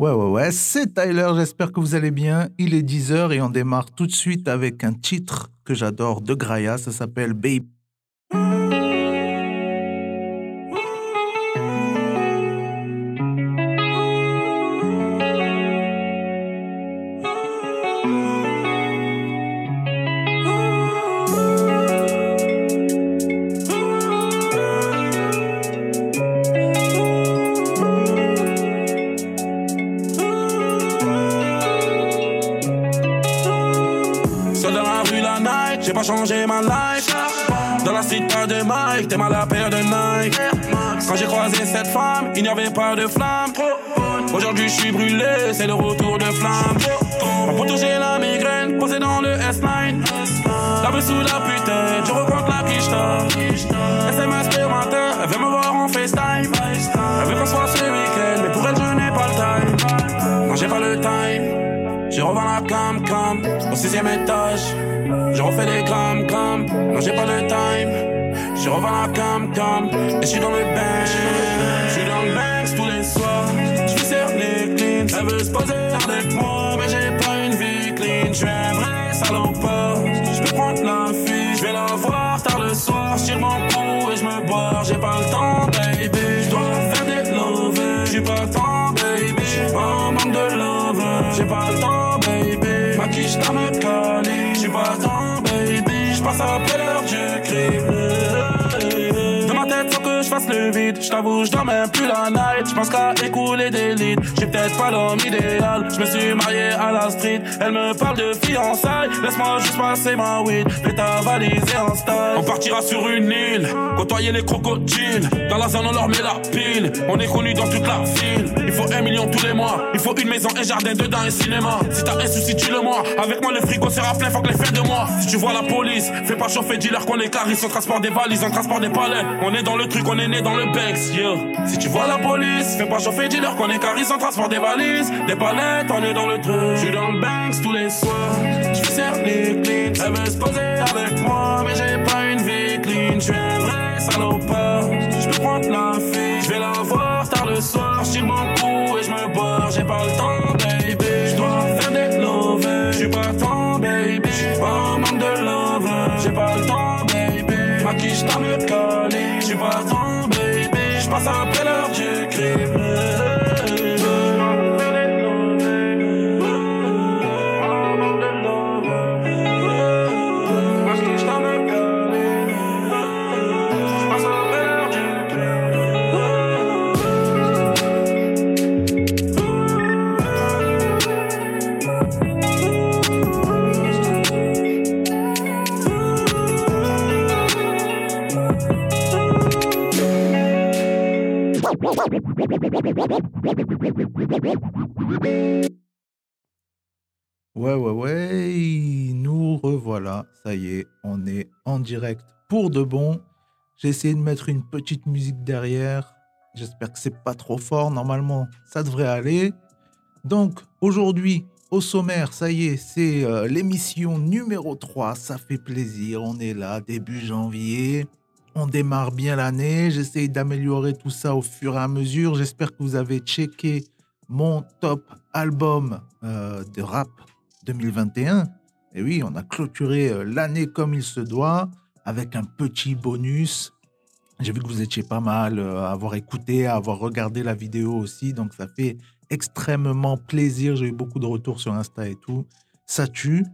Ouais, ouais, ouais, c'est Tyler, j'espère que vous allez bien. Il est 10h et on démarre tout de suite avec un titre que j'adore de Graya, ça s'appelle Baby. Cam et je suis fasse le vide. Je t'avoue, je dors même plus la night. Je pense qu'à écouler des litres. J'ai peut-être pas l'homme idéal. Je me suis marié à la street. Elle me parle de fiançailles. Laisse-moi juste passer ma weed. Fais ta valise et style. On partira sur une île. Côtoyer les crocodiles. Dans la zone, on leur met la pile. On est connu dans toute la ville. Il faut un million tous les mois. Il faut une maison, un jardin, dedans un cinéma. Si t'as un souci, tu le moi. Avec moi, le frigo sera plein. Faut que les fins de moi. Si tu vois la police, fais pas chauffer, dis-leur qu'on est carré. On transporte des valises, on transporte des palais. On est dans le truc, on est né dans le Bex, yo. Si tu vois la police, fais pas chauffer, dis-leur qu'on est carré on transporte des valises, des palettes, on est dans le truc. Je suis dans le Banks tous les soirs, je cerné clean. Elle veut se poser avec moi, mais j'ai pas une vie clean. Je vrai salopard, la je vais la voir tard le soir. Je mon cou et je me bois, j'ai pas le temps, baby. Je dois faire des love, je suis pas temps, baby. J'suis pas en manque de love, j'ai pas le temps, baby. Ma quiche t'a mieux collé, j'suis pas temps, baby. J'passe après l'heure Ouais, ouais, ouais, nous revoilà. Ça y est, on est en direct pour de bon. J'ai essayé de mettre une petite musique derrière. J'espère que c'est pas trop fort. Normalement, ça devrait aller. Donc, aujourd'hui, au sommaire, ça y est, c'est euh, l'émission numéro 3. Ça fait plaisir. On est là, début janvier. On démarre bien l'année. J'essaye d'améliorer tout ça au fur et à mesure. J'espère que vous avez checké mon top album euh, de rap 2021. Et oui, on a clôturé euh, l'année comme il se doit, avec un petit bonus. J'ai vu que vous étiez pas mal euh, à avoir écouté, à avoir regardé la vidéo aussi, donc ça fait extrêmement plaisir. J'ai eu beaucoup de retours sur Insta et tout. Ça tue.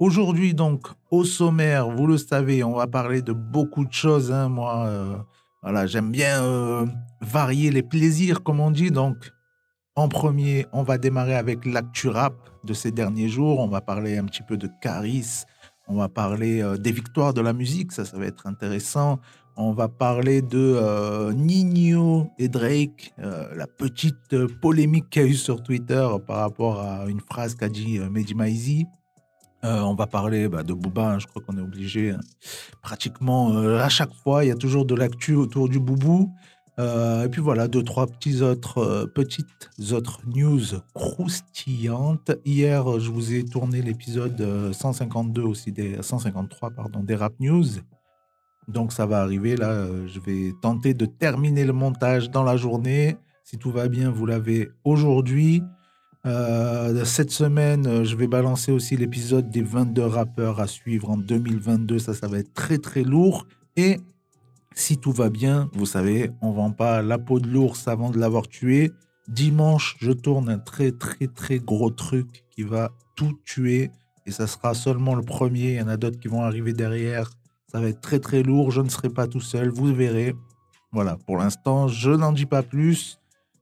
Aujourd'hui, donc, au sommaire, vous le savez, on va parler de beaucoup de choses. Hein. Moi, euh, voilà, j'aime bien euh, varier les plaisirs, comme on dit. Donc, en premier, on va démarrer avec l'actu rap de ces derniers jours. On va parler un petit peu de Caris. On va parler euh, des victoires de la musique. Ça, ça va être intéressant. On va parler de Nino et Drake, la petite polémique qu'il y a eu sur Twitter par rapport à une phrase qu'a dit Mehdi Maizi. Euh, on va parler bah, de Booba, hein, je crois qu'on est obligé. Hein. Pratiquement euh, à chaque fois, il y a toujours de l'actu autour du Boubou. Euh, et puis voilà, deux, trois petits autres, petites autres news croustillantes. Hier, je vous ai tourné l'épisode 152 aussi, des 153, pardon, des Rap News. Donc ça va arriver, là, je vais tenter de terminer le montage dans la journée. Si tout va bien, vous l'avez aujourd'hui. Euh, cette semaine, euh, je vais balancer aussi l'épisode des 22 rappeurs à suivre en 2022. Ça, ça va être très très lourd. Et si tout va bien, vous savez, on vend pas la peau de l'ours avant de l'avoir tué. Dimanche, je tourne un très très très gros truc qui va tout tuer. Et ça sera seulement le premier. Il y en a d'autres qui vont arriver derrière. Ça va être très très lourd. Je ne serai pas tout seul. Vous verrez. Voilà, pour l'instant, je n'en dis pas plus.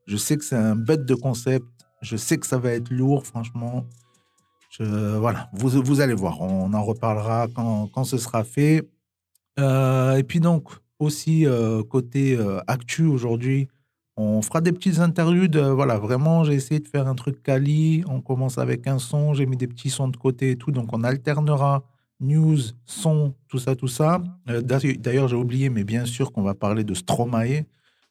Je sais que c'est un bête de concept. Je sais que ça va être lourd, franchement. Je, voilà, vous, vous allez voir. On en reparlera quand, quand ce sera fait. Euh, et puis donc, aussi, euh, côté euh, actu aujourd'hui, on fera des petites interludes. voilà, vraiment, j'ai essayé de faire un truc quali. On commence avec un son. J'ai mis des petits sons de côté et tout. Donc, on alternera news, son, tout ça, tout ça. D'ailleurs, j'ai oublié, mais bien sûr qu'on va parler de Stromae.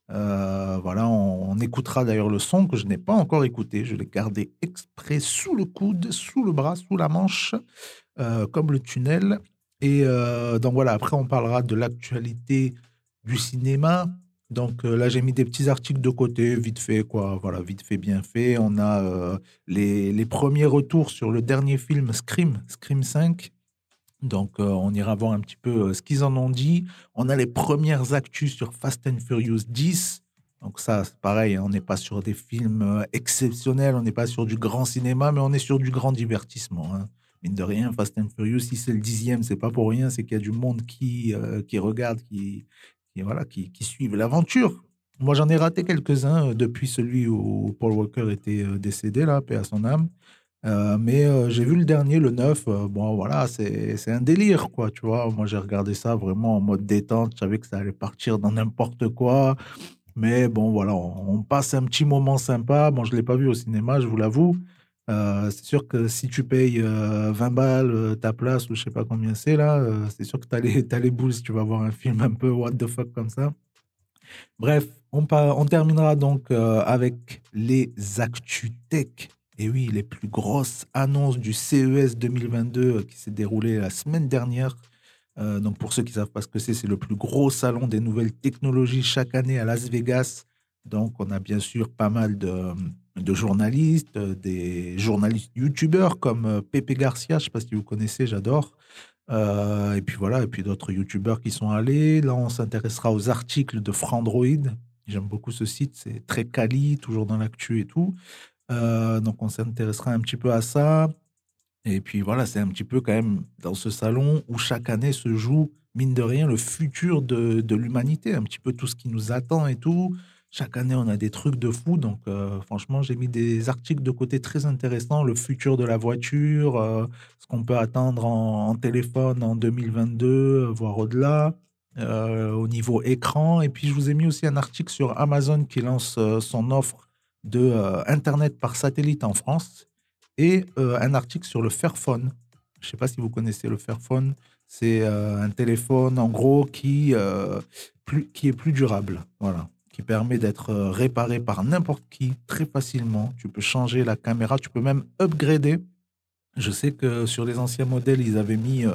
Euh, voilà, on, écoutera d'ailleurs le son que je n'ai pas encore écouté. Je l'ai gardé exprès sous le coude, sous le bras, sous la manche, euh, comme le tunnel. Et euh, donc voilà, après on parlera de l'actualité du cinéma. Donc là, j'ai mis des petits articles de côté, vite fait, quoi. Voilà, vite fait, bien fait. On a les, les, premiers retours sur le dernier film Scream, Scream 5. Donc, euh, on ira voir un petit peu euh, ce qu'ils en ont dit. On a les premières actus sur Fast and Furious 10. Donc ça, c'est pareil, hein, on n'est pas sur des films euh, exceptionnels, on n'est pas sur du grand cinéma, mais on est sur du grand divertissement. Hein. Mine de rien, Fast and Furious, si c'est le dixième, c'est pas pour rien, c'est qu'il y a du monde qui, qui regarde, qui, voilà, qui, suivent l'aventure. Moi, j'en ai raté quelques-uns depuis celui où Paul Walker était décédé, là, paix à son âme. Euh, mais euh, j'ai vu le dernier, le 9. Euh, bon, voilà, c'est un délire, quoi, tu vois. Moi, j'ai regardé ça vraiment en mode détente. Je savais que ça allait partir dans n'importe quoi. Mais bon, voilà, on, passe un petit moment sympa. Bon, je ne l'ai pas vu au cinéma, je vous l'avoue. c'est sûr que si tu payes 20 balles ta place ou je sais pas combien c'est là, c'est sûr que tu as les boules si tu vas voir un film un peu what the fuck comme ça. Bref, on, on terminera donc avec les actus tech et oui, les plus grosses annonces du CES 2022 euh, qui s'est déroulé la semaine dernière. Euh, donc pour ceux qui ne savent pas ce que c'est, c'est le plus gros salon des nouvelles technologies chaque année à Las Vegas. Donc on a bien sûr pas mal de, journalistes, euh, des journalistes youtubeurs comme Pepe Garcia, je ne sais pas si vous connaissez, j'adore. et puis voilà, et puis d'autres youtubeurs qui sont allés. Là, on s'intéressera aux articles de Frandroid. J'aime beaucoup ce site, c'est très quali, toujours dans l'actu et tout. Euh, donc on s'intéressera un petit peu à ça. Et puis voilà, c'est un petit peu quand même dans ce salon où chaque année se joue, mine de rien, le futur de, l'humanité, un petit peu tout ce qui nous attend et tout. Chaque année, on a des trucs de fou. Donc, euh, franchement, j'ai mis des articles de côté très intéressants. Le futur de la voiture, euh, ce qu'on peut attendre en, téléphone en 2022, voire au-delà, au niveau écran. Et puis, je vous ai mis aussi un article sur Amazon qui lance son offre de euh, Internet par satellite en France et euh, un article sur le Fairphone. Je ne sais pas si vous connaissez le Fairphone. C'est euh, un téléphone, en gros, qui, est plus durable. Voilà. Qui permet d'être réparé par n'importe qui très facilement. Tu peux changer la caméra, tu peux même upgrader. Je sais que sur les anciens modèles, ils avaient mis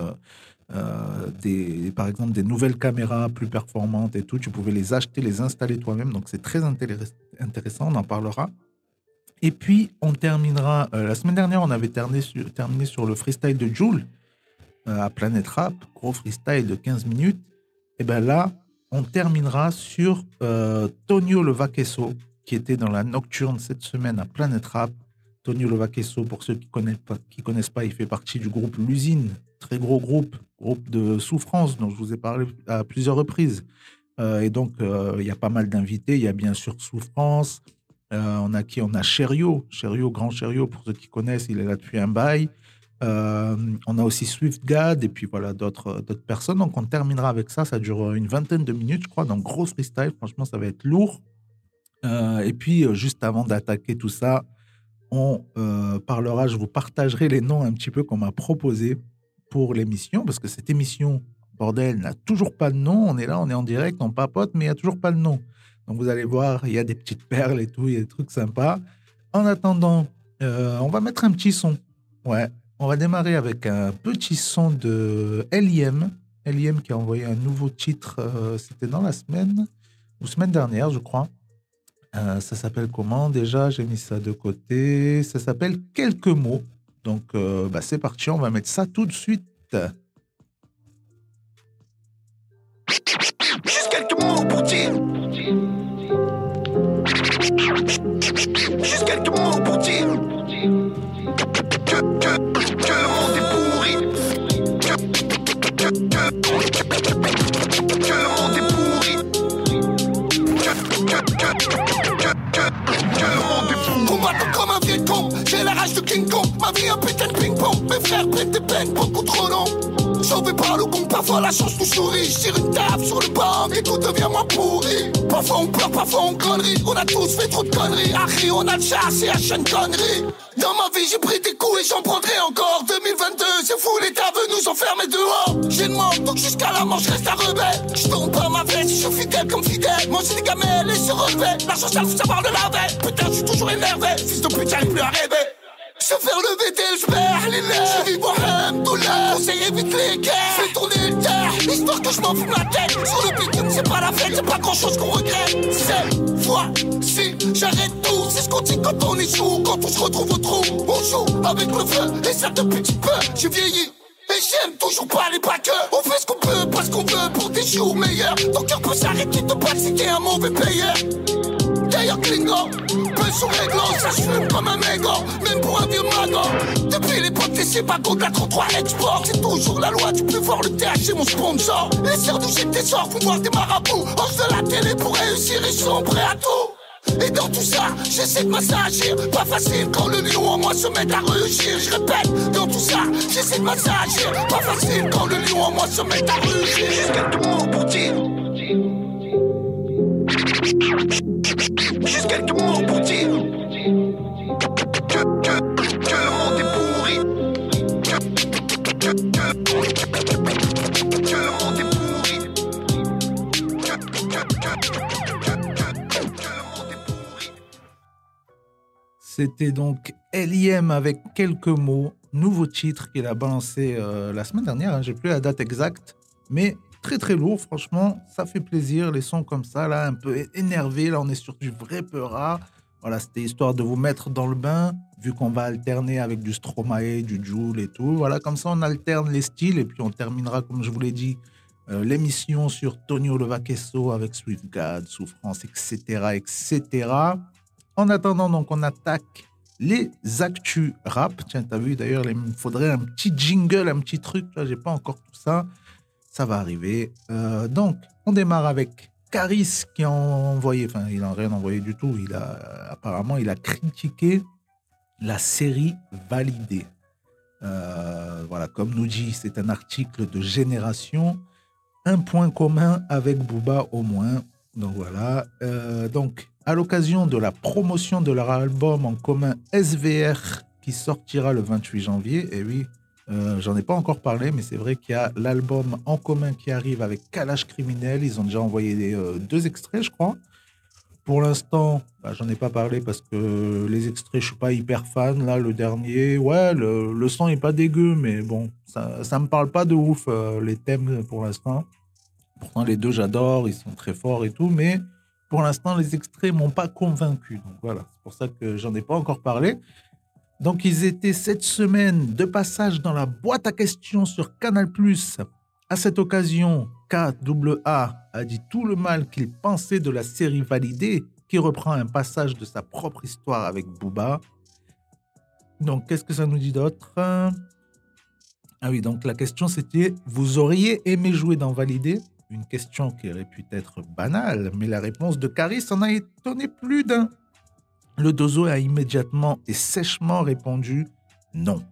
par exemple des nouvelles caméras plus performantes et tout. Tu pouvais les acheter, les installer toi-même. Donc c'est très intéressant, on en parlera. Et puis on terminera, euh, la semaine dernière on avait terminé sur, le freestyle de Joule euh, à Planet Rap, gros freestyle de 15 minutes. Et bien là, on terminera sur Tonio Levaquesso, qui était dans la nocturne cette semaine à Planet Rap. Tonio Levaquesso, pour ceux qui ne connaissent, connaissent pas, il fait partie du groupe L'usine, très gros groupe, groupe de souffrance dont je vous ai parlé à plusieurs reprises. Euh, et donc, euh, il y a pas mal d'invités. Il y a bien sûr Souffrance. Euh, on a qui? On a Cherio, Cherio, Grand Cherio, pour ceux qui connaissent, il est là depuis un bail. on a aussi SwiftGad et puis voilà d'autres d'autres personnes. Donc, on terminera avec ça. Ça dure une vingtaine de minutes, je crois. Donc, gros freestyle. Franchement, ça va être lourd. et puis, juste avant d'attaquer tout ça, on parlera, je vous partagerai les noms un petit peu qu'on m'a proposé pour l'émission, parce que cette émission, bordel, n'a toujours pas de nom. On est là, on est en direct, on papote, mais il n'y a toujours pas de nom. Donc vous allez voir, il y a des petites perles et tout, il y a des trucs sympas. En attendant, euh, on va mettre un petit son. Ouais, on va démarrer avec un petit son de LIM. LIM qui a envoyé un nouveau titre, euh, c'était dans la semaine, ou semaine dernière, je crois. Euh, ça s'appelle comment déjà? J'ai mis ça de côté. Ça s'appelle Quelques mots. Donc, bah, c'est parti, on va mettre ça tout de suite. Juste quelques mots pour dire. Juste quelques mots pour dire. Que, que, que le monde est pourri. Que, que, que, que J'ai la rage de King Kong. Ma vie un putain de ping-pong. Mes frères prennent des peines beaucoup trop longs. Sauvé par le con, parfois la chance nous sourit. Je tire une table sur le banc et tout devient moins pourri. Parfois on pleure, parfois on connerie. On a tous fait trop de conneries. Arri, on a le chasse et à chaîne connerie. Dans ma vie, j'ai pris des coups et j'en prendrai encore. 2022, c'est fou, l'État veut nous enfermer dehors. J'ai le manque, donc jusqu'à la mort, je reste un rebelle. Je tourne pas ma veste, je suis fidèle comme fidèle. C'est des gamelles et se relever. L'argent, ça faut savoir de la veille. Putain, je suis toujours énervé. Fils de pute, j'arrive plus à rêver. Je faire lever tel je les nerfs Je vis moi-même douleur Conseil évite les guerres. Fais tourner le terre Histoire que je m'en fous la tête. Sur le bitume c'est pas la fête C'est pas grand chose qu'on regrette. Cette fois si j'arrête tout C'est ce qu'on dit quand on échoue Quand on se retrouve au trou On joue avec le feu. Et ça depuis petit peu J'ai vieilli. Et j'aime toujours pas les backers On fait ce qu'on peut parce qu'on veut pour des jours meilleurs. Ton cœur peut s'arrêter de pas si t'es un mauvais payeur D'ailleurs Klingon, peu les glands, ça se fume comme un mégot, même pour un vieux magot. Depuis l'époque des sébagots de la 33 Export, c'est toujours la loi du plus fort, le TH c'est mon sponsor. Les sœurs du des sorts, pour voir des marabouts, hors de la télé pour réussir, ils sont prêts à tout. Et dans tout ça, j'essaie de m'assagir. Pas facile quand le lion en moi se met à rugir. Je répète, dans tout ça, j'essaie de m'assagir. Pas facile quand le lion en moi se met à rugir. Juste quelques mots pour dire. Juste quelques mots pour dire que, que, que le monde est pourri. Que, que, que, que le monde est pourri. Que, que, que, que, que, que le monde est pourri. C'était donc L.I.M. avec quelques mots. Nouveau titre qu'il a balancé euh, la semaine dernière. hein, J'ai plus la date exacte. Mais très très lourd, franchement. Ça fait plaisir. Les sons comme ça, là, un peu énervés. Là, on est sur du vrai Peura. Voilà, c'était histoire de vous mettre dans le bain, vu qu'on va alterner avec du Stromae, du Joule et tout. Voilà, comme ça, on alterne les styles. Et puis, on terminera, comme je vous l'ai dit, euh, l'émission sur Tonio Levaquesso avec Swift God, Souffrance, etc., etc. En attendant, donc, on attaque les actus rap. Tiens, t'as vu d'ailleurs, il me faudrait un petit jingle, un petit truc. Là, j'ai pas encore tout ça. Ça va arriver. Euh, donc, on démarre avec Caris qui a envoyé, enfin, il n'a rien envoyé du tout. Il a, apparemment, il a critiqué la série validée. Euh, voilà, comme nous dit, c'est un article de Génération. Un point commun avec Booba au moins. Donc voilà. Euh, donc, à l'occasion de la promotion de leur album en commun SVR qui sortira le 28 janvier, et oui, euh, j'en ai pas encore parlé, mais c'est vrai qu'il y a l'album en commun qui arrive avec Kalash Criminel. Ils ont déjà envoyé euh, deux extraits, je crois. Pour l'instant, bah, j'en ai pas parlé parce que les extraits, je suis pas hyper fan. Là, le dernier, ouais, le, le son est pas dégueu, mais bon, ça, ça me parle pas de ouf euh, les thèmes pour l'instant. Pourtant, les deux, j'adore, ils sont très forts et tout, mais pour l'instant, les extraits m'ont pas convaincu. Donc voilà, c'est pour ça que j'en ai pas encore parlé. Donc, ils étaient cette semaine de passage dans la boîte à questions sur Canal+. À cette occasion, KAA a dit tout le mal qu'il pensait de la série validée, qui reprend un passage de sa propre histoire avec Booba. Donc, qu'est-ce que ça nous dit d'autre? Ah oui, donc la question c'était Vous auriez aimé jouer dans Validé? Une question qui aurait pu être banale, mais la réponse de Caris en a étonné plus d'un. Le dozo a immédiatement et sèchement répondu non.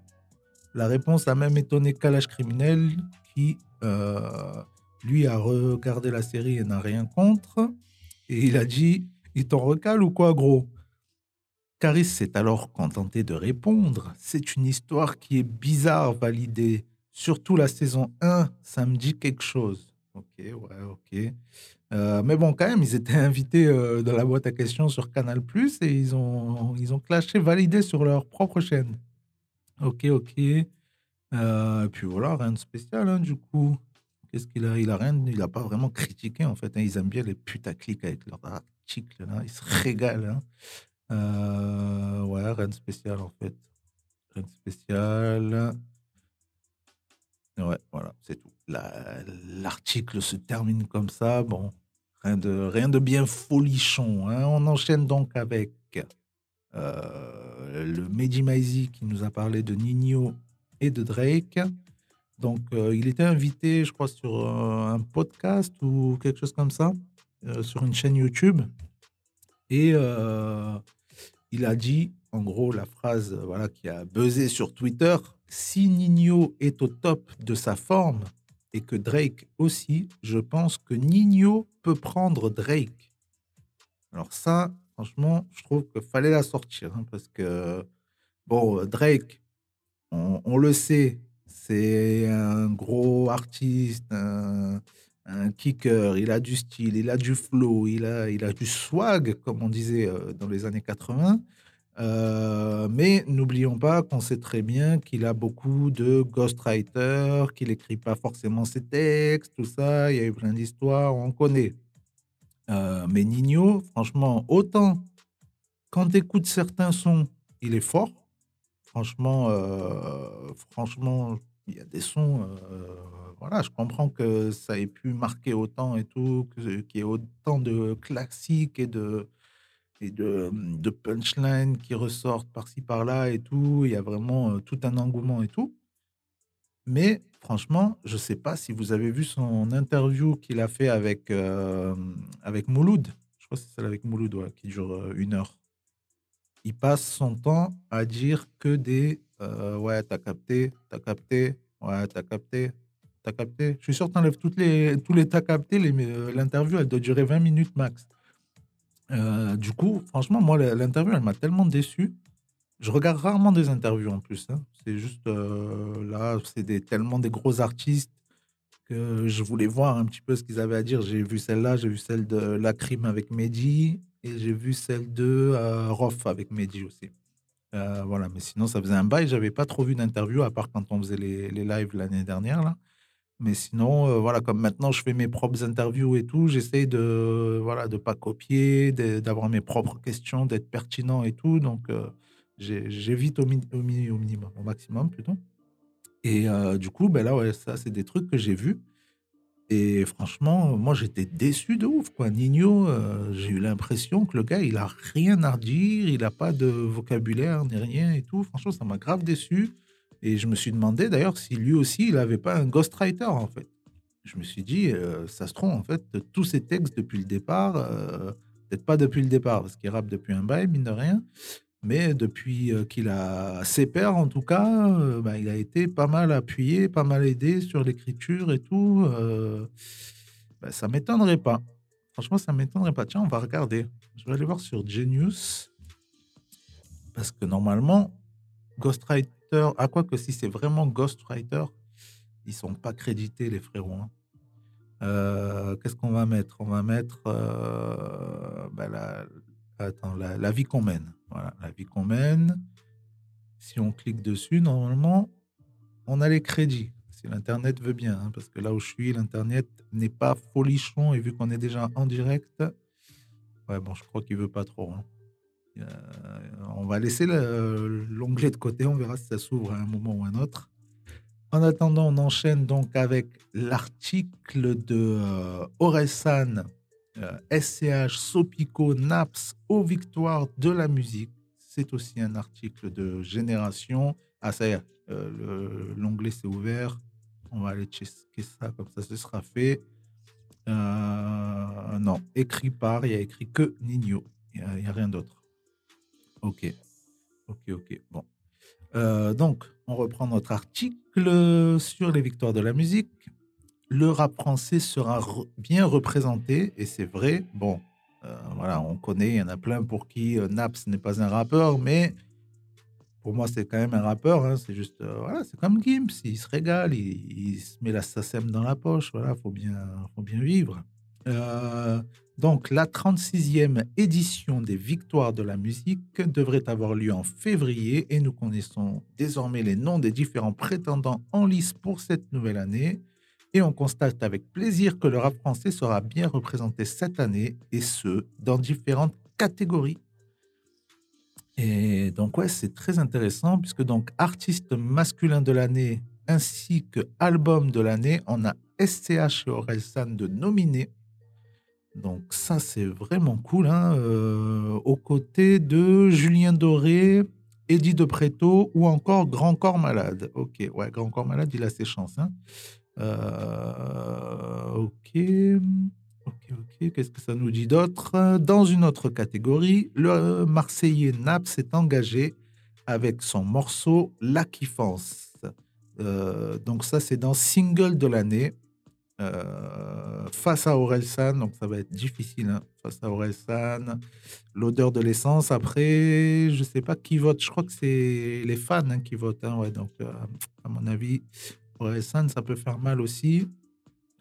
La réponse a même étonné Kalash Criminel qui, euh, lui, a regardé la série et n'a rien contre. Et il a dit Il t'en recale ou quoi, gros? Caris s'est alors contenté de répondre C'est une histoire qui est bizarre validée. Surtout la saison 1, ça me dit quelque chose. Ok, ouais, ok. Euh, mais bon, quand même, ils étaient invités euh, dans la boîte à questions sur Canal Plus et ils ont, ils ont clashé validé sur leur propre chaîne. Ok, ok. Euh, puis voilà, rien de spécial hein, du coup. Qu'est-ce qu'il a Il a rien, il a pas vraiment critiqué en fait. hein. Ils aiment bien les putaclics avec leur article là, il se régale. hein. Ouais, rien de spécial en fait. Rien de spécial. Ouais, voilà, c'est tout. La- L'article se termine comme ça. Bon, rien de, rien de bien folichon. hein. On enchaîne donc avec euh, le Mehdi Maizi qui nous a parlé de Nino et de Drake. Donc, euh, il était invité, je crois, sur euh, un podcast ou quelque chose comme ça, sur une chaîne YouTube. Et il a dit, en gros, la phrase voilà, qui a buzzé sur Twitter Si Nino est au top de sa forme et que Drake aussi, je pense que Nino peut prendre Drake. Alors, ça, franchement, je trouve qu'il fallait la sortir hein, parce que, bon, Drake, on, le sait, c'est un gros artiste, un, un kicker, il a du style, il a du flow, il a, il a du swag, comme on disait euh, dans les années 80. Euh, mais n'oublions pas qu'on sait très bien qu'il a beaucoup de ghostwriters, qu'il n'écrit pas forcément ses textes, tout ça. Il y a eu plein d'histoires, on connaît. Euh, mais Nino, franchement, autant quand tu écoutes certains sons, il est fort. Franchement, euh, franchement, il y a des sons. voilà, je comprends que ça ait pu marquer autant et tout, qu'il y ait autant de classiques et de et de, de punchlines qui ressortent par-ci par-là et tout. Il y a vraiment tout un engouement et tout. Mais franchement, je ne sais pas si vous avez vu son interview qu'il a fait avec, avec Mouloud. Je crois que c'est celle avec Mouloud, qui dure une heure. Il passe son temps à dire que des ouais, t'as capté, t'as capté, ouais, t'as capté, t'as capté. Je suis sûr que t'enlèves toutes les, tous les t'as capté. L'interview, elle doit durer 20 minutes max. Euh, du coup, franchement, moi, l'interview, elle m'a tellement déçu. Je regarde rarement des interviews en plus. hein. C'est juste euh, là, c'est des, tellement des gros artistes que je voulais voir un petit peu ce qu'ils avaient à dire. J'ai vu celle-là, j'ai vu celle de La Crime avec Mehdi et j'ai vu celle de euh, Rof avec Mehdi aussi. Euh, voilà, mais sinon, ça faisait un bail. J'avais pas trop vu d'interview à part quand on faisait les, les lives l'année dernière. Là. Mais sinon, euh, voilà, comme maintenant je fais mes propres interviews et tout, j'essaye de voilà de pas copier, d'avoir mes propres questions, d'être pertinent et tout. Donc, euh, j'évite au, mi- au, mi- au minimum, au maximum plutôt. Et euh, du coup, ben là, ouais, ça, c'est des trucs que j'ai vus. Et franchement, moi, j'étais déçu de ouf, quoi. Nino, j'ai eu l'impression que le gars, il a rien à redire, il a pas de vocabulaire ni rien et tout. Franchement, ça m'a grave déçu. Et je me suis demandé d'ailleurs si lui aussi, il n'avait pas un ghostwriter, en fait. Je me suis dit, euh, ça se trouve, en fait, tous ces textes depuis le départ, euh, peut-être pas depuis le départ, parce qu'il rappe depuis un bail, mine de rien, mais depuis euh, qu'il a ses pairs, en tout cas, bah, il a été pas mal appuyé, pas mal aidé sur l'écriture et tout. bah, ça m'étonnerait pas. Franchement, ça m'étonnerait pas. Tiens, on va regarder. Je vais aller voir sur Genius. Parce que normalement, Ghostwriter, à quoi que si c'est vraiment Ghostwriter, ils sont pas crédités, les frérots. hein. Euh, Qu'est-ce qu'on va mettre? On va mettre euh, bah, la, attends, la vie qu'on mène. Voilà, la vie qu'on mène. Si on clique dessus, normalement, on a les crédits. Si l'Internet veut bien, hein, parce que là où je suis, l'Internet n'est pas folichon et vu qu'on est déjà en direct, ouais, bon, je crois qu'il veut pas trop. hein. Euh, on va laisser le- l'onglet de côté, on verra si ça s'ouvre à un moment ou à un autre. En attendant, on enchaîne donc avec l'article de euh, Orelsan, euh, SCH, Sopico, Naps aux victoires de la musique. C'est aussi un article de Génération. Ah, ça y est, euh, le- l'onglet s'est ouvert. On va aller checker ça, comme ça ce sera fait. Euh, non, écrit par, il y a écrit que Nino. Il n'y a, rien d'autre. Ok, ok, ok. Bon. Euh, donc, on reprend notre article sur les victoires de la musique. Le rap français sera bien représenté, et c'est vrai. Bon, euh, voilà, on connaît, il y en a plein pour qui euh, Naps n'est pas un rappeur, mais pour moi, c'est quand même un rappeur. hein, c'est juste, voilà, c'est comme Gims, il se régale, il, il se met la SACEM dans la poche. Voilà, faut bien, faut bien vivre. Donc, la 36e édition des Victoires de la musique devrait avoir lieu en février et nous connaissons désormais les noms des différents prétendants en lice pour cette nouvelle année. Et on constate avec plaisir que le rap français sera bien représenté cette année, et ce, dans différentes catégories. Et donc, ouais, c'est très intéressant, puisque donc artiste masculin de l'année ainsi que album de l'année, on a SCH et Orelsan de nominés. Donc ça, c'est vraiment cool. Hein, euh, aux côtés de Julien Doré, Eddie De Preto ou encore Grand Corps Malade. Ok, ouais, Grand Corps Malade, il a ses chances. Hein. Euh, ok, ok, ok. Qu'est-ce que ça nous dit d'autre? Dans une autre catégorie, le Marseillais Naps s'est engagé avec son morceau La Kiffance. Euh, donc ça, c'est dans single de l'année. Euh, face à Orelsan, donc ça va être difficile hein, face à Orelsan. L'odeur de l'essence. Après, je sais pas qui vote. Je crois que c'est les fans hein, qui votent. Hein, ouais, donc, euh, à mon avis, Orelsan, ça peut faire mal aussi.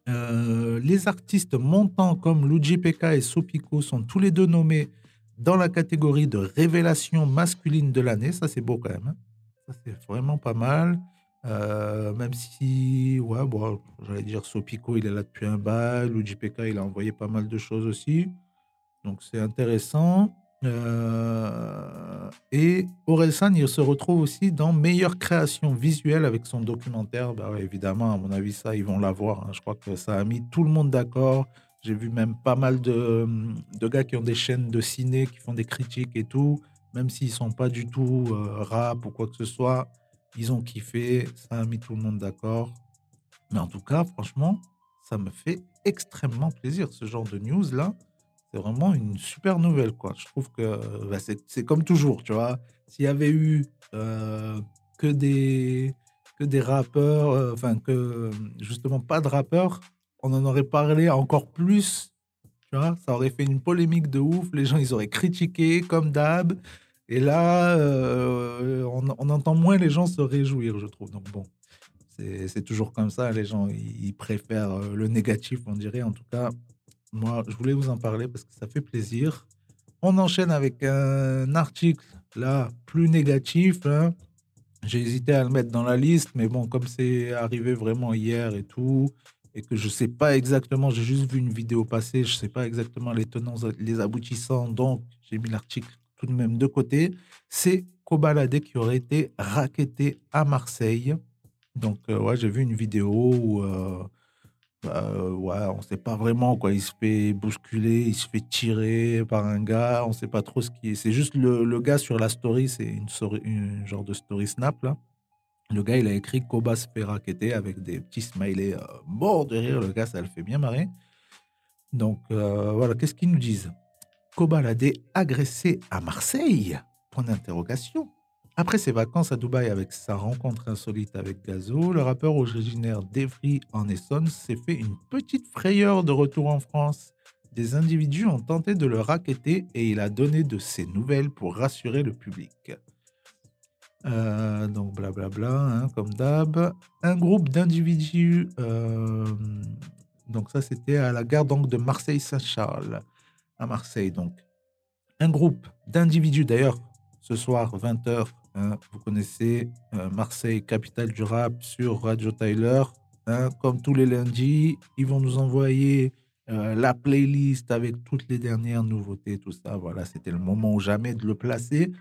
les artistes montants comme Luigi Pekka et Sopiko sont tous les deux nommés dans la catégorie de révélation masculine de l'année. Ça, c'est beau quand même. Ça, c'est vraiment pas mal. Euh, même si, ouais, bon, j'allais dire Sopico, il est là depuis un bail. Luigi Pekka, il a envoyé pas mal de choses aussi. Donc c'est intéressant. Euh, et Orelsan, il se retrouve aussi dans meilleure création visuelle avec son documentaire. Bah évidemment, à mon avis, ça, ils vont l'avoir. Hein. Je crois que ça a mis tout le monde d'accord. J'ai vu même pas mal de, gars qui ont des chaînes de ciné, qui font des critiques et tout, même s'ils sont pas du tout euh, rap ou quoi que ce soit ils ont kiffé, ça a mis tout le monde d'accord. Mais en tout cas, franchement, ça me fait extrêmement plaisir. Ce genre de news là, c'est vraiment une super nouvelle quoi. Je trouve que bah, c'est comme toujours, tu vois. S'il y avait eu euh, que des que des rappeurs, euh, enfin que justement pas de rappeurs, on en aurait parlé encore plus. Tu vois, ça aurait fait une polémique de ouf. Les gens ils auraient critiqué comme d'hab. Et là, euh, on, entend moins les gens se réjouir, je trouve. Donc bon, c'est toujours comme ça. Les gens, ils préfèrent euh, le négatif, on dirait. En tout cas, moi, je voulais vous en parler parce que ça fait plaisir. On enchaîne avec un article, là, plus négatif. Hein. J'ai hésité à le mettre dans la liste, mais bon, comme c'est arrivé vraiment hier et tout, et que je ne sais pas exactement, j'ai juste vu une vidéo passer, je ne sais pas exactement les tenants, les aboutissants, donc j'ai mis l'article tout de même de côté, c'est Kobalade qui aurait été raquetté à Marseille. Donc, euh, j'ai vu une vidéo où euh, bah, ouais, on sait pas vraiment quoi. Il se fait bousculer, il se fait tirer par un gars. On ne sait pas trop ce qui est. C'est juste le, gars sur la story, c'est une, une, genre de story snap là. Le gars, il a écrit Koba se fait raqueter avec des petits smileys euh, morts de. Le gars, ça le fait bien marrer. Donc voilà, qu'est-ce qu'ils nous disent? Kobalade agressé à Marseille Point d'interrogation. Après ses vacances à Dubaï avec sa rencontre insolite avec Gazo, le rappeur originaire d'Evry en Essonne s'est fait une petite frayeur de retour en France. Des individus ont tenté de le raqueter et il a donné de ses nouvelles pour rassurer le public. Euh, donc blablabla, hein, comme d'hab. Un groupe d'individus, euh, donc ça c'était à la gare donc, de Marseille-Saint-Charles à Marseille. Donc, un groupe d'individus, d'ailleurs, ce soir, 20h, hein, vous connaissez euh, Marseille, capitale du rap, sur Radio Tyler. Hein, comme tous les lundis, ils vont nous envoyer euh, la playlist avec toutes les dernières nouveautés, tout ça. Voilà, c'était le moment ou jamais de le placer.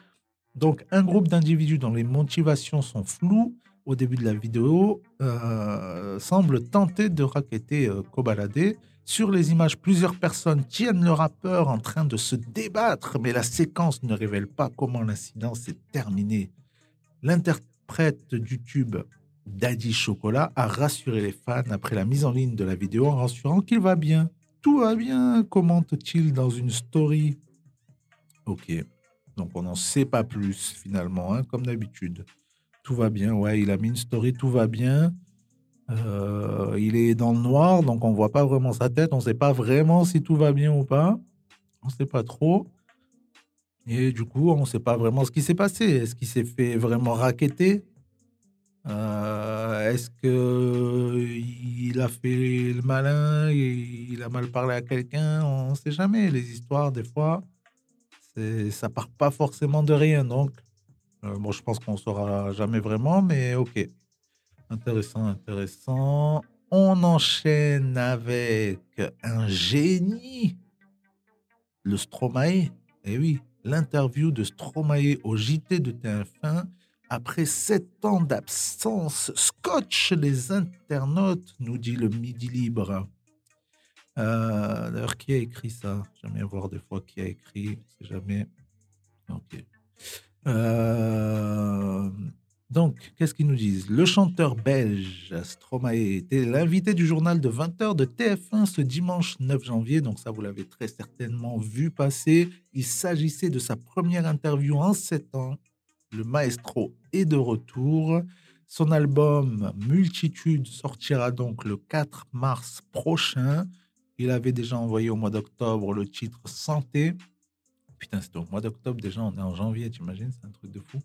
Donc, un groupe d'individus dont les motivations sont floues au début de la vidéo euh, semble tenter de raqueter Kobalade sur les images, plusieurs personnes tiennent le rappeur en train de se débattre, mais la séquence ne révèle pas comment l'incident s'est terminé. L'interprète du tube Daddy Chocolat a rassuré les fans après la mise en ligne de la vidéo en rassurant qu'il va bien. Tout va bien, commente-t-il dans une story. Ok, donc on n'en sait pas plus finalement, hein, comme d'habitude. Tout va bien, ouais, il a mis une story, tout va bien. Euh, il est dans le noir, donc on voit pas vraiment sa tête. On ne sait pas vraiment si tout va bien ou pas. On ne sait pas trop. Et du coup, on ne sait pas vraiment ce qui s'est passé. Est-ce qu'il s'est fait vraiment raqueter? Euh, Est-ce qu'il a fait le malin? Il a mal parlé à quelqu'un? On ne sait jamais. Les histoires, des fois, ça part pas forcément de rien. Donc, euh, bon, je pense qu'on ne saura jamais vraiment, mais ok. Intéressant, intéressant. On enchaîne avec un génie, le Stromae. Eh oui, l'interview de Stromae au JT de TF1 après sept ans d'absence. Scotch les internautes, nous dit le Midi Libre. Euh, D'ailleurs, qui a écrit ça? Bien voir des fois qui a écrit. C'est jamais. Ok. Euh, donc, qu'est-ce qu'ils nous disent? Le chanteur belge Stromae était l'invité du journal de 20h de TF1 ce dimanche 9 janvier. Donc, ça, vous l'avez très certainement vu passer. Il s'agissait de sa première interview en 7 ans. Le maestro est de retour. Son album Multitude sortira donc le 4 mars prochain. Il avait déjà envoyé au mois d'octobre le titre Santé. Putain, c'était au mois d'octobre déjà, on est en janvier, t'imagines? C'est un truc de fou.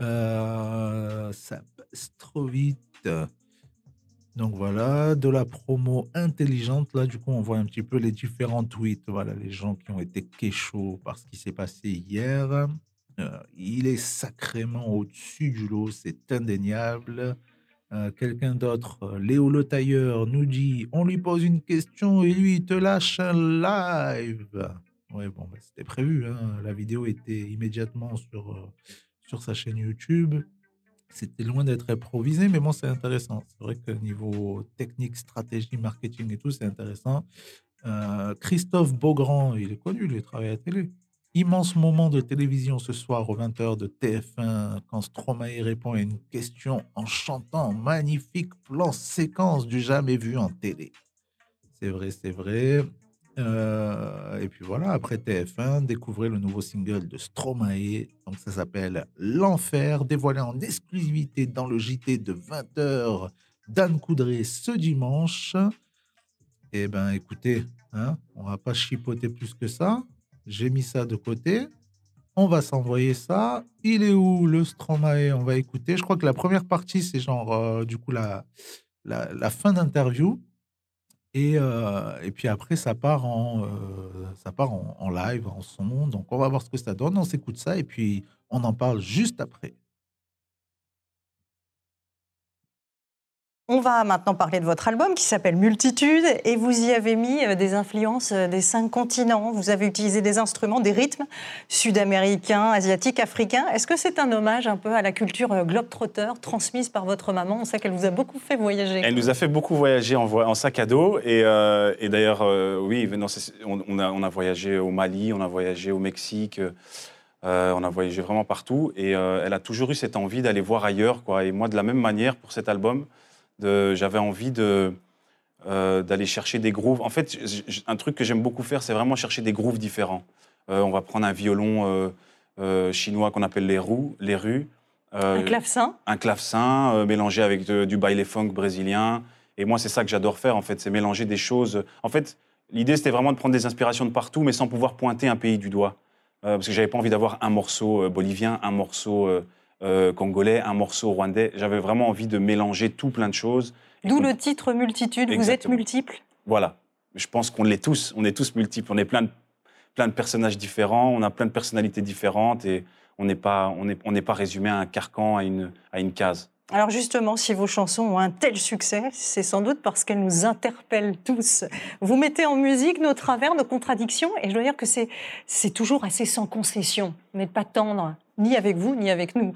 Euh, ça passe trop vite. Donc voilà, de la promo intelligente. Là, du coup, on voit un petit peu les différents tweets. Voilà, les gens qui ont été kéchos par ce qui s'est passé hier. Euh, il est sacrément au-dessus du lot, c'est indéniable. Euh, quelqu'un d'autre, Léo Le Tailleur, nous dit on lui pose une question et lui te lâche un live. Ouais, bon, bah, c'était prévu. hein. La vidéo était immédiatement sur, sur sa chaîne YouTube. C'était loin d'être improvisé, mais bon, c'est intéressant. C'est vrai que niveau technique, stratégie, marketing et tout, c'est intéressant. Euh, Christophe Beaugrand, il est connu, il travaille à la télé. Immense moment de télévision ce soir aux 20h de TF1 quand Stromae répond à une question en chantant magnifique plan séquence du jamais vu en télé. C'est vrai, c'est vrai. Euh, et puis voilà, après TF1, découvrez le nouveau single de Stromae. Donc ça s'appelle L'Enfer, dévoilé en exclusivité dans le JT de 20h d'Anne Coudray ce dimanche. Eh ben écoutez, hein, on va pas chipoter plus que ça. J'ai mis ça de côté. On va s'envoyer ça. Il est où le Stromae? On va écouter. Je crois que la première partie, c'est genre, euh, du coup, la, la, la fin d'interview. Et, euh, et puis après, ça part, en, euh, ça part en, en live, en son. Donc, on va voir ce que ça donne. On s'écoute ça et puis on en parle juste après. On va maintenant parler de votre album qui s'appelle Multitude et vous y avez mis euh, des influences euh, des cinq continents. Vous avez utilisé des instruments, des rythmes sud-américains, asiatiques, africains. Est-ce que c'est un hommage un peu à la culture euh, globe-trotter transmise par votre maman? On sait qu'elle vous a beaucoup fait voyager. Elle nous a fait beaucoup voyager en, sac à dos. Et, d'ailleurs, oui, on, a, voyagé au Mali, on a voyagé au Mexique, on a voyagé vraiment partout. Et elle a toujours eu cette envie d'aller voir ailleurs. Quoi. Et moi, de la même manière, pour cet album, j'avais envie de, euh, d'aller chercher des grooves. En fait, un truc que j'aime beaucoup faire, c'est vraiment chercher des grooves différents. Euh, on va prendre un violon euh, chinois qu'on appelle les roues, les rues. Un clavecin un clavecin mélangé avec de- du baile funk brésilien. Et moi, c'est ça que j'adore faire, en fait, c'est mélanger des choses. En fait, l'idée, c'était vraiment de prendre des inspirations de partout, mais sans pouvoir pointer un pays du doigt. Parce que j'avais pas envie d'avoir un morceau bolivien, un morceau euh, congolais, un morceau rwandais. J'avais vraiment envie de mélanger tout plein de choses. D'où le titre Multitude. Vous êtes multiples. Voilà. Je pense qu'on l'est tous. On est tous multiples. On est plein de, plein de personnages différents. On a plein de personnalités différentes. Et on n'est pas, on pas résumé à un carcan, à une, à une case. Alors justement, si vos chansons ont un tel succès, c'est sans doute parce qu'elles nous interpellent tous. Vous mettez en musique nos travers, nos contradictions, et je dois dire que c'est toujours assez sans concession. Vous n'êtes pas tendre, ni avec vous, ni avec nous.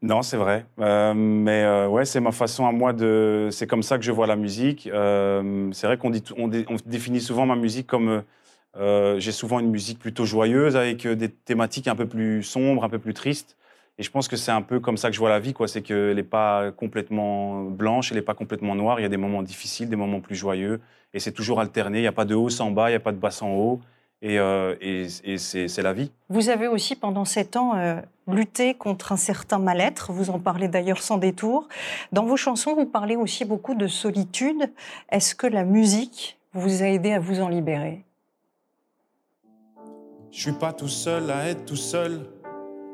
Non, c'est vrai. Euh, mais euh, ouais, c'est ma façon à moi de. C'est comme ça que je vois la musique. Euh, c'est vrai qu'on on, dé- on définit souvent ma musique comme. J'ai souvent une musique plutôt joyeuse avec des thématiques un peu plus sombres, un peu plus tristes. Et je pense que c'est un peu comme ça que je vois la vie, quoi. C'est qu'elle n'est pas complètement blanche, elle n'est pas complètement noire. Il y a des moments difficiles, des moments plus joyeux. Et c'est toujours alterné. Il n'y a pas de haut sans bas, il n'y a pas de bas sans haut. Et, euh, et, et c'est la vie. Vous avez aussi, pendant sept ans, euh, lutté contre un certain mal-être. Vous en parlez d'ailleurs sans détour. Dans vos chansons, vous parlez aussi beaucoup de solitude. Est-ce que la musique vous a aidé à vous en libérer? Je suis pas tout seul à être tout seul.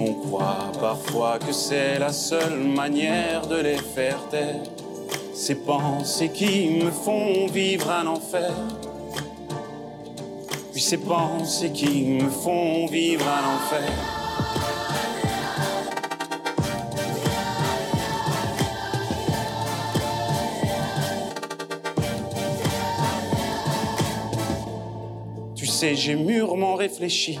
On croit parfois que c'est la seule manière de les faire taire. Ces pensées qui me font vivre un enfer. Puis ces pensées qui me font vivre un enfer. Tu sais, j'ai mûrement réfléchi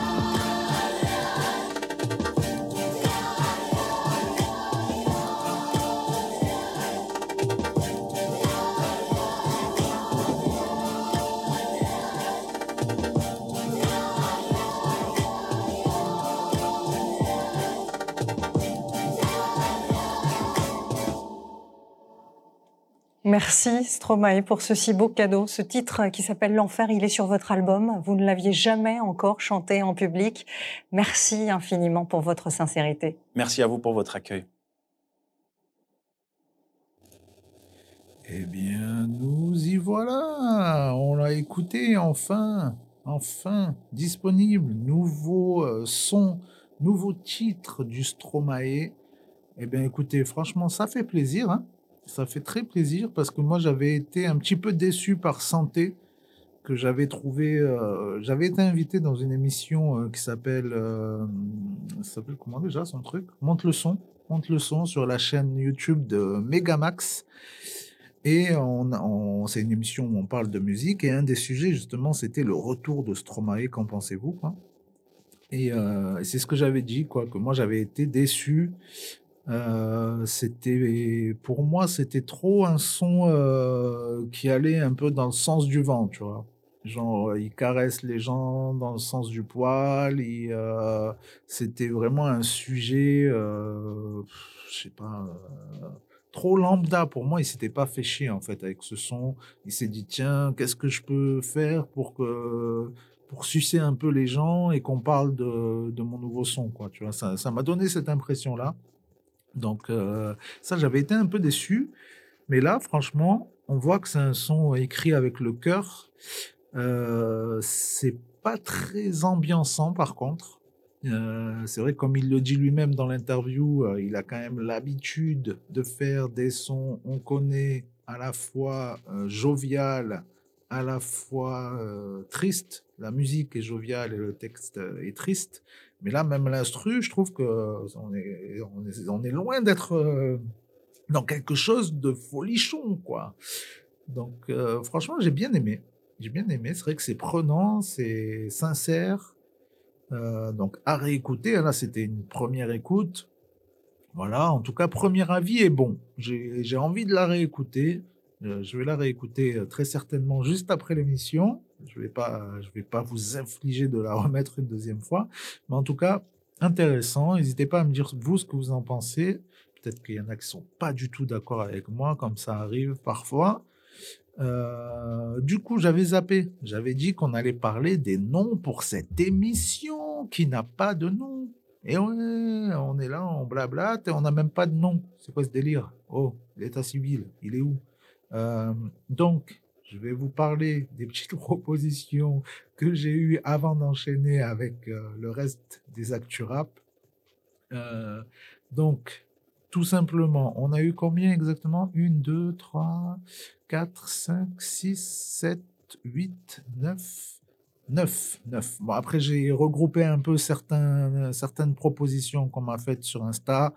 Merci Stromae pour ce si beau cadeau. Ce titre qui s'appelle L'Enfer, il est sur votre album. Vous ne l'aviez jamais encore chanté en public. Merci infiniment pour votre sincérité. Merci à vous pour votre accueil. Eh bien, nous y voilà. On l'a écouté enfin, enfin disponible. Nouveau euh, son, nouveau titre du Stromae. Eh bien, écoutez, franchement, ça fait plaisir. Hein ça fait très plaisir parce que moi, j'avais été un petit peu déçu par Santé, que j'avais trouvé. euh, j'avais été invité dans une émission euh, qui s'appelle. euh, s'appelle comment déjà son truc? Monte le son. Monte le son sur la chaîne YouTube de Megamax. Et on, c'est une émission où on parle de musique. Et un des sujets, justement, c'était le retour de Stromae. Qu'en pensez-vous quoi? Et euh, c'est ce que j'avais dit, quoi, que moi j'avais été déçu. Euh, c'était pour moi c'était trop un son euh, qui allait un peu dans le sens du vent, tu vois. Genre il caresse les gens dans le sens du poil. il, euh, c'était vraiment un sujet, euh, je sais pas, euh, trop lambda pour moi. Il s'était pas fait chier en fait avec ce son. Il s'est dit tiens qu'est-ce que je peux faire pour que pour sucer un peu les gens et qu'on parle de, de mon nouveau son quoi. Tu vois ça ça m'a donné cette impression là. Donc euh, ça, j'avais été un peu déçu. Mais là, franchement, on voit que c'est un son écrit avec le cœur. Euh, c'est pas très ambiançant, par contre. Euh, c'est vrai, comme il le dit lui-même dans l'interview, euh, il a quand même l'habitude de faire des sons, on connaît, à la fois jovial, à la fois triste. La musique est joviale et le texte est triste. Mais là, même l'instru, je trouve que est, on est, loin d'être euh, dans quelque chose de folichon, quoi. Donc, euh, franchement, j'ai bien aimé. J'ai bien aimé. C'est vrai que c'est prenant, c'est sincère. Euh, donc, à réécouter. Là, c'était une première écoute. Voilà. En tout cas, premier avis est bon. J'ai envie de la réécouter. Euh, je vais la réécouter euh, très certainement juste après l'émission. Je vais pas, je vais pas vous infliger de la remettre une deuxième fois. Mais en tout cas, intéressant. N'hésitez pas à me dire vous ce que vous en pensez. Peut-être qu'il y en a qui sont pas du tout d'accord avec moi, comme ça arrive parfois. Euh, du coup, j'avais zappé. J'avais dit qu'on allait parler des noms pour cette émission qui n'a pas de nom. Et on est là, on blablate et on n'a même pas de nom. C'est quoi ce délire? Oh, l'état civil, il est où? Euh, Donc, je vais vous parler des petites propositions que j'ai eues avant d'enchaîner avec euh, le reste des actu rap. Euh, donc, tout simplement, on a eu combien exactement? 1, 2, 3, 4, 5, 6, 7, 8, 9. 9, 9. Bon, après, j'ai regroupé un peu certains, certaines propositions qu'on m'a faites sur Insta.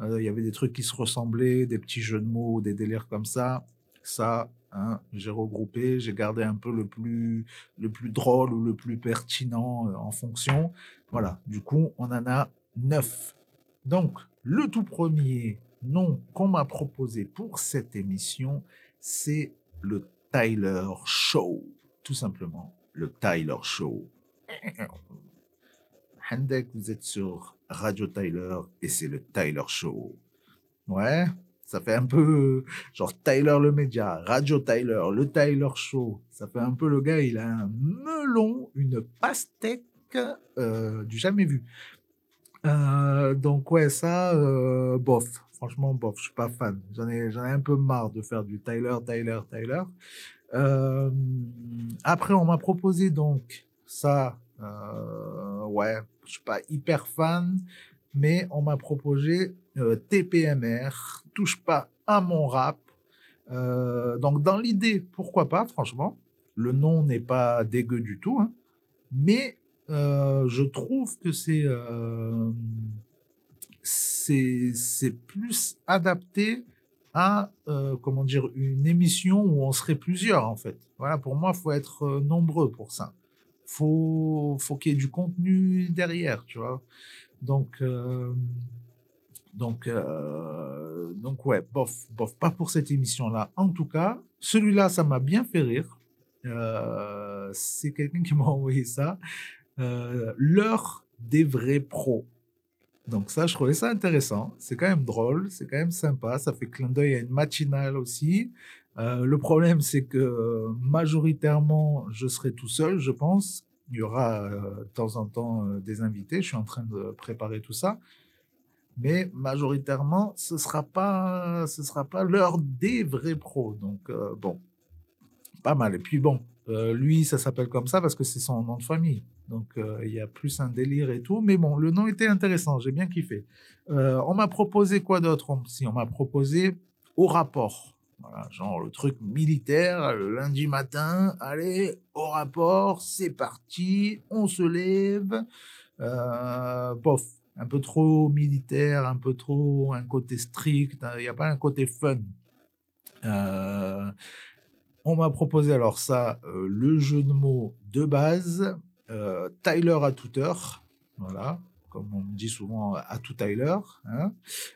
Euh, Il y avait des trucs qui se ressemblaient, des petits jeux de mots, des délires comme ça. Ça, hein, j'ai regroupé, j'ai gardé un peu le plus, le plus drôle ou le plus pertinent euh, en fonction. Voilà, du coup, on en a 9. Donc, le tout premier nom qu'on m'a proposé pour cette émission, c'est le Tyler Show. Tout simplement, le Tyler Show. Handek, vous êtes sur Radio Tyler et c'est le Tyler Show. Ouais, ça fait un peu genre Tyler le média, Radio Tyler, le Tyler Show. Ça fait un peu le gars, il a un melon, une pastèque euh, du jamais vu. Euh, donc ouais, ça, euh, bof. Franchement, bof, je suis pas fan. J'en ai, ai un peu marre de faire du Tyler, Tyler, Tyler. Euh, après, on m'a proposé donc ça. Euh, ouais, je suis pas hyper fan, mais on m'a proposé euh, TPMR, touche pas à mon rap. Euh, donc dans l'idée, pourquoi pas, franchement. Le nom n'est pas dégueu du tout, hein, mais euh, je trouve que c'est c'est plus adapté à comment dire une émission où on serait plusieurs en fait. Voilà, pour moi, faut être nombreux pour ça. Faut faut qu'il y ait du contenu derrière, tu vois. Donc donc euh, donc ouais, bof bof pas pour cette émission là. En tout cas, celui-là, ça m'a bien fait rire. Euh, c'est quelqu'un qui m'a envoyé ça. Euh, l'heure des vrais pros. Donc ça, je trouvais ça intéressant. C'est quand même drôle, c'est quand même sympa. Ça fait clin d'œil à une matinale aussi. Le problème, c'est que majoritairement, je serai tout seul, je pense. Il y aura de temps en temps des invités. Je suis en train de préparer tout ça. Mais majoritairement, ce sera pas, ce sera pas l'heure des vrais pros. Donc euh, bon, pas mal. Et puis bon, euh, lui, ça s'appelle comme ça parce que c'est son nom de famille. Donc euh, il y a plus un délire et tout. Mais bon, le nom était intéressant, j'ai bien kiffé. On m'a proposé quoi d'autre? Si on m'a proposé au rapport. Genre le truc militaire, lundi matin, allez, au rapport, c'est parti, on se lève. Euh, bof, un peu trop militaire, un peu trop un côté strict, il n'y a pas un côté fun. Euh, on m'a proposé alors ça, euh, le jeu de mots de base, euh, Tyler à toute heure, voilà, comme on me dit souvent à tout Tyler. Hein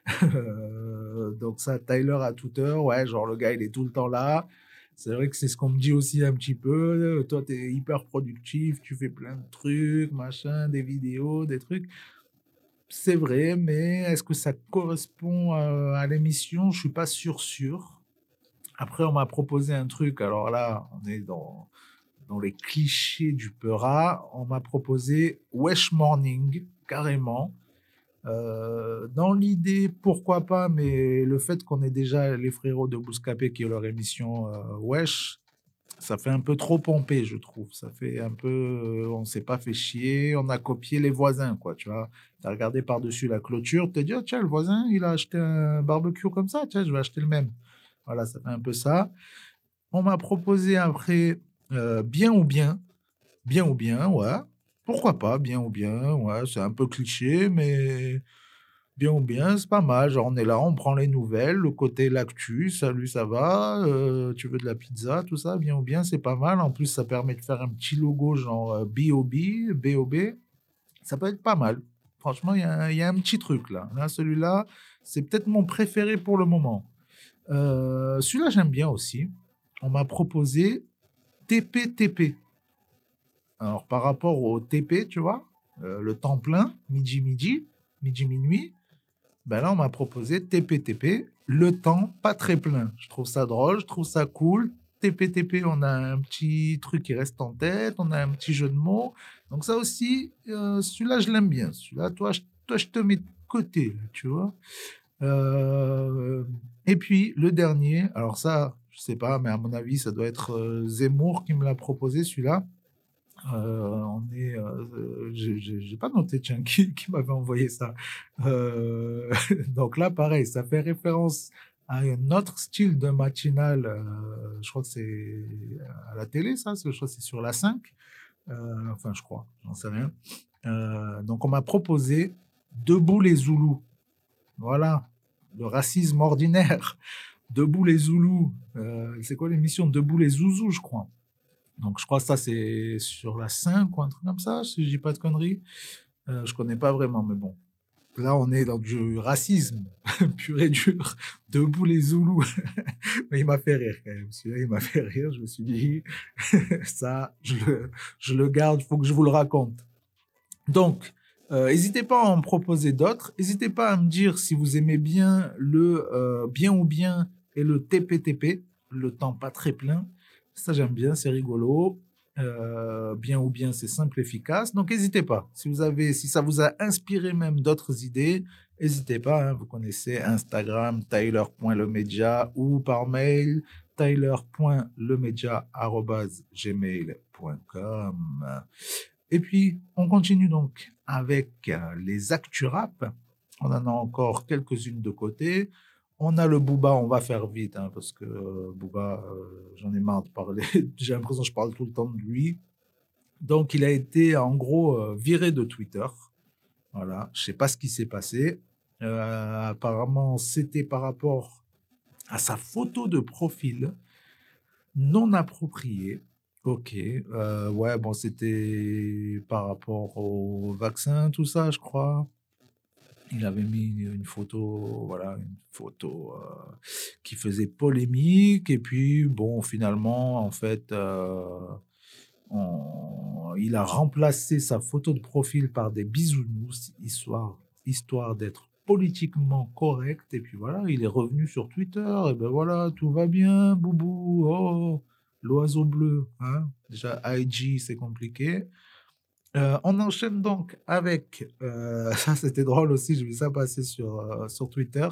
donc ça, Tyler à toute heure, ouais, genre le gars il est tout le temps là. C'est vrai que c'est ce qu'on me dit aussi un petit peu. Toi, tu es hyper productif, tu fais plein de trucs, machin, des vidéos, des trucs. C'est vrai, mais est-ce que ça correspond à, à l'émission? Je suis pas sûr sûr. Après, on m'a proposé un truc. Alors là, on est dans, dans les clichés du Peura. On m'a proposé Wesh Morning, carrément. Euh, dans l'idée, pourquoi pas, mais le fait qu'on ait déjà les frérots de Bouscapé qui ont leur émission euh, Wesh, ça fait un peu trop pompé, je trouve. Ça fait un peu, euh, on s'est pas fait chier, on a copié les voisins, quoi, tu vois. T'as regardé par-dessus la clôture, t'as dit, Ah, tiens, le voisin, il a acheté un barbecue comme ça, tiens, je vais acheter le même. Voilà, ça fait un peu ça. On m'a proposé après euh, bien ou bien. Bien ou bien, ouais. Pourquoi pas, bien ou bien, ouais. C'est un peu cliché, mais bien ou bien, c'est pas mal. Genre, on est là, on prend les nouvelles, le côté l'actu, salut, ça va, euh, tu veux de la pizza, tout ça, bien ou bien, c'est pas mal. En plus, ça permet de faire un petit logo genre euh, BOB, BOB. Ça peut être pas mal. Franchement, il y, y a un petit truc là. Là, celui-là, c'est peut-être mon préféré pour le moment. Euh, celui-là, j'aime bien aussi. On m'a proposé TPTP. Alors, par rapport au TP, tu vois, le temps plein, midi-midi, midi-minuit, ben là, on m'a proposé TPTP, le temps pas très plein. Je trouve ça drôle, je trouve ça cool. TPTP, on a un petit truc qui reste en tête, on a un petit jeu de mots. Donc ça aussi, euh, celui-là, je l'aime bien. Celui-là, toi, je, toi, je te mets de côté, tu vois. Euh, et puis, le dernier, alors ça, Je sais pas, mais à mon avis, ça doit être euh, Zemmour qui me l'a proposé, celui-là. Euh, on est, euh, j'ai- j'ai pas noté qui, m'avait envoyé ça. Euh, donc là, pareil, ça fait référence à un autre style de matinale. euh, je crois que c'est à la télé, ça. Je crois que c'est sur la 5. Euh, enfin, je crois, j'en sais rien. Euh, donc on m'a proposé Debout les Zoulous. Voilà, le racisme ordinaire. Debout les Zoulous. Euh, c'est quoi l'émission Debout les Zouzous, je crois? Donc je crois que ça c'est sur la 5 ou un truc comme ça, si je dis pas de conneries. Euh, je connais pas vraiment, mais bon. Là, on est dans du racisme pur et dur. Debout les Zoulous. mais il m'a fait rire quand même. Celui-là, il m'a fait rire. Je me suis dit, ça, je le, garde, il faut que je vous le raconte. Donc, euh, n'hésitez pas à en proposer d'autres. N'hésitez pas à me dire si vous aimez bien le euh, bien ou bien et le TPTP, le temps pas très plein. Ça, j'aime bien, c'est rigolo. Euh, bien ou bien, c'est simple, efficace. Donc, n'hésitez pas. Si vous avez, si ça vous a inspiré même d'autres idées, n'hésitez pas. hein. vous connaissez Instagram, tyler.lemedia ou par mail, tyler.lemedia.gmail.com. Et puis, on continue donc avec les actus rap. On en a encore quelques-unes de côté. On a le Booba, on va faire vite, hein, parce que euh, Booba, euh, j'en ai marre de parler. J'ai l'impression que je parle tout le temps de lui. Donc, il a été en gros euh, viré de Twitter. Voilà, je sais pas ce qui s'est passé. Euh, apparemment, c'était par rapport à sa photo de profil non appropriée. Ok, ouais, bon, c'était par rapport au vaccin, tout ça, je crois. Il avait mis une photo, voilà, une photo euh, qui faisait polémique. Et puis, bon, finalement, en fait, euh, il a remplacé sa photo de profil par des bisounours, histoire, histoire d'être politiquement correct. Et puis voilà, il est revenu sur Twitter. Et ben voilà, tout va bien, boubou. Oh, l'oiseau bleu. Hein Déjà, IG, c'est compliqué. Euh, on enchaîne donc avec, euh, ça c'était drôle aussi, j'ai vu ça passer sur, euh, sur Twitter.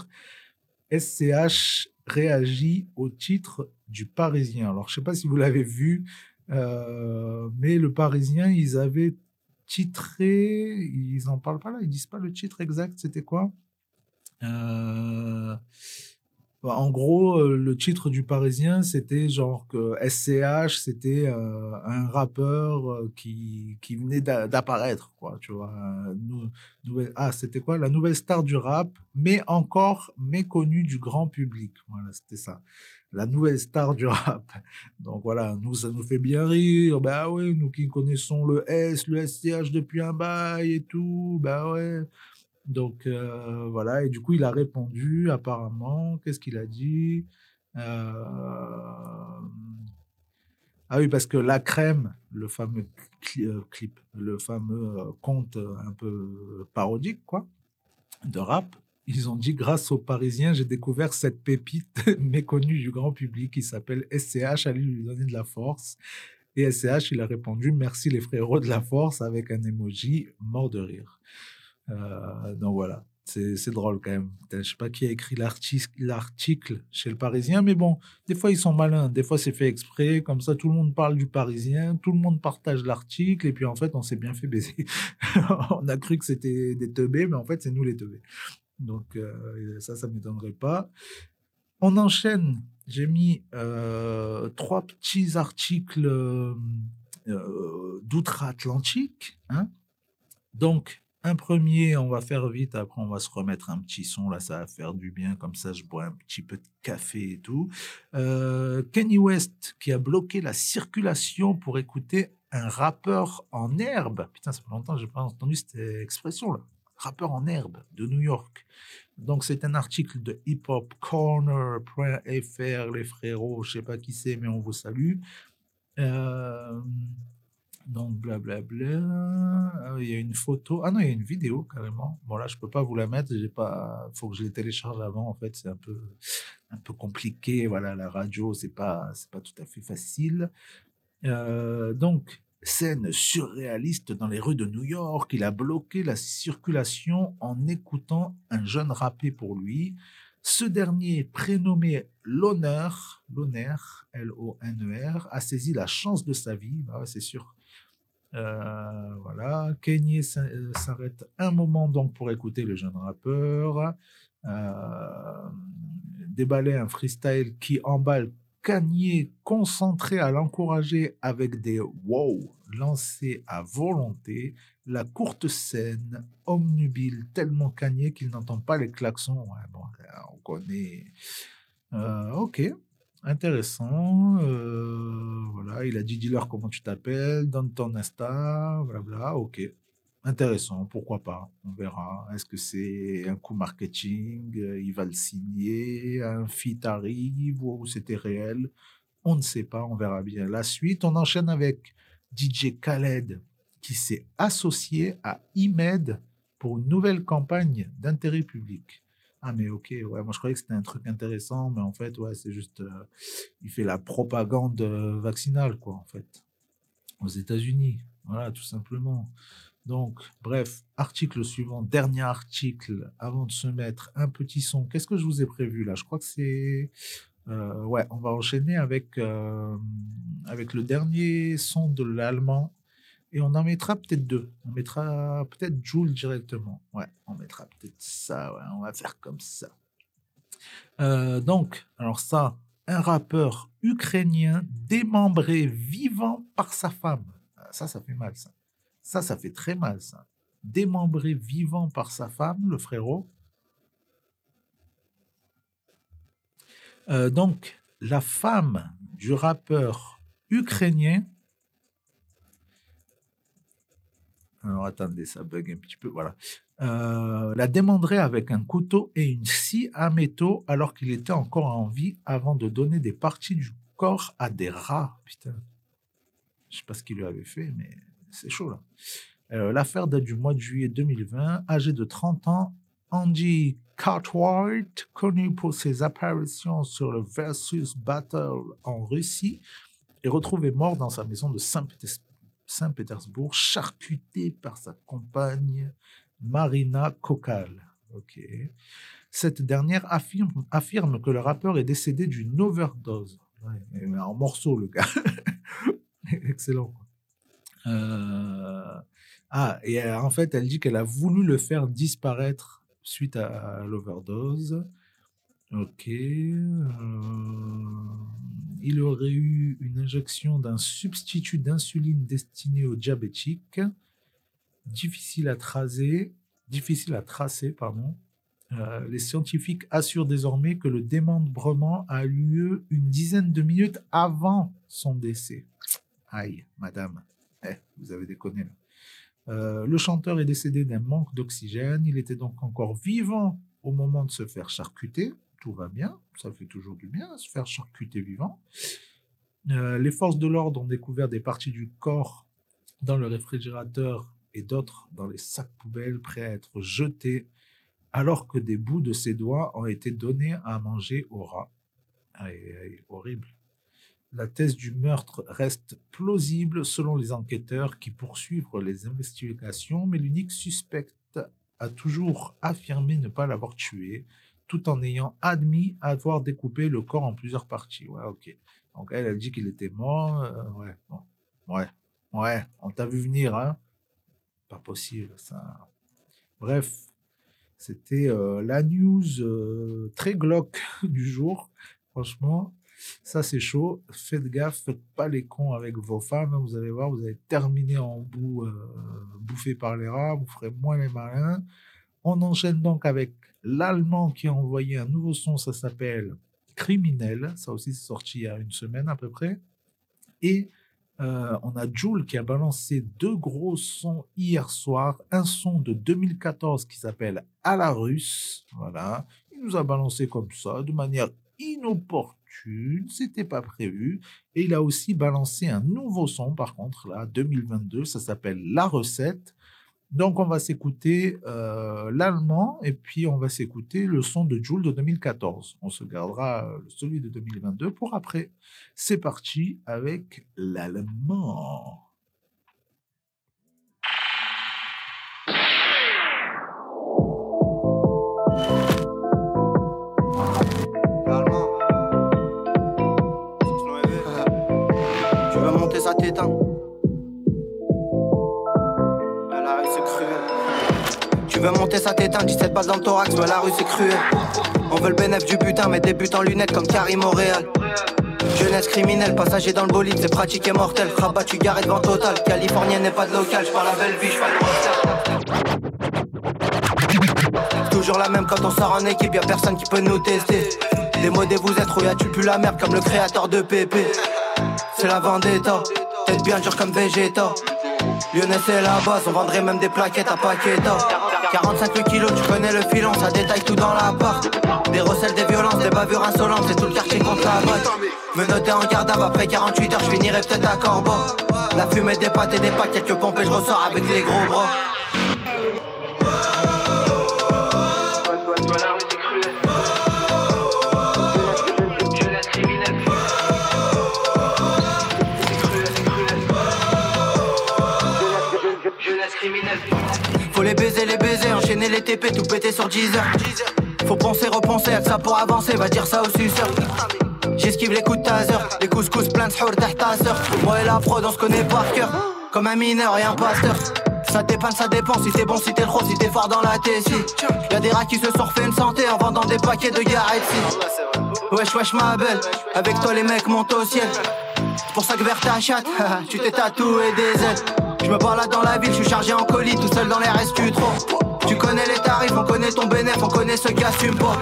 SCH réagit au titre du Parisien. Alors je sais pas si vous l'avez vu, mais le Parisien, ils avaient titré, ils en parlent pas là, ils disent pas le titre exact, c'était quoi? En gros, euh, le titre du Parisien, c'était genre que SCH, c'était euh, un rappeur euh, qui, qui venait d'a- d'apparaître, quoi, tu vois. nouvelle- ah, c'était quoi? La nouvelle star du rap, mais encore méconnue du grand public. Voilà, c'était ça. La nouvelle star du rap. Donc voilà, nous, ça nous fait bien rire. Bah ouais, nous qui connaissons le S, le SCH depuis un bail et tout, bah ouais. Donc euh, voilà, et du coup, il a répondu apparemment. Qu'est-ce qu'il a dit? Euh, Ah oui, parce que La Crème, le fameux euh, clip, le fameux conte un peu parodique, quoi, de rap, ils ont dit grâce aux Parisiens, j'ai découvert cette pépite méconnue du grand public qui s'appelle SCH, allez lui donner de la force. Et SCH, il a répondu merci les frérots de la force avec un emoji mort de rire. Euh, donc voilà, c'est drôle quand même. Je sais pas qui a écrit l'arti- l'article chez le Parisien, mais bon, des fois ils sont malins, des fois c'est fait exprès, comme ça tout le monde parle du Parisien, tout le monde partage l'article, et puis en fait on s'est bien fait baiser. on a cru que c'était des teubés, mais en fait c'est nous les teubés. Donc euh, ça, ça m'étonnerait pas. On enchaîne. J'ai mis euh, trois petits articles d'outre-Atlantique. hein. Donc, un premier, on va faire vite, après on va se remettre un petit son, là ça va faire du bien, comme ça je bois un petit peu de café et tout. Euh, Kanye West qui a bloqué la circulation pour écouter un rappeur en herbe. Putain, ça fait longtemps que j'ai pas entendu cette expression là. Rappeur en herbe de New York. Donc c'est un article de hiphopcorner.fr, les frérots, je sais pas qui c'est, mais on vous salue. Euh, donc, blablabla. Ah Il y a une photo. Ah non, il y a une vidéo carrément. Bon, là, je peux pas vous la mettre. J'ai pas. faut que je les télécharge avant. En fait, c'est un peu, un peu compliqué. Voilà, la radio, c'est pas, c'est pas tout à fait facile. Euh, donc, scène surréaliste dans les rues de New York. Il a bloqué la circulation en écoutant un jeune rapper pour lui. Ce dernier, prénommé l'honneur, l'honneur, L-O-N-E-R, a saisi la chance de sa vie, bah c'est sûr. Euh, voilà, Kanye euh, s'arrête un moment donc pour écouter le jeune rappeur, euh, déballer un freestyle qui emballe Kanye concentré à l'encourager avec des wow lancés à volonté, la courte scène omnubile tellement Kanye qu'il n'entend pas les klaxons. Bon, on connaît. Ok, intéressant. euh, voilà, il a dit dis-leur comment tu t'appelles, donne ton Insta, blabla. Ok, intéressant, pourquoi pas, on verra. Est-ce que c'est un coup marketing, euh, il va le signer, un feat arrive ou c'était réel? On ne sait pas, on verra bien. La suite, on enchaîne avec DJ Khaled qui s'est associé à Imed pour une nouvelle campagne d'intérêt public. Ah mais ok, ouais, moi je croyais que c'était un truc intéressant, mais en fait, ouais, c'est juste, euh, il fait la propagande euh, vaccinale, quoi, en fait, aux États-Unis, voilà, tout simplement. Donc, bref, article suivant, dernier article, avant de se mettre un petit son. Qu'est-ce que je vous ai prévu là? Je crois que c'est, euh, ouais, on va enchaîner avec avec le dernier son de l'allemand. Et on en mettra peut-être deux. On mettra peut-être Joule directement. Ouais, on mettra peut-être ça. Ouais, on va faire comme ça. Euh, donc, alors ça, un rappeur ukrainien démembré vivant par sa femme. Ah, Ça, ça fait mal, ça. Ça, ça fait très mal, ça. Démembré vivant par sa femme, le frérot. Euh, donc, la femme du rappeur ukrainien. Alors attendez, ça bug un petit peu. Voilà. Euh, la démembrait avec un couteau et une scie à métaux alors qu'il était encore en vie avant de donner des parties du corps à des rats. Putain. Je sais pas ce qu'il lui avait fait, mais c'est chaud là. Euh, L'affaire date du mois de juillet 2020. Âgé de 30 ans, Andy Cartwright, connu pour ses apparitions sur le Versus Battle en Russie, est retrouvé mort dans sa maison de Saint-Pétersbourg, Saint-Pétersbourg, charcuté par sa compagne Marina Kokal. Ok. Cette dernière affirme, affirme que le rappeur est décédé d'une overdose. En morceaux, le gars. Excellent. Euh, Ah, et euh, en fait, elle dit qu'elle a voulu le faire disparaître suite à l'overdose. Ok. euh, il aurait eu une injection d'un substitut d'insuline destiné aux diabétiques. Difficile à tracer. Difficile à tracer, pardon. Euh, les scientifiques assurent désormais que le démembrement a eu lieu une dizaine de minutes avant son décès. Aïe, madame. Eh, vous avez déconné. Euh, le chanteur est décédé d'un manque d'oxygène. Il était donc encore vivant au moment de se faire charcuter. Tout va bien, ça fait toujours du bien, se faire charcuter vivant. Euh, les forces de l'ordre ont découvert des parties du corps dans le réfrigérateur et d'autres dans les sacs poubelles prêts à être jetés, alors que des bouts de ses doigts ont été donnés à manger aux rats. Horrible. La thèse du meurtre reste plausible selon les enquêteurs qui poursuivent les investigations, mais l'unique suspecte a toujours affirmé ne pas l'avoir tué, tout en ayant admis avoir découpé le corps en plusieurs parties. Ouais, ok. Donc elle, elle dit qu'il était mort. euh, ouais. Ouais, ouais, on t'a vu venir, hein Pas possible, ça. Bref, c'était euh, la news euh, très glauque du jour. Franchement, ça c'est chaud. Faites gaffe, faites pas les cons avec vos femmes. Vous allez voir, vous allez terminer en bout, bouffé par les rats. Vous ferez moins les malins. On enchaîne donc avec l'allemand qui a envoyé un nouveau son. Ça s'appelle Criminel. Ça aussi, c'est sorti il y a une semaine à peu près. Et euh, on a Joule qui a balancé deux gros sons hier soir. Un son de 2014 qui s'appelle À la russe. Voilà. Il nous a balancé comme ça, de manière inopportune. C'était pas prévu. Et il a aussi balancé un nouveau son, par contre, là, 2022. Ça s'appelle La recette. Donc, on va s'écouter euh, l'allemand et puis on va s'écouter le son de Joule de 2014. On se gardera euh, celui de 2022 pour après. C'est parti avec l'allemand. Tu veux monter, ça t'éteint. Tu veux monter, ça t'éteint. 17 balles dans le thorax, mais la rue c'est cruel. On veut le bénéfice du butin, mais des buts en lunettes comme Karim Montréal. Jeunesse criminelle, passager dans le bolide, c'est pratique et mortel. Rabat, tu garé devant total. Californienne n'est pas de local, je parle la belle vie, je le Toujours la même quand on sort en équipe, y'a personne qui peut nous tester. Démodé vous êtes, ou tu plus la merde comme le créateur de PP. C'est la vendetta, tête bien dur comme Vegeta. Lyonnais c'est la base, on vendrait même des plaquettes à Paqueta 45 le kilo, tu connais le filon, ça détaille tout dans la part Des recels, des violences, des bavures insolentes, c'est tout le quartier contre la boîte Me noter en garde après 48 heures, je finirai peut-être à Corbeau. La fumée des pâtes et des pâtes, quelques pompes et je ressors avec les gros bras Faut les baiser, les baiser, enchaîner les TP, tout péter sur 10 heures. Faut penser, repenser, à ça pour avancer, va dire ça au suceur. J'esquive les coups de taser, les couscous plein de sœur. Moi et la prod, on se connaît par cœur. Comme un mineur et un pasteur. Ça dépanne, ça dépend si t'es bon, si t'es trop, si t'es fort dans la tessie. Y'a des rats qui se sont refait une santé en vendant des paquets de Gareth Wesh, wesh, ma belle, avec toi les mecs montent au ciel. C'est pour ça que vers ta chatte, tu t'es tatoué des ailes. Je me balade dans la ville, je suis chargé en colis, tout seul dans les restes trop. Tu connais les tarifs, on connaît ton bénéfice, on connaît ceux qui assument pas.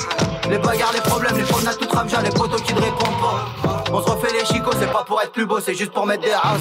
Les bagarres, les problèmes, les promenades tout ramja, les potos qui ne répondent pas. On se refait les chicots, c'est pas pour être plus beau, c'est juste pour mettre des races.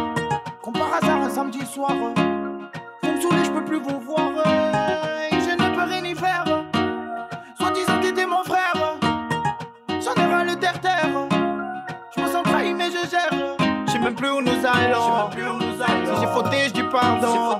par hasard un samedi soir. Vous me saoulez, je peux plus vous voir. Et je ne peux rien y faire. Soit disant t'étais mon frère. J'en ai ras le terre-terre. Je me sens trahi, mais je gère. Je sais même plus où nous allons. Si j'ai fauté, je dis pardon.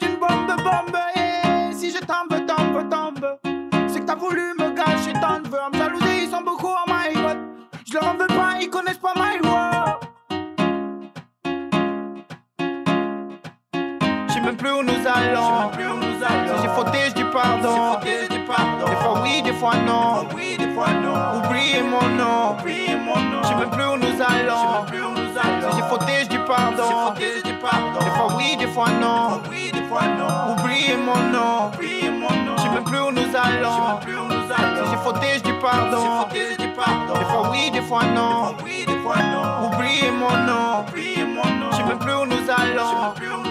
allons. Si j'ai fauté, je dis pardon. Des fois oui, des fois non. Oubliez mon nom. Je sais plus où nous allons. Si j'ai fauté, je dis pardon. Des fois oui, des fois non. Oubliez mon nom. Je sais plus où nous allons. Si j'ai fauté, je dis pardon. Des fois oui, des fois non. Oubliez mon nom. Je sais plus où nous allons.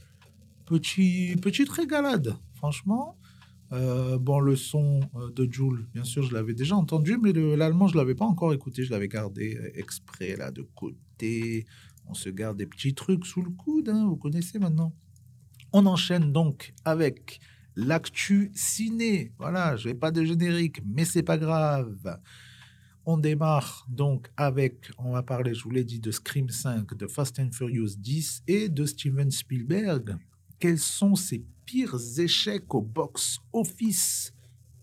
Petit, petite régalade, franchement. Euh, bon, le son euh, de Jules, bien sûr, je l'avais déjà entendu, mais l'allemand, je ne l'avais pas encore écouté. Je l'avais gardé exprès là de côté. On se garde des petits trucs sous le coude, hein, vous connaissez maintenant. On enchaîne donc avec l'actu ciné. Voilà, je n'ai pas de générique, mais c'est pas grave. On démarre donc avec, on va parler, je vous l'ai dit, de Scream 5, de Fast and Furious 10 et de Steven Spielberg. Quels sont ses pires échecs au box-office?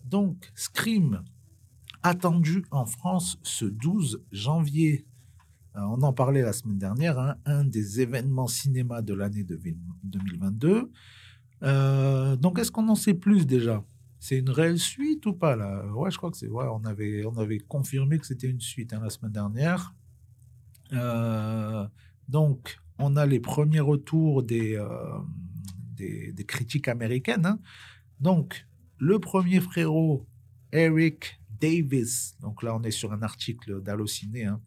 Donc, Scream, attendu en France ce 12 janvier. Euh, on en parlait la semaine dernière, hein, un des événements cinéma de l'année 2022. Euh, donc, est-ce qu'on en sait plus déjà? C'est une réelle suite ou pas là? Ouais, je crois que c'est. Ouais, on avait, on avait confirmé que c'était une suite hein, la semaine dernière. Euh, donc, on a les premiers retours des, des, critiques américaines. Hein. Donc, le premier frérot, Eric Davis, donc là on est sur un article d'Allociné, hein,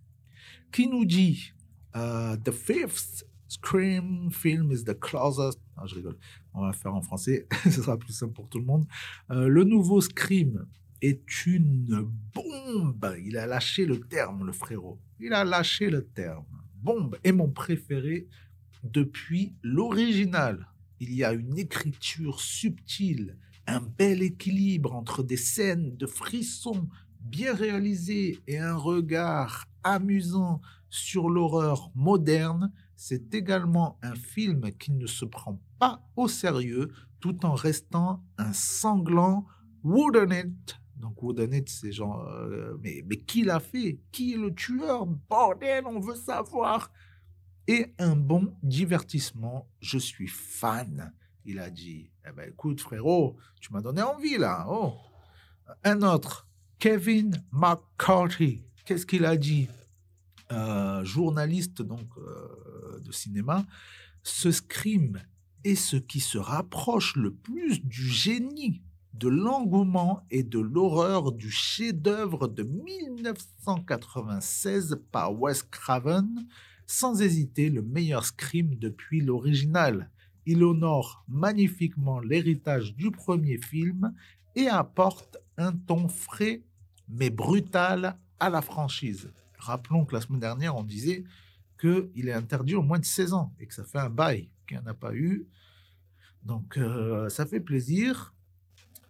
qui nous dit euh, The fifth Scream film is the closest. Ah, je rigole. On va faire en français. Ce sera plus simple pour tout le monde. Euh, le nouveau Scream est une bombe. Il a lâché le terme, le frérot. Il a lâché le terme. Bombe est mon préféré depuis l'original. Il y a une écriture subtile, un bel équilibre entre des scènes de frissons bien réalisées et un regard amusant sur l'horreur moderne c'est également un film qui ne se prend pas au sérieux tout en restant un sanglant whodunit. Donc whodunit, c'est genre, euh, mais, mais qui l'a fait? Qui est le tueur? Bordel, on veut savoir. Et un bon divertissement, je suis fan. Il a dit, eh ben écoute frérot, tu m'as donné envie là. Oh. Un autre, Kevin McCarthy, qu'est-ce qu'il a dit? Journaliste donc euh, de cinéma, ce scream est ce qui se rapproche le plus du génie, de l'engouement et de l'horreur du chef-d'œuvre de 1996 par Wes Craven, sans hésiter le meilleur scream depuis l'original. Il honore magnifiquement l'héritage du premier film et apporte un ton frais mais brutal à la franchise. Rappelons que la semaine dernière, on disait qu'il est interdit au moins de 16 ans et que ça fait un bail qu'il n'y en a pas eu. Donc, euh, ça fait plaisir.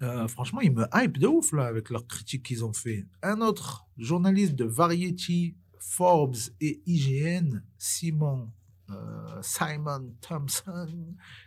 Euh, franchement, ils me hype de ouf là avec leurs critiques qu'ils ont fait. Un autre journaliste de Variety, Forbes et IGN, Simon, euh, Simon Thompson,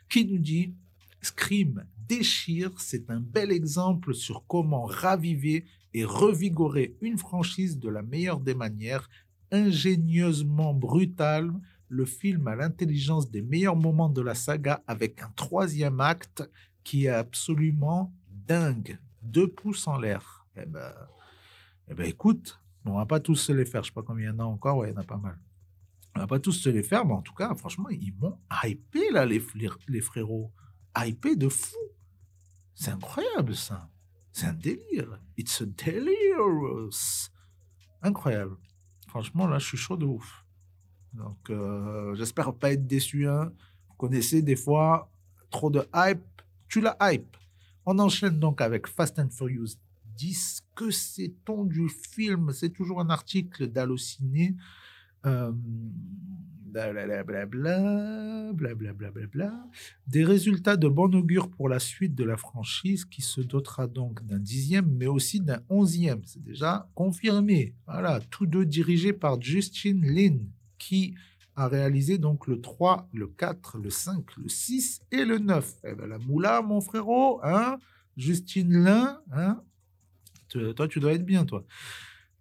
qui nous dit Scream déchire, c'est un bel exemple sur comment raviver et revigorer une franchise de la meilleure des manières, ingénieusement brutale, le film a l'intelligence des meilleurs moments de la saga avec un troisième acte qui est absolument dingue. Deux pouces en l'air. Eh ben, eh ben écoute, on va pas tous se les faire. Je sais pas combien il y en a encore. Ouais, il y en a pas mal. On va pas tous se les faire, mais en tout cas, franchement, ils m'ont hypé là, les, les frérots. Hypé de fou. C'est incroyable ça. C'est un délire. It's a delirious. Incroyable. Franchement, là, je suis chaud de ouf. Donc, euh, j'espère pas être déçu. Hein. Vous connaissez des fois, trop de hype, tu la hype. On enchaîne donc avec Fast and Furious 10. Que sait-on du film? C'est toujours un article d'Allociné. Euh, blablabla, blablabla, des résultats de bon augure pour la suite de la franchise qui se dotera donc d'un dixième, mais aussi d'un onzième. C'est déjà confirmé. Voilà, tous deux dirigés par Justin Lin, qui a réalisé donc le 3, le 4, le 5, le 6 et le 9. Eh ben la moula, mon frérot, hein? Justine Lin, hein? Toi, tu dois être bien, toi.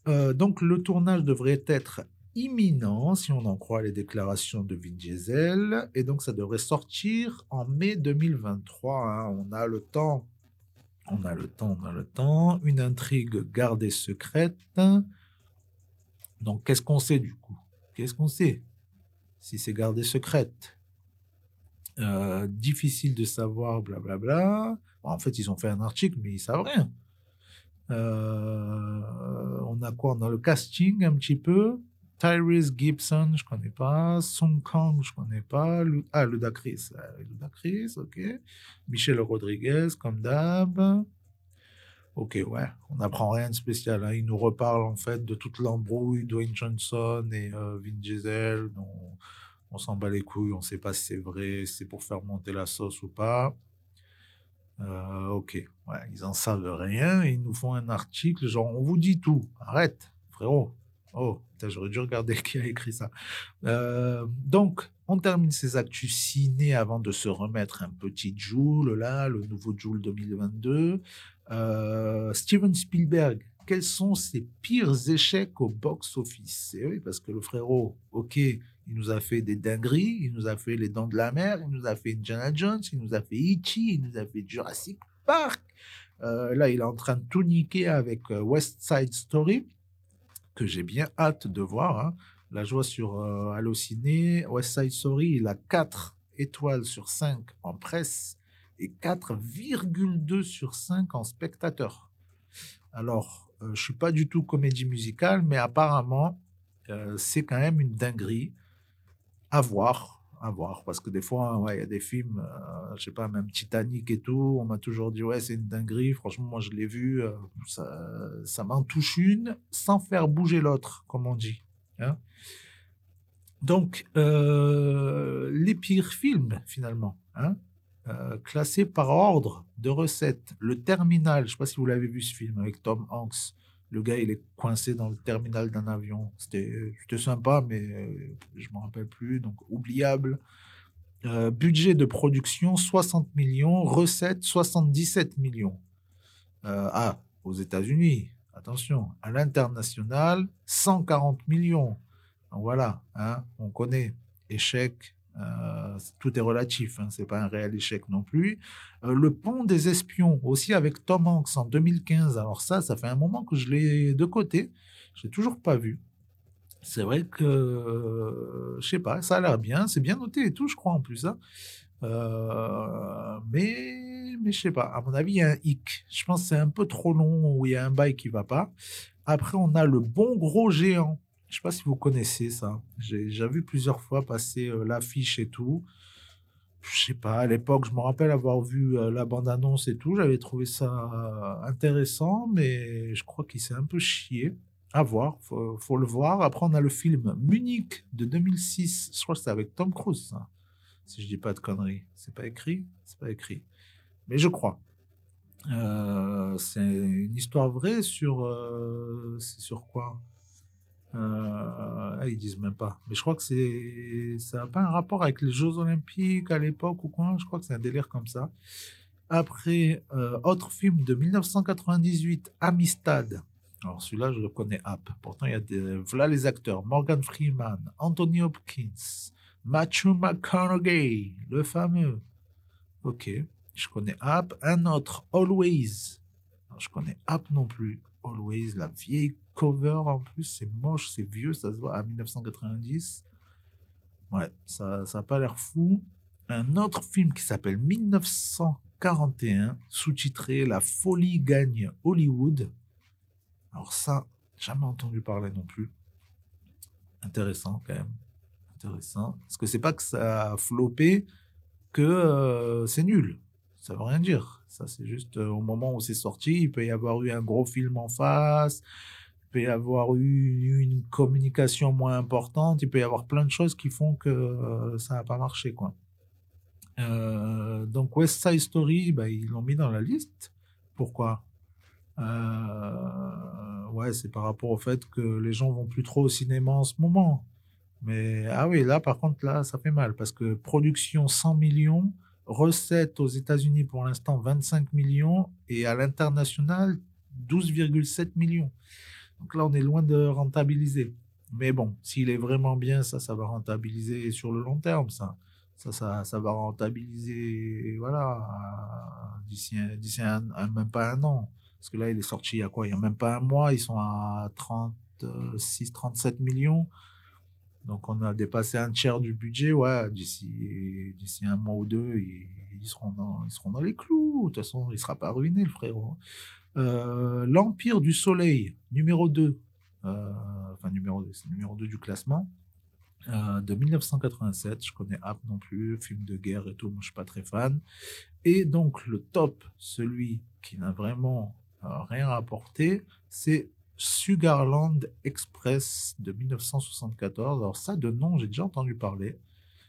Euh, donc, le tournage devrait être imminent, si on en croit les déclarations de Vin Diesel. Et donc, ça devrait sortir en mai 2023. Hein. On a le temps. On a le temps, on a le temps. Une intrigue gardée secrète. Donc, qu'est-ce qu'on sait du coup? Qu'est-ce qu'on sait Si c'est gardé secrète? Euh, difficile de savoir, blablabla. en fait, ils ont fait un article, mais ils savent rien. Euh, on a quoi? On a le casting un petit peu. Tyrese Gibson, je connais pas. Song Kang, je connais pas. Ah, Ludacris. Euh, Ludacris, ok. Michel Rodriguez, comme d'hab. Ok, ouais, on n'apprend rien de spécial. Hein. Il nous reparle en fait de toute l'embrouille Dwayne Johnson et euh, Vin Diesel. On s'en bat les couilles, on sait pas si c'est vrai, si c'est pour faire monter la sauce ou pas. Euh, ok, ouais, ils en savent rien, ils nous font un article, genre on vous dit tout, arrête, frérot. Oh, j'aurais dû regarder qui a écrit ça. Euh, donc, on termine ces actus ciné avant de se remettre un petit Joule, là, le nouveau Joule 2022. Euh, Steven Spielberg, quels sont ses pires échecs au box-office? Et oui, parce que le frérot, ok, il nous a fait des dingueries, il nous a fait Les Dents de la Mer, il nous a fait Indiana Jones, il nous a fait E.T., il nous a fait Jurassic Park. Euh, là, il est en train de tout niquer avec euh, West Side Story, que j'ai bien hâte de voir. Hein. La joie sur euh, Allociné, West Side Story, il a 4 étoiles sur 5 en presse et 4,2 sur 5 en spectateurs. Alors, euh, je suis pas du tout comédie musicale, mais apparemment, euh, c'est quand même une dinguerie à voir, à voir. Parce que des fois, ouais, il y a des films, euh, je sais pas, même Titanic et tout, on m'a toujours dit, ouais, c'est une dinguerie. Franchement, moi, je l'ai vu, euh, ça, ça m'en touche une sans faire bouger l'autre, comme on dit. hein. Donc, euh, les pires films, finalement, hein, euh, classés par ordre de recettes. Le Terminal, je sais pas si vous l'avez vu ce film avec Tom Hanks. Le gars, il est coincé dans le terminal d'un avion. C'était c'était sympa, mais euh, je m'en rappelle plus, donc oubliable. Euh, budget de production 60 millions, recettes 77 millions. Euh, ah, aux États-Unis, attention, à l'international 140 millions. Voilà, hein, on connaît échec, euh, tout est relatif, hein, c'est pas un réel échec non plus. Euh, le pont des espions, aussi avec Tom Hanks en 2015. Alors ça, ça fait un moment que je l'ai de côté, je l'ai toujours pas vu. C'est vrai que, euh, je sais pas, ça a l'air bien, c'est bien noté et tout, je crois en plus. hein. Euh, mais, mais je sais pas, à mon avis, il y a un hic. Je pense que c'est un peu trop long ou il y a un bail qui va pas. Après, on a le bon gros géant. Je sais pas si vous connaissez ça. J'ai vu plusieurs fois passer euh, l'affiche et tout. Je sais pas, à l'époque, je me rappelle avoir vu euh, la bande-annonce et tout. J'avais trouvé ça euh, intéressant, mais je crois qu'il s'est un peu chié. À voir, faut, faut le voir. Après, on a le film Munich de 2006. Je crois que c'est avec Tom Cruise. Si je dis pas de conneries. C'est pas écrit? C'est pas écrit. Mais je crois. Euh, c'est une histoire vraie sur. c'est sur quoi? Euh, ah, ils disent même pas. Mais je crois que c'est, ça n'a pas un rapport avec les Jeux Olympiques à l'époque ou quoi. Je crois que c'est un délire comme ça. Après, euh, autre film de 1998, Amistad. Alors celui-là, je le connais app. Pourtant, il y a des, voilà les acteurs Morgan Freeman, Anthony Hopkins, Matthew McConaughey, le fameux. Ok, je connais app. Un autre, Always. Je connais app non plus. Always, la vieille cover en plus, c'est moche, c'est vieux, ça se voit à 1990. Ouais, ça ça a pas l'air fou. Un autre film qui s'appelle 1941, sous-titré La folie gagne Hollywood. Alors ça, jamais entendu parler non plus. Intéressant quand même. Intéressant. Parce que c'est pas que ça a floppé, que euh, c'est nul. Ça veut rien dire. Ça, c'est juste euh, au moment où c'est sorti, il peut y avoir eu un gros film en face, peut y avoir eu une communication moins importante, il peut y avoir plein de choses qui font que euh, ça n'a pas marché, quoi. Euh, donc West Side Story, bah, ils l'ont mis dans la liste. Pourquoi? Euh, Ouais, c'est par rapport au fait que les gens vont plus trop au cinéma en ce moment. Mais ah oui, là par contre, là, ça fait mal parce que production 100 millions, recettes aux États-Unis pour l'instant 25 millions et à l'international 12,7 millions. Donc là, on est loin de rentabiliser. Mais bon, s'il est vraiment bien, ça, ça va rentabiliser sur le long terme, ça. Ça, ça, va rentabiliser, voilà, d'ici d'ici un, même pas un an. Parce que là, il est sorti il y a quoi? Il y a même pas un mois, ils sont à 36, 37 millions. Donc, on a dépassé un tiers du budget. Ouais, d'ici, d'ici un mois ou deux, ils, seront dans, ils seront dans les clous. De toute façon, il sera pas ruiné, le frérot. Euh, L'Empire du Soleil, numéro 2. Euh, enfin, numéro 2, c'est numéro 2 du classement. Euh, de 1987, je connais App non plus, film de guerre et tout, moi je suis pas très fan. Et donc le top, celui qui n'a vraiment rien rapporté, c'est Sugarland Express de 1974. Alors ça, de nom, j'ai déjà entendu parler.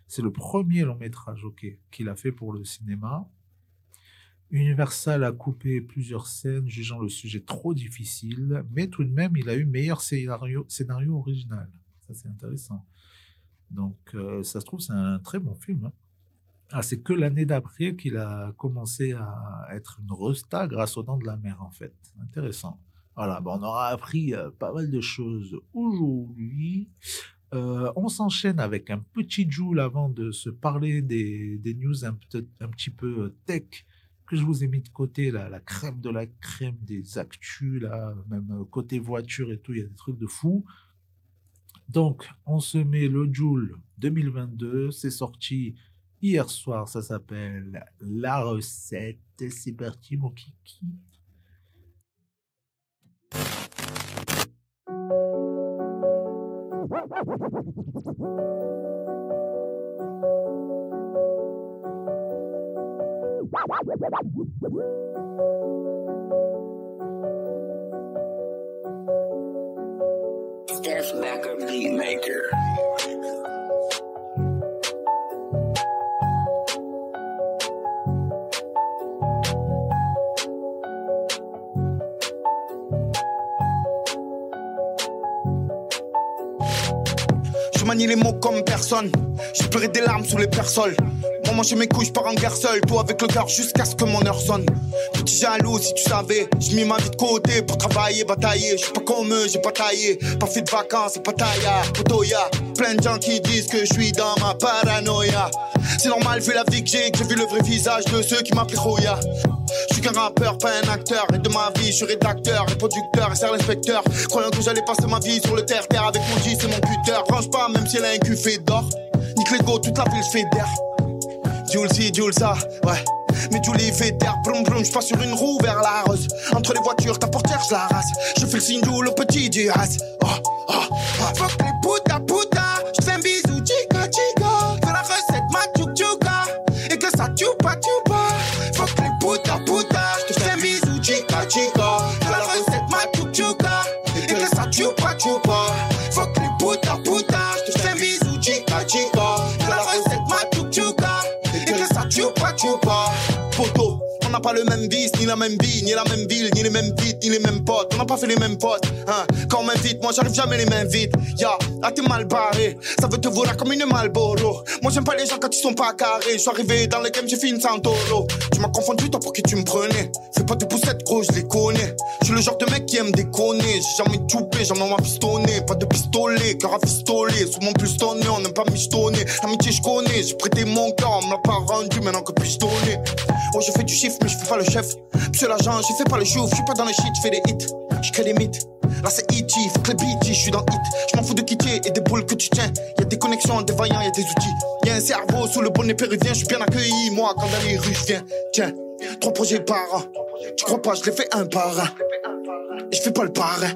C'est le premier long métrage ok, qu'il a fait pour le cinéma. Universal a coupé plusieurs scènes, jugeant le sujet trop difficile, mais tout de même, il a eu meilleur scénario, original. Ça, c'est intéressant. Donc, euh, ça se trouve, c'est un très bon film. hein. Ah, c'est que l'année d'après qu'il a commencé à être une resta grâce aux Dents de la Mer, en fait. Intéressant. Voilà, bon, on aura appris euh, pas mal de choses aujourd'hui. Euh, on s'enchaîne avec un petit joule avant de se parler des, news un, petit peu tech que je vous ai mis de côté, la crème de la crème des actus, là, même euh, côté voiture et tout, il y a des trucs de fou. Donc, on se met le Joule 2022, c'est sorti hier soir, ça s'appelle La recette. C'est parti, mon kiki. Je manie les mots comme personne. J'ai pleuré des larmes sous les persoles. Manger mes couilles, je pars en guerre seul. Tout avec le cœur jusqu'à ce que mon heure sonne. Petit jaloux, si tu savais. J'ai mis ma vie de côté pour travailler, batailler. Je suis pas comme eux, j'ai pas taillé. Pas fait de vacances, pas tailla. Potoya. Plein de gens qui disent que je suis dans ma paranoïa. C'est normal, vu la vie que j'ai, que j'ai vu le vrai visage de ceux qui m'appelaient Roya. Je suis qu'un rappeur, pas un acteur. Et de ma vie, je suis rédacteur et producteur et c'est l'inspecteur. Croyant que j'allais passer ma vie sur le terre-terre avec mon G, c'est mon cutter. Range pas, même si elle a un cul fait d'or. Nique les go, toute la ville, je fais d'air. Jules ci, Jules ça, ouais. Mais il fait terre, brum brum, je passe sur une roue vers la rose. Entre les voitures, ta portière, je la rase. Je fais le signe Jules, le petit du has. Oh, oh, oh. Fuck les puta puta, je fais un bisou, chica chica. Fais la recette, ma tchouk tchouka. Et que ça tchoupa tchoupa. Fuck les puta puta, je fais un bisou, chica chica. Pas le même vice, ni la même vie, ni la même ville, ni les mêmes vites, ni les mêmes potes. On n'a pas fait les mêmes potes. Hein. Quand on m'invite, moi j'arrive jamais les mains vides. Ya, là t'es mal barré. Ça veut te voir comme une Malboro. Moi j'aime pas les gens quand ils sont pas carrés. Je suis arrivé dans le game, j'ai fini sans taureau. Tu m'as confondu, toi pour qui tu me prenais. Fais pas de poussettes, gros, je les connais. Je suis le genre de mec qui aime déconner. J'ai jamais choupé, jamais m'a pistonné. Pas de pistolet, cœur à pistolet. Souvent plus tonné, on n'aime pas michetonner. L'amitié, je. J'ai prêté mon cœur, on me l'a pas rendu. Maintenant que donner Oh, je fais du chiffre, mais je fais pas le chef. Monsieur l'agent, je fais pas le chouf. Je suis pas dans les shit, je fais des hits. Je crée des mythes. Là c'est E.T., faut que je suis dans hit. Je m'en fous de quitter et des boules que tu tiens. Y a des connexions, des vaillants, y a des outils. Y a un cerveau sous le bonnet péruvien, je suis bien accueilli. Moi, quand dans les rues, viens. Tiens, trois projets par an. Tu crois pas, je les fais un par un. Et je fais pas le parrain.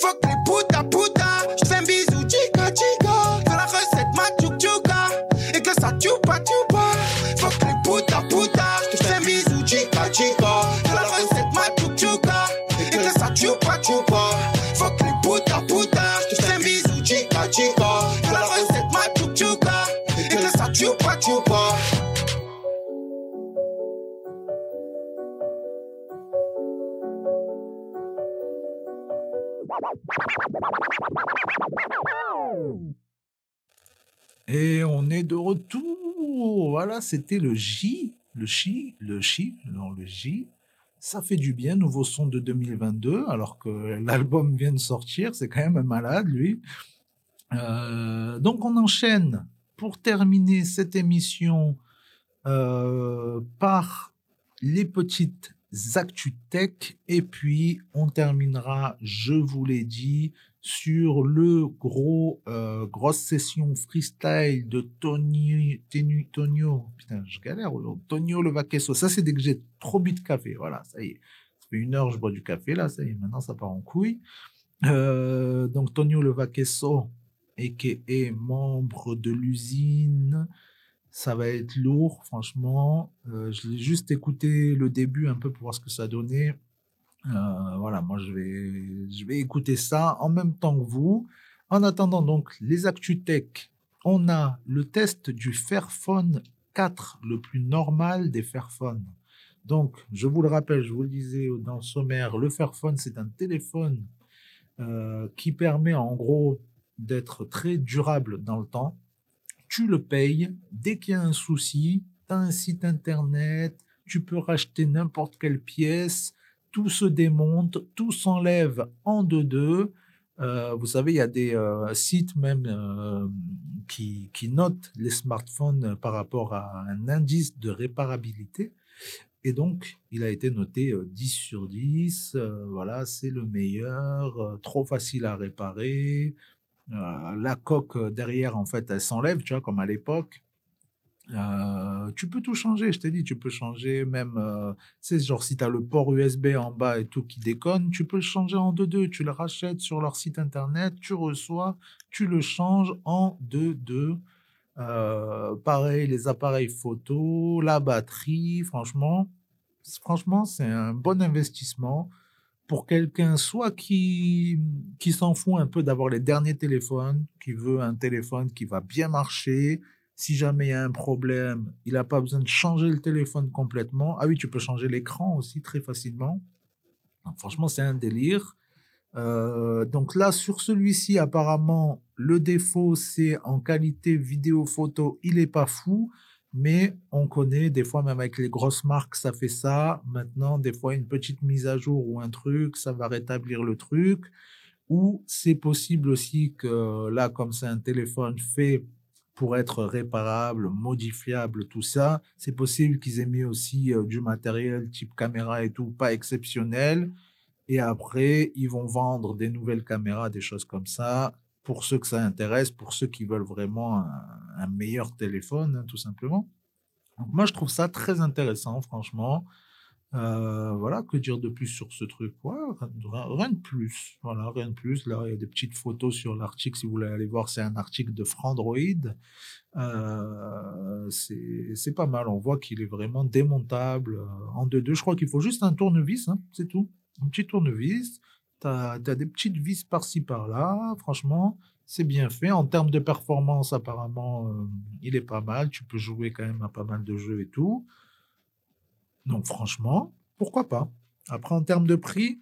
Fuck les puta puta, je fais Et on est de retour. Voilà, c'était le J, le Chi, le Chi, non, le J. Ça fait du bien, nouveau son de 2022, alors que l'album vient de sortir, c'est quand même un malade, lui. Euh, donc on enchaîne pour terminer cette émission euh, par les petites actus tech. Et puis on terminera, je vous l'ai dit, sur le gros euh, grosse session freestyle de Tony Tenu- Tonio. Putain je galère. Tonio le Vaquesso ça c'est dès que j'ai trop bu de café. Voilà ça y est. Ça fait une heure je bois du café là ça y est. Maintenant ça part en couille. Euh, donc Tonio le Vaquesso et membre de l'usine ça va être lourd franchement Euh, je l'ai juste écouté le début un peu pour voir ce que ça donnait euh, voilà, moi je vais, je vais écouter ça en même temps que vous. En attendant donc les actus tech, on a le test du Fairphone 4, le plus normal des Fairphones. Donc, je vous le rappelle, je vous le disais dans le sommaire, le Fairphone, c'est un téléphone euh, qui permet en gros d'être très durable dans le temps. Tu le payes, dès qu'il y a un souci, tu as un site internet, tu peux racheter n'importe quelle pièce, tout se démonte, tout s'enlève en deux-deux. Euh, vous savez, il y a des euh, sites même euh, qui, qui notent les smartphones par rapport à un indice de réparabilité. Et donc, il a été noté 10 sur 10. voilà, c'est le meilleur, trop facile à réparer. La coque derrière, en fait, elle s'enlève, tu vois, comme à l'époque. Euh, tu peux tout changer, je t'ai dit, tu peux changer même, euh, c'est genre si tu as le port USB en bas et tout qui déconne, tu peux le changer en 2-2, tu le rachètes sur leur site internet, tu reçois, tu le changes en 2-2. Euh, pareil, les appareils photo, la batterie, franchement, franchement, c'est un bon investissement pour quelqu'un soit qui, qui s'en fout un peu d'avoir les derniers téléphones, qui veut un téléphone qui va bien marcher, si jamais il y a un problème, il n'a pas besoin de changer le téléphone complètement. Ah oui, tu peux changer l'écran aussi très facilement. franchement, c'est un délire. Euh, donc là, sur celui-ci, apparemment, le défaut, c'est en qualité vidéo-photo, il n'est pas fou, mais on connaît, des fois, même avec les grosses marques, ça fait ça. Maintenant, des fois, une petite mise à jour ou un truc, ça va rétablir le truc. Ou c'est possible aussi que là, comme c'est un téléphone fait pour être réparable, modifiable, tout ça. C'est possible qu'ils aient mis aussi euh, du matériel type caméra et tout, pas exceptionnel. Et après, ils vont vendre des nouvelles caméras, des choses comme ça, pour ceux que ça intéresse, pour ceux qui veulent vraiment un, meilleur téléphone, hein, tout simplement. moi, je trouve ça très intéressant, franchement. Euh, voilà, que dire de plus sur ce truc? Rien, de plus. Voilà, rien de plus. Là, il y a des petites photos sur l'article. Si vous voulez aller voir, c'est un article de Frandroid. Euh, c'est pas mal. On voit qu'il est vraiment démontable euh, en 2-2. Je crois qu'il faut juste un tournevis, hein, c'est tout. Un petit tournevis. Tu as, des petites vis par-ci par-là. Franchement, c'est bien fait. En termes de performance, apparemment, il est pas mal. Tu peux jouer quand même à pas mal de jeux et tout. Donc franchement, pourquoi pas? Après, en termes de prix,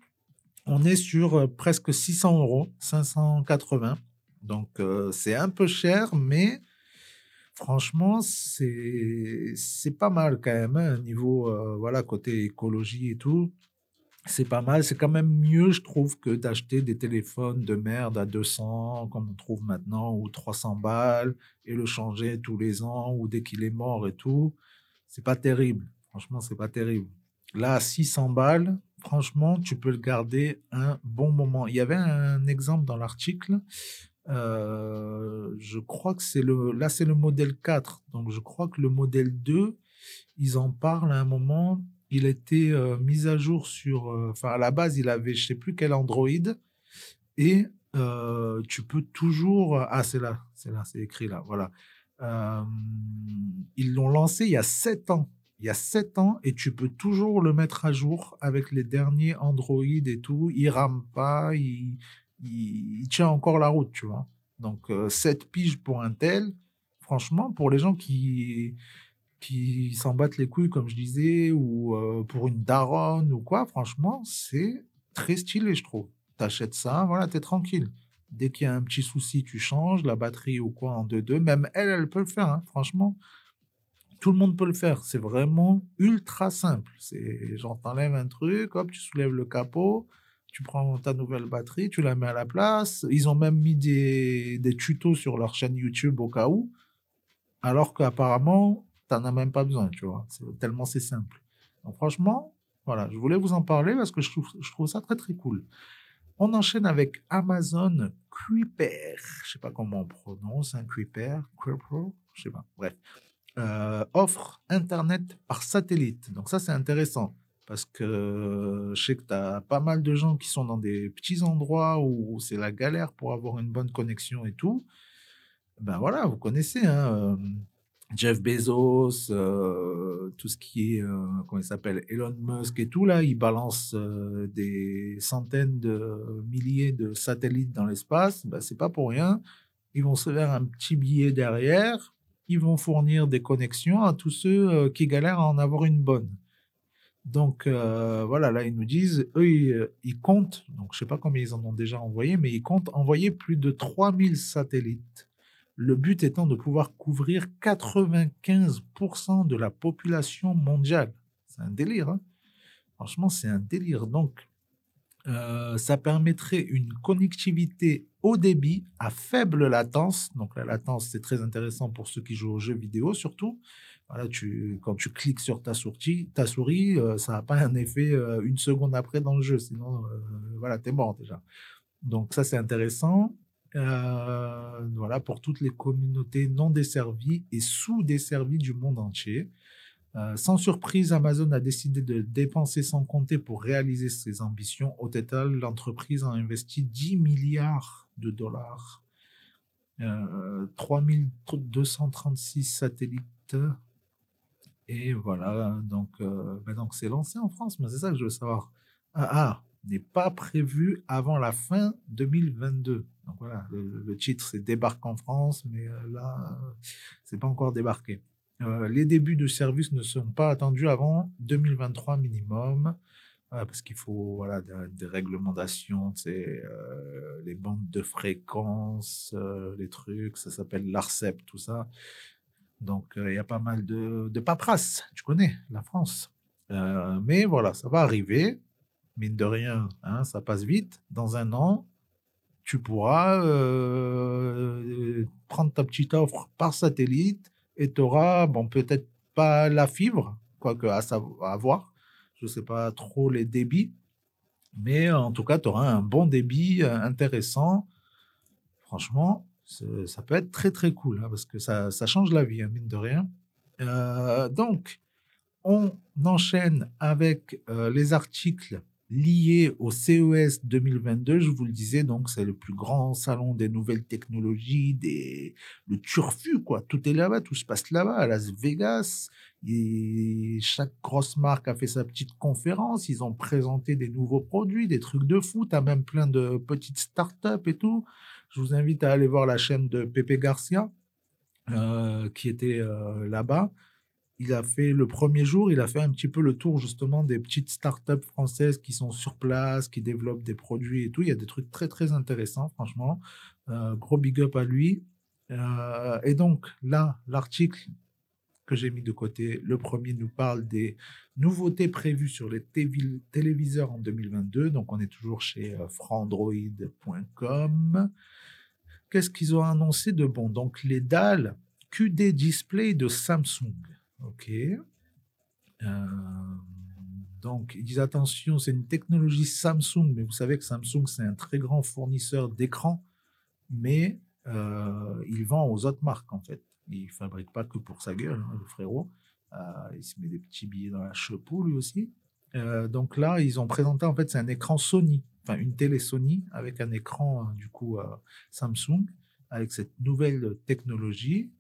on est sur euh, presque 600 euros, 580. Donc euh, c'est un peu cher, mais franchement, c'est pas mal quand même, hein, niveau euh, voilà côté écologie et tout. C'est pas mal, c'est quand même mieux, je trouve, que d'acheter des téléphones de merde à 200, comme on trouve maintenant, ou 300 balles, et le changer tous les ans, ou dès qu'il est mort et tout. C'est pas terrible. Franchement, c'est pas terrible. Là, 600 balles, franchement, tu peux le garder un bon moment. Il y avait un exemple dans l'article. Euh, je crois que c'est le. Là, c'est le modèle 4. Donc, je crois que le modèle 2, ils en parlent à un moment. Il était euh, mis à jour sur. Euh, enfin, à la base, il avait je sais plus quel Android. Et tu peux toujours. Ah, c'est là. C'est là. C'est écrit là. Voilà. ils l'ont lancé il y a 7 ans il y a 7 ans et tu peux toujours le mettre à jour avec les derniers Android et tout. Il rame pas, il, tient encore la route, tu vois. Donc, 7 euh, piges pour un tel, franchement, pour les gens qui, qui s'en battent les couilles, comme je disais, ou euh, pour une daronne ou quoi, franchement, c'est très stylé, je trouve. T'achètes ça, voilà, t'es tranquille. Dès qu'il y a un petit souci, tu changes la batterie ou quoi en 2-2. Même elle, elle peut le faire, hein, franchement tout le monde peut le faire. C'est vraiment ultra simple. C'est genre, un truc, hop, tu soulèves le capot, tu prends ta nouvelle batterie, tu la mets à la place. Ils ont même mis des, des tutos sur leur chaîne YouTube au cas où, alors qu'apparemment, t'en as même pas besoin, tu vois. Tellement c'est simple. Donc franchement, voilà, je voulais vous en parler parce que je trouve, ça très très cool. On enchaîne avec Amazon Kuiper. Je sais pas comment on prononce un Kuiper, Kuiper, je sais pas. Bref. Euh, offre Internet par satellite. Donc ça, c'est intéressant parce que je sais que tu as pas mal de gens qui sont dans des petits endroits où c'est la galère pour avoir une bonne connexion et tout. Ben voilà, vous connaissez, hein, euh, Jeff Bezos, euh, tout ce qui est, comment il s'appelle, Elon Musk et tout, là, il balance des centaines de milliers de satellites dans l'espace. Ben, c'est pas pour rien. ils vont se faire un petit billet derrière, ils vont fournir des connexions à tous ceux euh, qui galèrent à en avoir une bonne. Donc euh, voilà, là ils nous disent, eux ils, euh, ils comptent, donc je sais pas combien ils en ont déjà envoyé, mais ils comptent envoyer plus de 3000 satellites. Le but étant de pouvoir couvrir 95% de la population mondiale. C'est un délire, hein Franchement, c'est un délire. Donc, euh, ça permettrait une connectivité haut débit à faible latence. Donc la latence, c'est très intéressant pour ceux qui jouent aux jeux vidéo surtout. Voilà, quand tu cliques sur ta souris, ta souris euh, ça n'a pas un effet euh, une seconde après dans le jeu. Sinon, voilà, t'es mort déjà. Donc ça, c'est intéressant. Voilà, pour toutes les communautés non desservies et sous-desservies du monde entier. Euh, sans surprise, Amazon a décidé de dépenser sans compter pour réaliser ses ambitions. Au total, l'entreprise a investi 10 milliards de dollars, euh, 3236 satellites. Et voilà, donc euh, ben donc c'est lancé en France, mais c'est ça que je veux savoir. Ah, ah n'est pas prévu avant la fin 2022. Donc voilà, le, titre c'est débarque en France, mais euh, là, c'est pas encore débarqué. Euh, les débuts de service ne sont pas attendus avant 2023 minimum, euh, parce qu'il faut voilà, des, réglementations, euh, les bandes de fréquences, les trucs, ça s'appelle l'ARCEP, tout ça. Donc, il y a pas mal de, de tu connais, la France. mais voilà, ça va arriver, mine de rien, hein, ça passe vite. Dans un an, tu pourras prendre ta petite offre par satellite et tu auras, bon, peut-être pas la fibre, quoique à, à voir, je ne sais pas trop les débits, mais en tout cas, tu auras un bon débit euh, intéressant. Franchement, ça peut être très très cool, hein, parce que ça, ça, change la vie, hein, mine de rien. Euh, donc, on enchaîne avec euh, les articles lié au CES 2022. Je vous le disais, donc c'est le plus grand salon des nouvelles technologies, le turfu quoi. Tout est là-bas, tout se passe là-bas à Las Vegas. Et chaque grosse marque a fait sa petite conférence. Ils ont présenté des nouveaux produits, des trucs de foot, à même plein de petites startups et tout. Je vous invite à aller voir la chaîne de Pepe Garcia euh, qui était euh, là-bas il a fait le premier jour, il a fait un petit peu le tour justement des petites startups françaises qui sont sur place, qui développent des produits et tout. Il y a des trucs très très intéressants, franchement. Euh, gros big up à lui. Euh, et donc là, l'article que j'ai mis de côté, le premier nous parle des nouveautés prévues sur les téléviseurs en 2022. Donc on est toujours chez euh, frandroid.com. Qu'est-ce qu'ils ont annoncé de bon? Donc les dalles QD Display de Samsung. OK. Euh, donc, ils disent attention, c'est une technologie Samsung, mais vous savez que Samsung, c'est un très grand fournisseur d'écrans, mais euh, il vend aux autres marques, en fait. Il fabrique pas que pour sa gueule, hein, le frérot. Euh, il se met des petits billets dans la chepeau, lui aussi. donc là, ils ont présenté, en fait, c'est un écran Sony, enfin une télé Sony avec un écran, du coup, Samsung, avec cette nouvelle technologie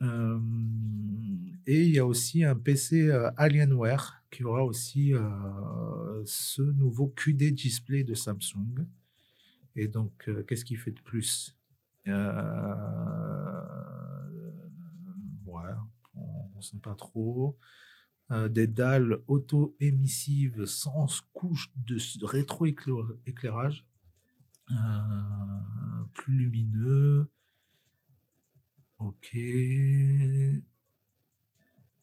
et il y a aussi un PC Alienware qui aura aussi ce nouveau QD display de Samsung. Et donc, qu'est-ce qu'il fait de plus? Ouais, on ne sait pas trop. des dalles auto-émissives sans couche de rétroéclairage, plus lumineux, Ok.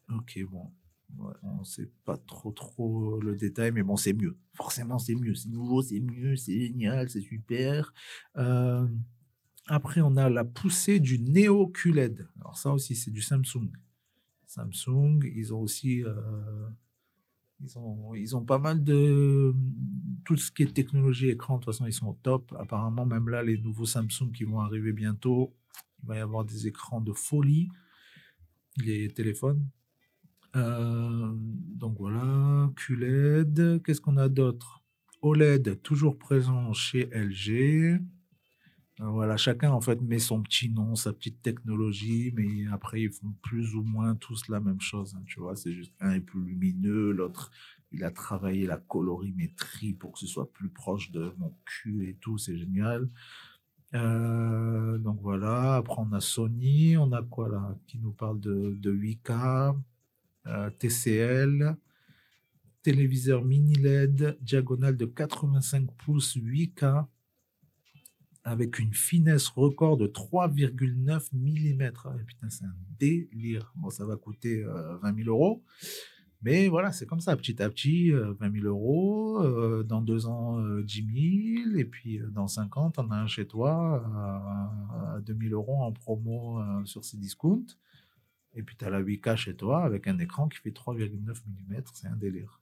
Ok, bon. on ne sait pas trop trop le détail, mais bon, c'est mieux. Forcément, c'est mieux. C'est nouveau, c'est mieux, c'est génial, c'est super. Euh, après, on a la poussée du Neo QLED. Alors ça aussi, c'est du Samsung. Samsung, ils ont aussi... Euh, ils ont, ils ont pas mal de... Tout ce qui est technologie écran, de toute façon, ils sont au top. Apparemment, même là, les nouveaux Samsung qui vont arriver bientôt, il va y avoir des écrans de folie, les téléphones. Euh, donc voilà, QLED. Qu'est-ce qu'on a d'autre? OLED, toujours présent chez LG. Euh, voilà, chacun en fait met son petit nom, sa petite technologie, mais après ils font plus ou moins tous la même chose. Hein, tu vois, c'est juste un est plus lumineux, l'autre il a travaillé la colorimétrie pour que ce soit plus proche de mon cul et tout, c'est génial. Euh, donc voilà, après on a Sony, on a quoi là qui nous parle de, de 8K, euh, TCL, téléviseur mini LED, diagonale de 85 pouces 8K, avec une finesse record de 3,9 mm. Ah, putain, c'est un délire. Bon, ça va coûter euh, 20 000 euros. Mais voilà, c'est comme ça, petit à petit, euh, 20 000 euros, euh, dans deux ans, euh, 10 000, et puis euh, dans cinq ans, t'en as un chez toi à, à 2 000 euros en promo euh, sur ces discounts. Et puis tu as la 8K chez toi avec un écran qui fait 3,9 mm, c'est un délire.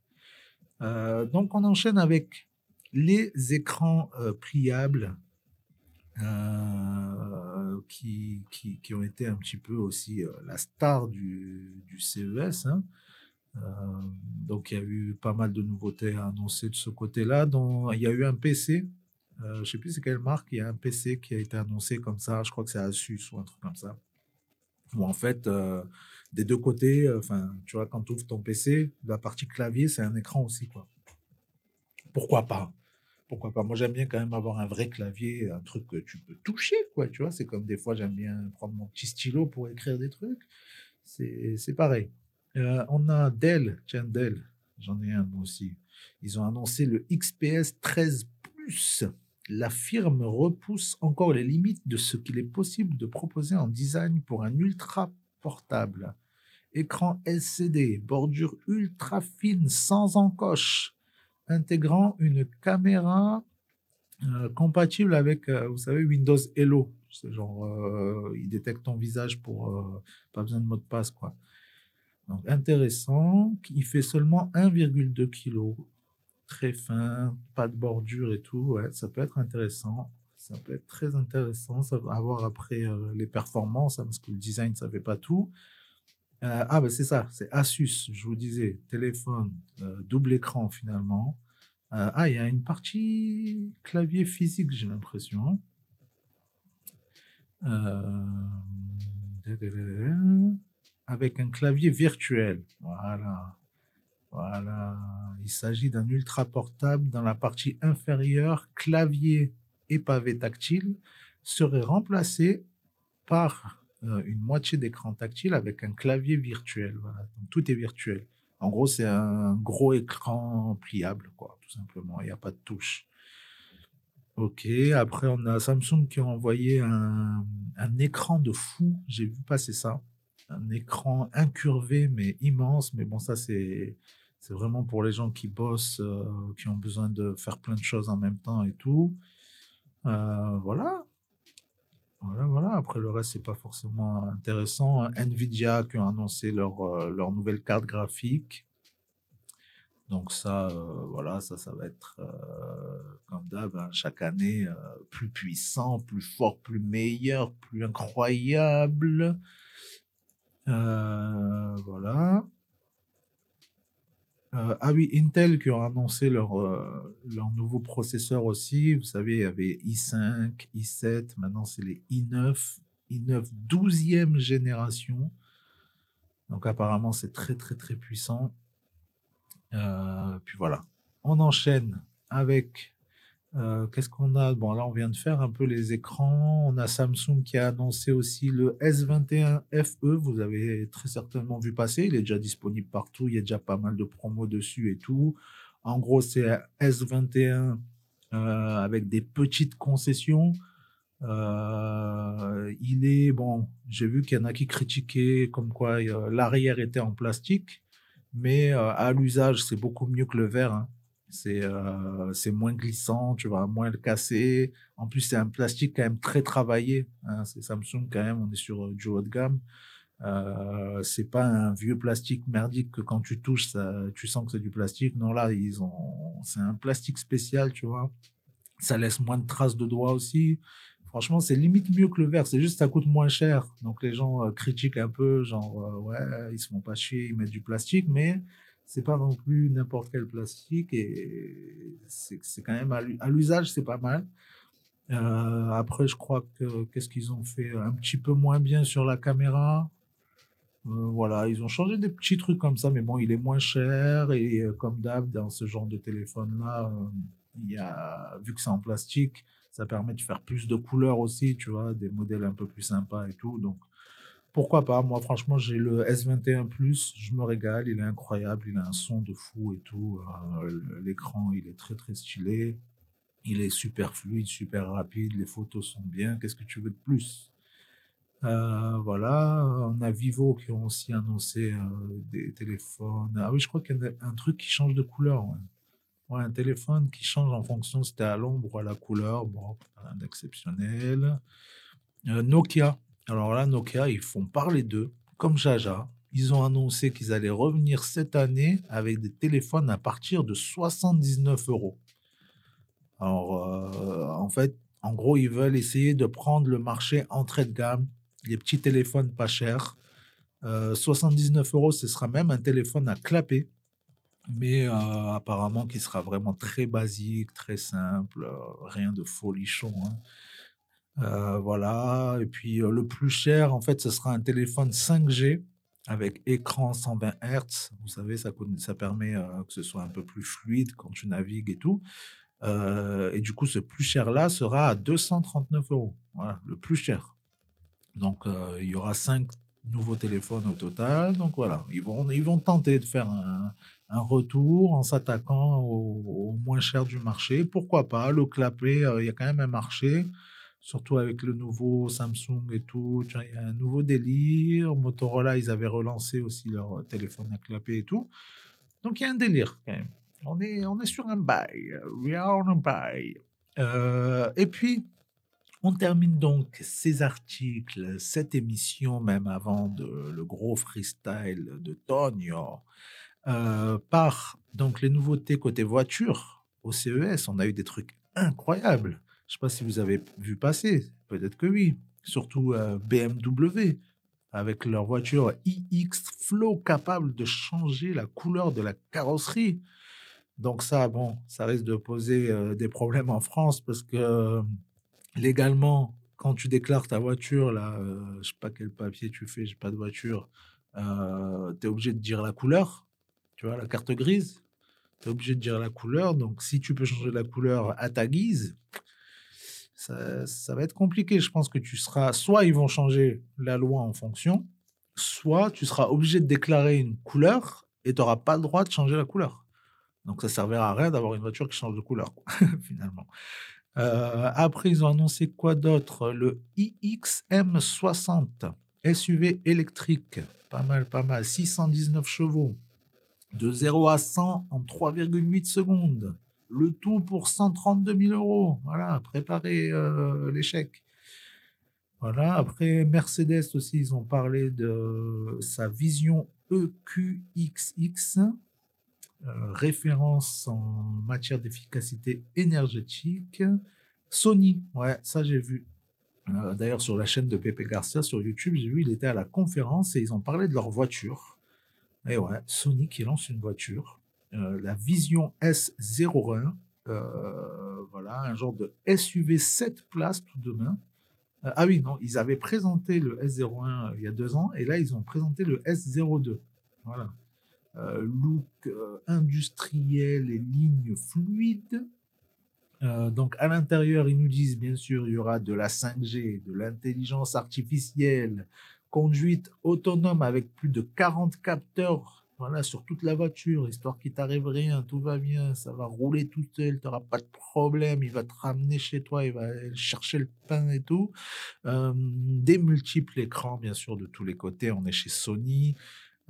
Euh, donc on enchaîne avec les écrans euh, pliables euh, qui, qui, qui ont été un petit peu aussi euh, la star du, du CES. hein. Euh, donc il y a eu pas mal de nouveautés à annoncer de ce côté-là. Il y a eu un PC, euh, je sais plus c'est quelle marque, il y a un PC qui a été annoncé comme ça, je crois que c'est Asus ou un truc comme ça. Où en fait, euh, des deux côtés, enfin, tu vois, quand tu ouvres ton PC, la partie clavier, c'est un écran aussi, quoi. Pourquoi pas? Pourquoi pas? Moi, j'aime bien quand même avoir un vrai clavier, un truc que tu peux toucher, quoi, tu vois. C'est comme des fois, j'aime bien prendre mon petit stylo pour écrire des trucs. C'est pareil. Euh, on a Dell, tiens, Dell, j'en ai un aussi. Ils ont annoncé le XPS 13 Plus. La firme repousse encore les limites de ce qu'il est possible de proposer en design pour un ultra portable. Écran LCD, bordure ultra fine sans encoche, intégrant une caméra euh, compatible avec, euh, vous savez, Windows Hello. C'est genre, euh, il détecte ton visage pour pas besoin de mot de passe, quoi. Donc intéressant. Il fait seulement 1,2 kg. Très fin, pas de bordure et tout. Ouais, ça peut être intéressant. Ça peut être très intéressant. Ça va avoir après euh, les performances, hein, parce que le design, ça fait pas tout. Euh, ah, ben c'est ça, c'est Asus, je vous disais, téléphone, euh, double écran finalement. Euh, ah, il y a une partie clavier physique, j'ai l'impression. Euh, avec un clavier virtuel. Voilà. Voilà. Il s'agit d'un ultra portable dans la partie inférieure, clavier et pavé tactile serait remplacé par euh, une moitié d'écran tactile avec un clavier virtuel. Voilà. Tout est virtuel. En gros, c'est un gros écran pliable, quoi, tout simplement. Il n'y a pas de touche. Ok, après on a Samsung qui a envoyé un écran de fou, j'ai vu passer ça. Un écran incurvé mais immense, mais bon ça c'est c'est vraiment pour les gens qui bossent, euh, qui ont besoin de faire plein de choses en même temps et tout. Euh, voilà. Voilà, voilà. Après le reste c'est pas forcément intéressant. Nvidia qui ont annoncé leur, euh, leur nouvelle carte graphique. Donc ça, voilà, ça, ça va être comme d'hab, hein, chaque année plus puissant, plus fort, plus meilleur, plus incroyable. Euh, voilà. Euh, ah oui, Intel qui ont annoncé leur, euh, leur nouveau processeur aussi. Vous savez, il y avait i5, i7, maintenant c'est les i9, i9 12e génération. Donc apparemment c'est très très très puissant. Puis voilà, on enchaîne avec euh, qu'est-ce qu'on a? Bon, là, on vient de faire un peu les écrans. On a Samsung qui a annoncé aussi le S21 FE. Vous avez très certainement vu passer. Il est déjà disponible partout. Il y a déjà pas mal de promos dessus et tout. En gros, c'est un S21 euh, avec des petites concessions. Euh, il est bon. J'ai vu qu'il y en a qui critiquaient comme quoi l'arrière était en plastique, mais à l'usage, c'est beaucoup mieux que le verre. hein. C'est euh, c'est moins glissant, tu vas moins le casser. En plus, c'est un plastique quand même très travaillé. hein. C'est Samsung quand même, on est sur euh, du haut de gamme. Euh, c'est pas un vieux plastique merdique que quand tu touches, tu sens que c'est du plastique. Non, là, ils ont, c'est un plastique spécial, tu vois. Ça laisse moins de traces de doigts aussi. Franchement, c'est limite mieux que le verre. C'est juste ça coûte moins cher. Donc les gens euh, critiquent un peu, genre ouais, ils se font pas chier, ils mettent du plastique, mais c'est pas non plus n'importe quel plastique et c'est quand même à l'u- à l'usage, c'est pas mal. Euh, après, je crois que qu'est-ce qu'ils ont fait? Un petit peu moins bien sur la caméra. Euh, voilà, ils ont changé des petits trucs comme ça, mais bon, il est moins cher et euh, comme d'hab dans ce genre de téléphone-là, euh, il y a vu que c'est en plastique, Ça permet de faire plus de couleurs aussi, tu vois, des modèles un peu plus sympas et tout. Donc, pourquoi pas? Moi, franchement, j'ai le S21 Plus, je me régale, il est incroyable, il a un son de fou et tout. Euh, L'écran, il est très très stylé. Il est super fluide, super rapide, les photos sont bien. Qu'est-ce que tu veux de plus? Euh, Voilà, on a Vivo qui ont aussi annoncé euh, des téléphones. Ah oui, je crois qu'il y a un truc qui change de couleur. Ouais. Un téléphone qui change en fonction si c'était à l'ombre ou à la couleur. Bon, rien d'exceptionnel. Nokia. Alors là, Nokia, ils font parler d'eux, comme Jaja. Ils ont annoncé qu'ils allaient revenir cette année avec des téléphones à partir de 79 euros. Alors, euh, en fait, en gros, ils veulent essayer de prendre le marché entrée de gamme, les petits téléphones pas chers. Euh, 79 euros, ce sera même un téléphone à clapper, mais euh, apparemment qui sera vraiment très basique, très simple, euh, rien de folichon. hein. Euh, voilà, et puis euh, le plus cher, en fait, ce sera un téléphone 5G avec écran 120 Hz. Vous savez, ça, permet euh, que ce soit un peu plus fluide quand tu navigues et tout. Et du coup, ce plus cher-là sera à 239 euros. Voilà, le plus cher. Donc, il y aura cinq nouveaux téléphones au total. Donc, voilà, ils vont, ils vont tenter de faire un, retour en s'attaquant au, au moins cher du marché. Pourquoi pas le clapper euh, Il y a quand même un marché, surtout avec le nouveau Samsung et tout. Il y a un nouveau délire. Motorola, ils avaient relancé aussi leur téléphone à clapper et tout. Donc, il y a un délire quand même. On est, on est sur un bail. We are on a bail. Euh, et puis, on termine donc ces articles, cette émission, même avant le gros freestyle de Tonio, euh, par donc les nouveautés côté voiture au CES. On a eu des trucs incroyables. Je ne sais pas si vous avez vu passer, peut-être que oui. Surtout euh, BMW avec leur voiture iX Flow capable de changer la couleur de la carrosserie. Donc ça, bon, ça risque de poser euh, des problèmes en France parce que euh, légalement, quand tu déclares ta voiture, là, euh, je sais pas quel papier tu fais, j'ai pas de voiture, tu es obligé de dire la couleur, tu vois, la carte grise, tu es obligé de dire la couleur. Donc si tu peux changer la couleur à ta guise, ça, va être compliqué. Je pense que tu seras, soit ils vont changer la loi en fonction, soit tu seras obligé de déclarer une couleur et tu n'auras pas le droit de changer la couleur. Donc ça servira à rien d'avoir une voiture qui change de couleur, finalement. Euh, après, ils ont annoncé quoi d'autre? Le iXM60, SUV électrique, pas mal, pas mal, 619 chevaux, de 0 à 100 en 3,8 secondes. Le tout pour 132 000 euros. Voilà, préparez euh, l'échec. Voilà, après Mercedes aussi, ils ont parlé de sa vision EQXX, euh, référence en matière d'efficacité énergétique. Sony, ouais, ça j'ai vu. Euh, D'ailleurs, sur la chaîne de Pepe Garcia sur YouTube, j'ai vu, il était à la conférence et ils ont parlé de leur voiture. Et ouais, Sony qui lance une voiture, la Vision S01, euh, voilà, un genre de SUV 7 places tout de même. Euh, ah oui, non, ils avaient présenté le S01 euh, il y a deux ans et là, ils ont présenté le S02. Voilà. Euh, look euh, industriel et lignes fluides. Euh, donc à l'intérieur, ils nous disent bien sûr, il y aura de la 5G, de l'intelligence artificielle, conduite autonome avec plus de 40 capteurs voilà, sur toute la voiture, histoire qu'il t'arrive rien, tout va bien, ça va rouler tout seul, tu n'auras pas de problème, il va te ramener chez toi, il va chercher le pain et tout. Euh, des multiples écrans, bien sûr, de tous les côtés, on est chez Sony.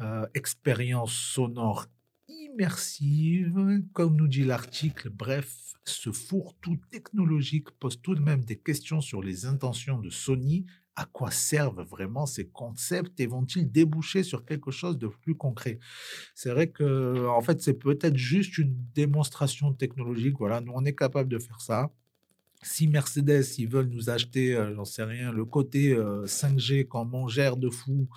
Euh, expérience sonore immersive, comme nous dit l'article. Bref, ce fourre-tout technologique pose tout de même des questions sur les intentions de Sony. À quoi servent vraiment ces concepts et vont-ils déboucher sur quelque chose de plus concret? C'est vrai que, en fait, c'est peut-être juste une démonstration technologique. Voilà, nous, on est capable de faire ça. Si Mercedes, ils veulent nous acheter, euh, j'en sais rien, le côté euh, 5G comme on gère de fou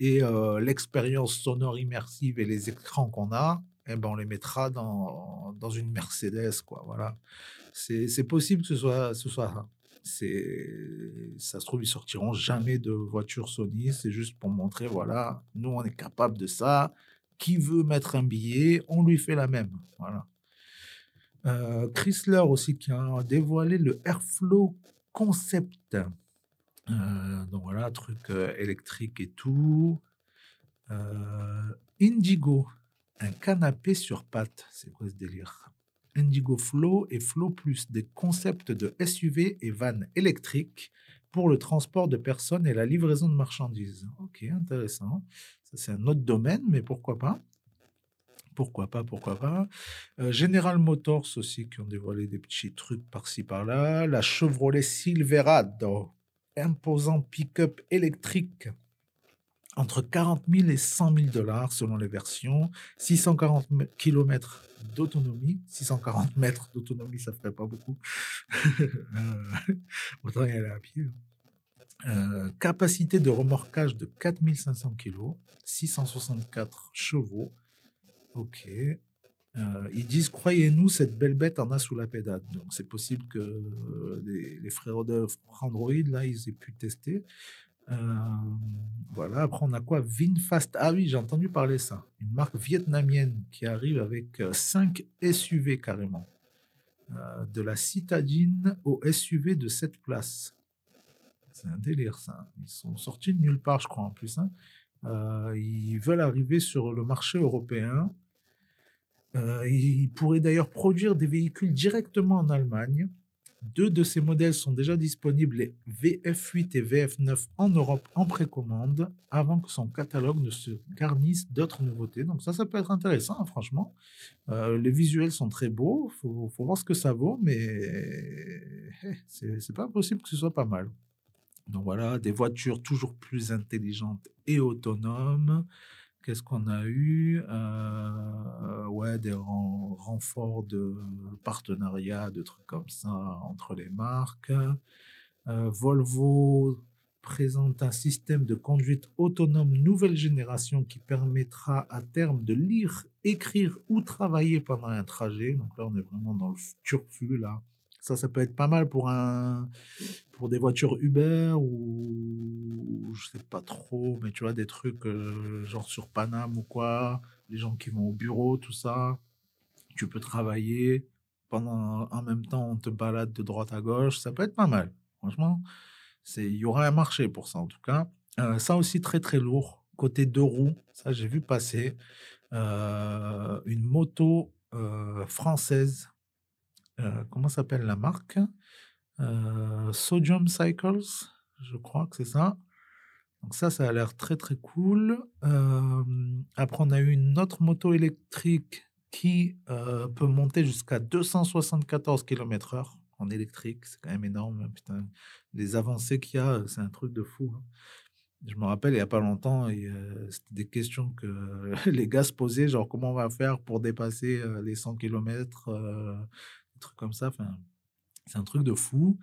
et euh, l'expérience sonore immersive et les écrans qu'on a, eh ben on les mettra dans, dans une Mercedes, quoi. Voilà. C'est c'est possible que ce soit, ce soit ça. C'est, ça se trouve, ils sortiront jamais de voiture Sony. C'est juste pour montrer, voilà, nous, on est capable de ça. Qui veut mettre un billet, on lui fait la même. Voilà. Euh, Chrysler aussi qui a dévoilé le Airflow Concept. Euh, donc voilà, truc euh, électrique et tout. Indigo, un canapé sur pattes. C'est quoi ce délire? Indigo Flow et Flow Plus, des concepts de SUV et vannes électriques pour le transport de personnes et la livraison de marchandises. Ok, intéressant. Ça, c'est un autre domaine, mais pourquoi pas? Pourquoi pas, pourquoi pas? Euh, General Motors aussi, qui ont dévoilé des petits trucs par-ci par-là. La Chevrolet Silverado, imposant pick-up électrique entre 40 000 et 100 000 dollars selon les versions. 640 km d'autonomie. 640 mètres d'autonomie, ça ferait pas beaucoup. Euh, Autant y aller à pied. Euh, capacité de remorquage de 4500 kg, 664 chevaux. Ok. Euh, ils disent, croyez-nous, cette belle bête en a sous la pédale. Donc, c'est possible que les, les frères de Android, là, ils aient pu tester. Euh, voilà. Après, on a quoi? Vinfast. Ah oui, j'ai entendu parler ça. Une marque vietnamienne qui arrive avec 5 SUV carrément. Euh, de la citadine au SUV de 7 places. C'est un délire, ça. Ils sont sortis de nulle part, je crois, en plus. hein. Euh, ils veulent arriver sur le marché européen. Euh, ils pourraient d'ailleurs produire des véhicules directement en Allemagne. Deux de ces modèles sont déjà disponibles, les VF8 et VF9 en Europe en précommande, avant que son catalogue ne se garnisse d'autres nouveautés. Donc ça, ça peut être intéressant, hein, franchement. Euh, les visuels sont très beaux, faut, faut voir ce que ça vaut, mais eh, c'est pas impossible que ce soit pas mal. Donc voilà, des voitures toujours plus intelligentes et autonomes. Qu'est-ce qu'on a eu Euh, Ouais, des ren- renforts de partenariat, de trucs comme ça entre les marques. Euh, Volvo présente un système de conduite autonome nouvelle génération qui permettra à terme de lire, écrire ou travailler pendant un trajet. Donc là, on est vraiment dans le là. Ça, ça peut être pas mal pour un, pour des voitures Uber ou je sais pas trop, mais tu vois, des trucs euh, genre sur Paname ou quoi, les gens qui vont au bureau, tout ça. Tu peux travailler pendant, en même temps, on te balade de droite à gauche, ça peut être pas mal. Franchement, il y aura un marché pour ça en tout cas. Euh, ça aussi très très lourd. Côté deux roues, ça j'ai vu passer euh, une moto française. Euh, comment s'appelle la marque? Euh, Sodium Cycles, je crois que c'est ça. Donc ça, ça a l'air très très cool. Euh, après, on a eu une autre moto électrique qui peut monter jusqu'à 274 km/h en électrique. C'est quand même énorme. hein, Putain. Les avancées qu'il y a, c'est un truc de fou. hein. Je me rappelle, il n'y a pas longtemps, c'était des questions que les gars se posaient, genre comment on va faire pour dépasser les 100 km, comme ça. C'est un truc de fou.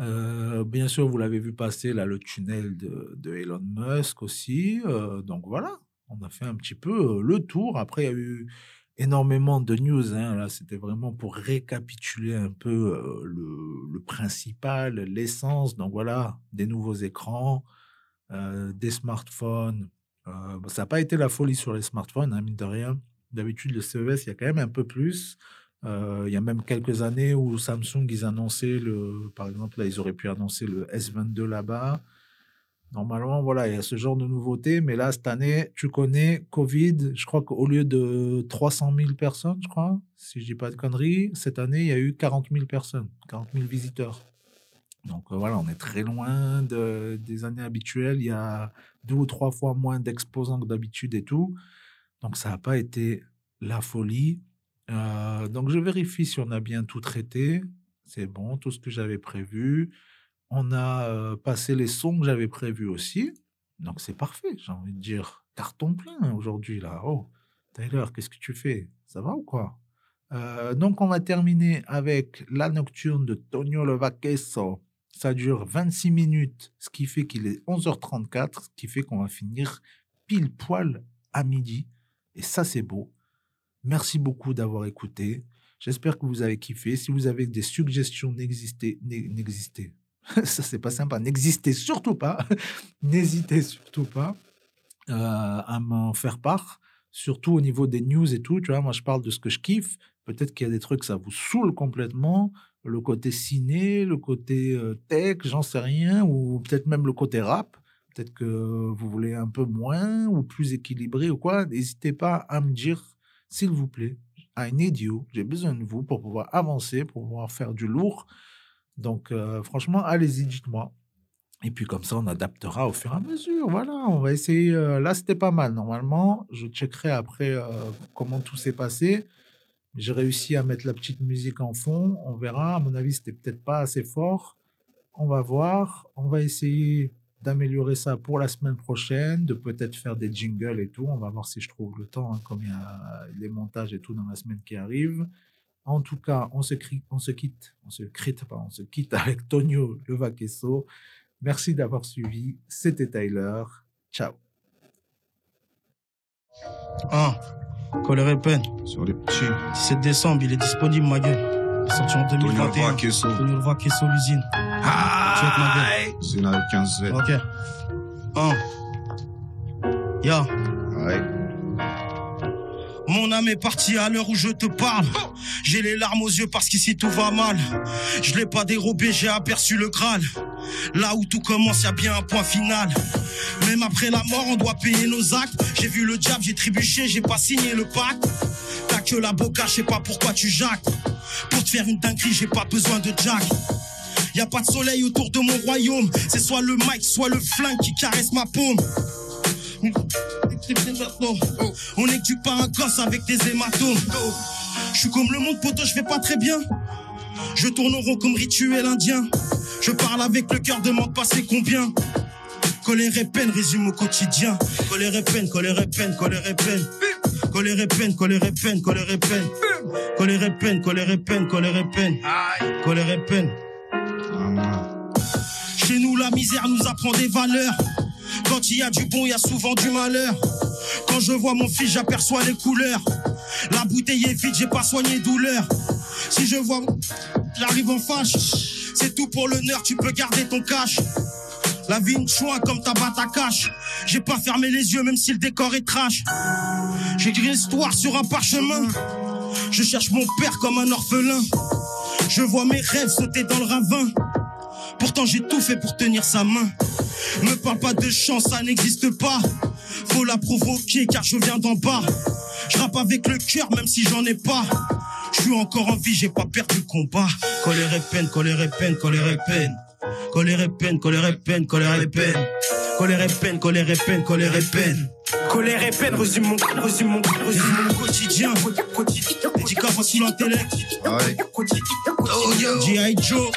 Euh, bien sûr, vous l'avez vu passer là, le tunnel de, Elon Musk aussi. Euh, donc voilà, on a fait un petit peu euh, le tour. Après, il y a eu énormément de news. hein. Là, c'était vraiment pour récapituler un peu le, principal, l'essence. Donc voilà, des nouveaux écrans, des smartphones. Ça n'a pas été la folie sur les smartphones, hein, mine de rien. D'habitude, le CES, il y a quand même un peu plus. Euh, il y a même quelques années où Samsung, ils annonçaient le, par exemple, là, ils auraient pu annoncer le S22 là-bas. Normalement, voilà, il y a ce genre de nouveautés, mais là, cette année, tu connais Covid, je crois qu'au lieu de 300 000 personnes, je crois, si je dis pas de conneries, cette année, il y a eu 40 000 personnes, 40 000 visiteurs. Donc euh, voilà, on est très loin de- des années habituelles. Il y a deux ou trois fois moins d'exposants que d'habitude et tout. Donc ça n'a pas été la folie. Euh, donc je vérifie si on a bien tout traité. C'est bon, tout ce que j'avais prévu. On a euh, passé les sons que j'avais prévus aussi. Donc c'est parfait, j'ai envie de dire. Carton plein aujourd'hui là. Oh, Tyler, qu'est-ce que tu fais? Ça va ou quoi? Euh, Donc on va terminer avec la nocturne de Tonio Lovaqueso. Ça dure 26 minutes, ce qui fait qu'il est 11h34, ce qui fait qu'on va finir pile poil à midi. Et ça, c'est beau. Merci beaucoup d'avoir écouté. J'espère que vous avez kiffé. Si vous avez des suggestions, n'existez, n'e- n'existez. Ça, c'est pas sympa. N'existez surtout pas. N'hésitez surtout pas euh, à m'en faire part. Surtout au niveau des news et tout. Tu vois, moi, je parle de ce que je kiffe. Peut-être qu'il y a des trucs, ça vous saoule complètement. Le côté ciné, le côté euh, tech, j'en sais rien, ou peut-être même le côté rap. Peut-être que vous voulez un peu moins ou plus équilibré ou quoi. N'hésitez pas à me dire, s'il vous plaît, I need you. J'ai besoin de vous pour pouvoir avancer, pour pouvoir faire du lourd. Donc, euh, franchement, allez-y, dites-moi. Et puis comme ça, on adaptera au fur et à mesure. Voilà, on va essayer. euh, là, c'était pas mal. Normalement, je checkerai après euh, comment tout s'est passé. J'ai réussi à mettre la petite musique en fond. On verra. À mon avis, c'était peut-être pas assez fort. On va voir. On va essayer d'améliorer ça pour la semaine prochaine, de peut-être faire des jingles et tout. On va voir si je trouve le temps, hein, comme il y a les montages et tout dans la semaine qui arrive. En tout cas, on se, cri- on se quitte, on se quitte, pas, on se quitte avec Tonio Levaquesso. Merci d'avoir suivi. C'était Tyler. Ciao. Ah, Colère et peine. Sur les petits. 17 décembre, il est disponible, ma gueule. Sorti en 2021. Vaquesso. Tony Olva, Kesso, l'usine. Là avec 15 Z. Ok. Ya. Ouais. Mon âme est partie à l'heure où je te parle. J'ai les larmes aux yeux parce qu'ici tout va mal. Je l'ai pas dérobé, j'ai aperçu le Graal. Là où tout commence, y a bien un point final. Même après la mort, on doit payer nos actes. J'ai vu le diable, j'ai trébuché, j'ai pas signé le pacte. Que la boca, je sais pas pourquoi tu jacques. Pour te faire une dinguerie, j'ai pas besoin de Jack. Y a pas de soleil autour de mon royaume. C'est soit le mic, soit le flingue qui caresse ma paume. On est que pas un gosse avec des hématomes. Je suis comme le monde poteau, je vais pas très bien. Je tourne au rond comme rituel indien. Je parle avec le cœur, demande pas c'est combien. Colère et peine résume au quotidien. Colère et peine, colère et peine, colère et peine. Colère et peine, colère et peine, colère et peine. Colère et peine, colère et peine, colère et peine. Colère et peine. Chez nous, la misère nous apprend des valeurs. Quand il y a du bon, il y a souvent du malheur. Quand je vois mon fils, j'aperçois les couleurs. La bouteille est vide, j'ai pas soigné douleur. Si je vois, j'arrive en fâche. C'est tout pour l'honneur, tu peux garder ton cash. La vie une chouin comme ta batte à cache. J'ai pas fermé les yeux même si le décor est trash. J'ai écrit l'histoire sur un parchemin. Je cherche mon père comme un orphelin. Je vois mes rêves sauter dans le ravin. Pourtant j'ai tout fait pour tenir sa main. Me parle pas de chance, ça n'existe pas. Faut la provoquer car je viens d'en bas. Je rappe avec le cœur même si j'en ai pas. Je suis encore en vie, j'ai pas perdu le combat. Colère et peine, colère et peine, colère et peine. Colère et peine, colère et peine, colère et peine. Colère et peine, colère et peine, colère et peine. Colère et peine, résume mon, résume mon, résume mon quotidien. Médicament sous l'intellect. Ouais. G.I. Joe.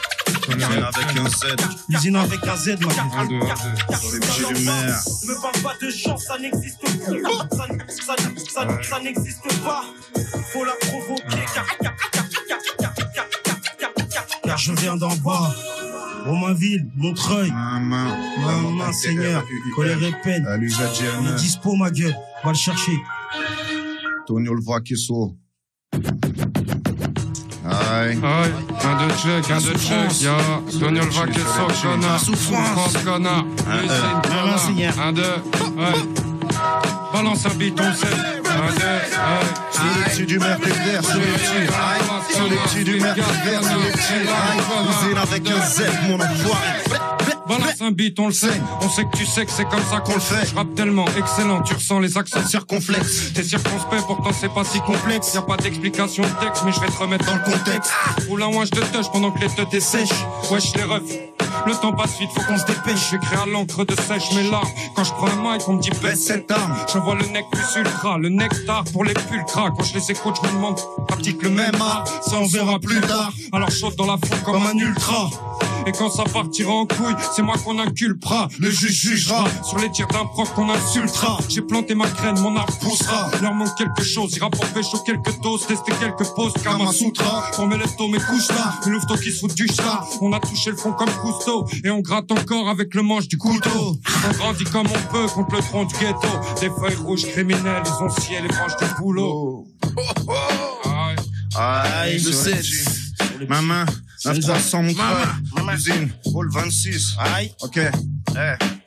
Avec un Z. L'usine avec un Z, ma les petits lumières. Me parle pas de chance, ça n'existe pas. Ça, ça, ça, ça n'existe pas. Faut la provoquer car, car, car, car, car, car, car, car, car, car je viens d'en bas. Romainville, Montreuil, Maman. maman, Seigneur, colère et peine. À Il est dispo, ma gueule. Va le chercher. Tony Olvaquesso. Aïe. Aïe, un de check, un de check, ya. Daniel Vaquesso, connard. Souffrance, connard. Lucine, connard. Seigneur. Un. Balance un bit, on sait. Un, deux, ouais. Sur les petits du mercenaire, sur les petits. Sur les petits du mercenaire, sur les petits. Avec un Z, mon enfoiré. Balance un beat, on le sait. On sait que tu sais que c'est comme ça qu'on le fait. Je rappe tellement excellent, tu ressens les accents circonflexes. T'es circonspect, pourtant c'est pas si complexe. Y a pas d'explication de texte, mais je vais te remettre dans le contexte. Ou là, moi je te touche pendant que les teutes sèches. Wesh les refs. Le temps passe vite, faut qu'on se dépêche. J'écris à l'encre de sèche mes larmes. Quand je prends un mic, on me dit baisse cette arme. Je vois le nec plus ultra, le nectar pour les pulcras. Quand je les écoute, je me demande, pratique le même art. Ça on verra plus tard. Alors chaude dans la foule comme un ultra. Et quand ça partira en couille, c'est moi qu'on inculpera. Le juge jugera sur les tirs d'un proc qu'on insultera. J'ai planté ma graine, mon arbre poussera. Leur manque quelque chose, ira pour pécho quelques doses, tester quelques poses, Kama Sutra. Pour mes leftos, mes couches là. Le louveteau qui se fout du chat. On a touché le fond comme Cousteau. Et on gratte encore avec le manche du couteau. On grandit comme on peut contre le tronc du ghetto. Des feuilles rouges criminelles, ils ont scié les branches du boulot. Aïe. Aïe, le 7. Maman, 900 mon frère. Usine, rôle 26. Aïe. Ok. Eh.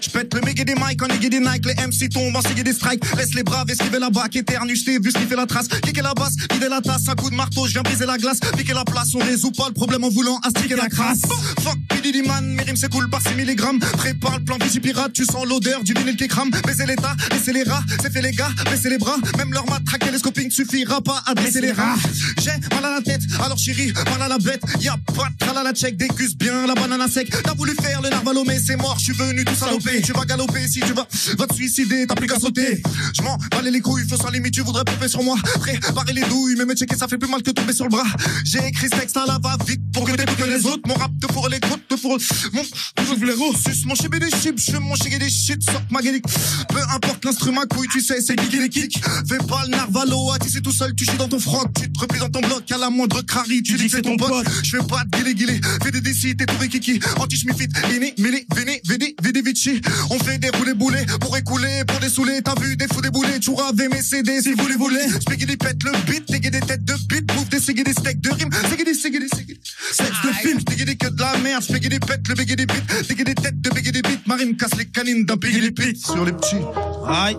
Je pète le méga des mics en aiguille des Nike, les MC tombent en des strikes. Laisse les braves esquiver la bac, éternue, je t'ai vu sniffer la trace. Kicker la basse, vider la tasse, un coup de marteau, je viens briser la glace. Piquer la place, on résout pas le problème en voulant astiquer la crasse. Fuck, P. man, mes rimes c'est cool par 6 mg. Prépare le plan pirate, tu sens l'odeur du vinyle qui crame. Baisez l'état, laissez les rats, c'est fait les gars, baissez les bras. Même leur matraque, les scoping suffira pas à dresser les rats. J'ai mal à la tête, alors chérie, mal à la bête. Y'a pas de tralala check, déguste bien la banane sec. T'as voulu faire le narvalo, mais c'est mort, je suis venu tout. Tu vas galoper si tu vas, va te suicider, t'as plus qu'à sauter. Je m'en bats les couilles, faut sans limite, tu voudrais pomper sur moi. Préparer les douilles, mais me checker, ça fait plus mal que tomber sur le bras. J'ai écrit ce texte à la va vite pour que t'écoutes les autres. Mon rap te fourre les côtes, te fourre mon, les Suce mon chibé des chips, je mon chibé des shit, sort ma guélique. Peu importe l'instrument, couille, tu sais, c'est qui les kicks. Fais pas le narvalo, tu sais tout seul, tu chies dans ton froc, tu te replies dans ton bloc, à la moindre crari, tu dis que c'est ton pote. Je fais pas de guilé guilé, fais des décis, t'es trouvé kiki. Anti-schmifit, ini, mini, vini, vidi, On fait des roulés boulets pour écouler, pour dessouler. T'as vu des fous des boulets, tu avais mes CD si vous les voulez. Spaghetti pète le beat, dégué des têtes de beat, bouffe des ciggy des steaks de rime. Spaghetti, spaghetti, spaghetti. Sexe de film, spaghetti que de la merde, spaghetti pète le bégé des beats, dégué des têtes de bégé des beats. Marine casse les canines d'un bégé des beats sur les petits. Aïe.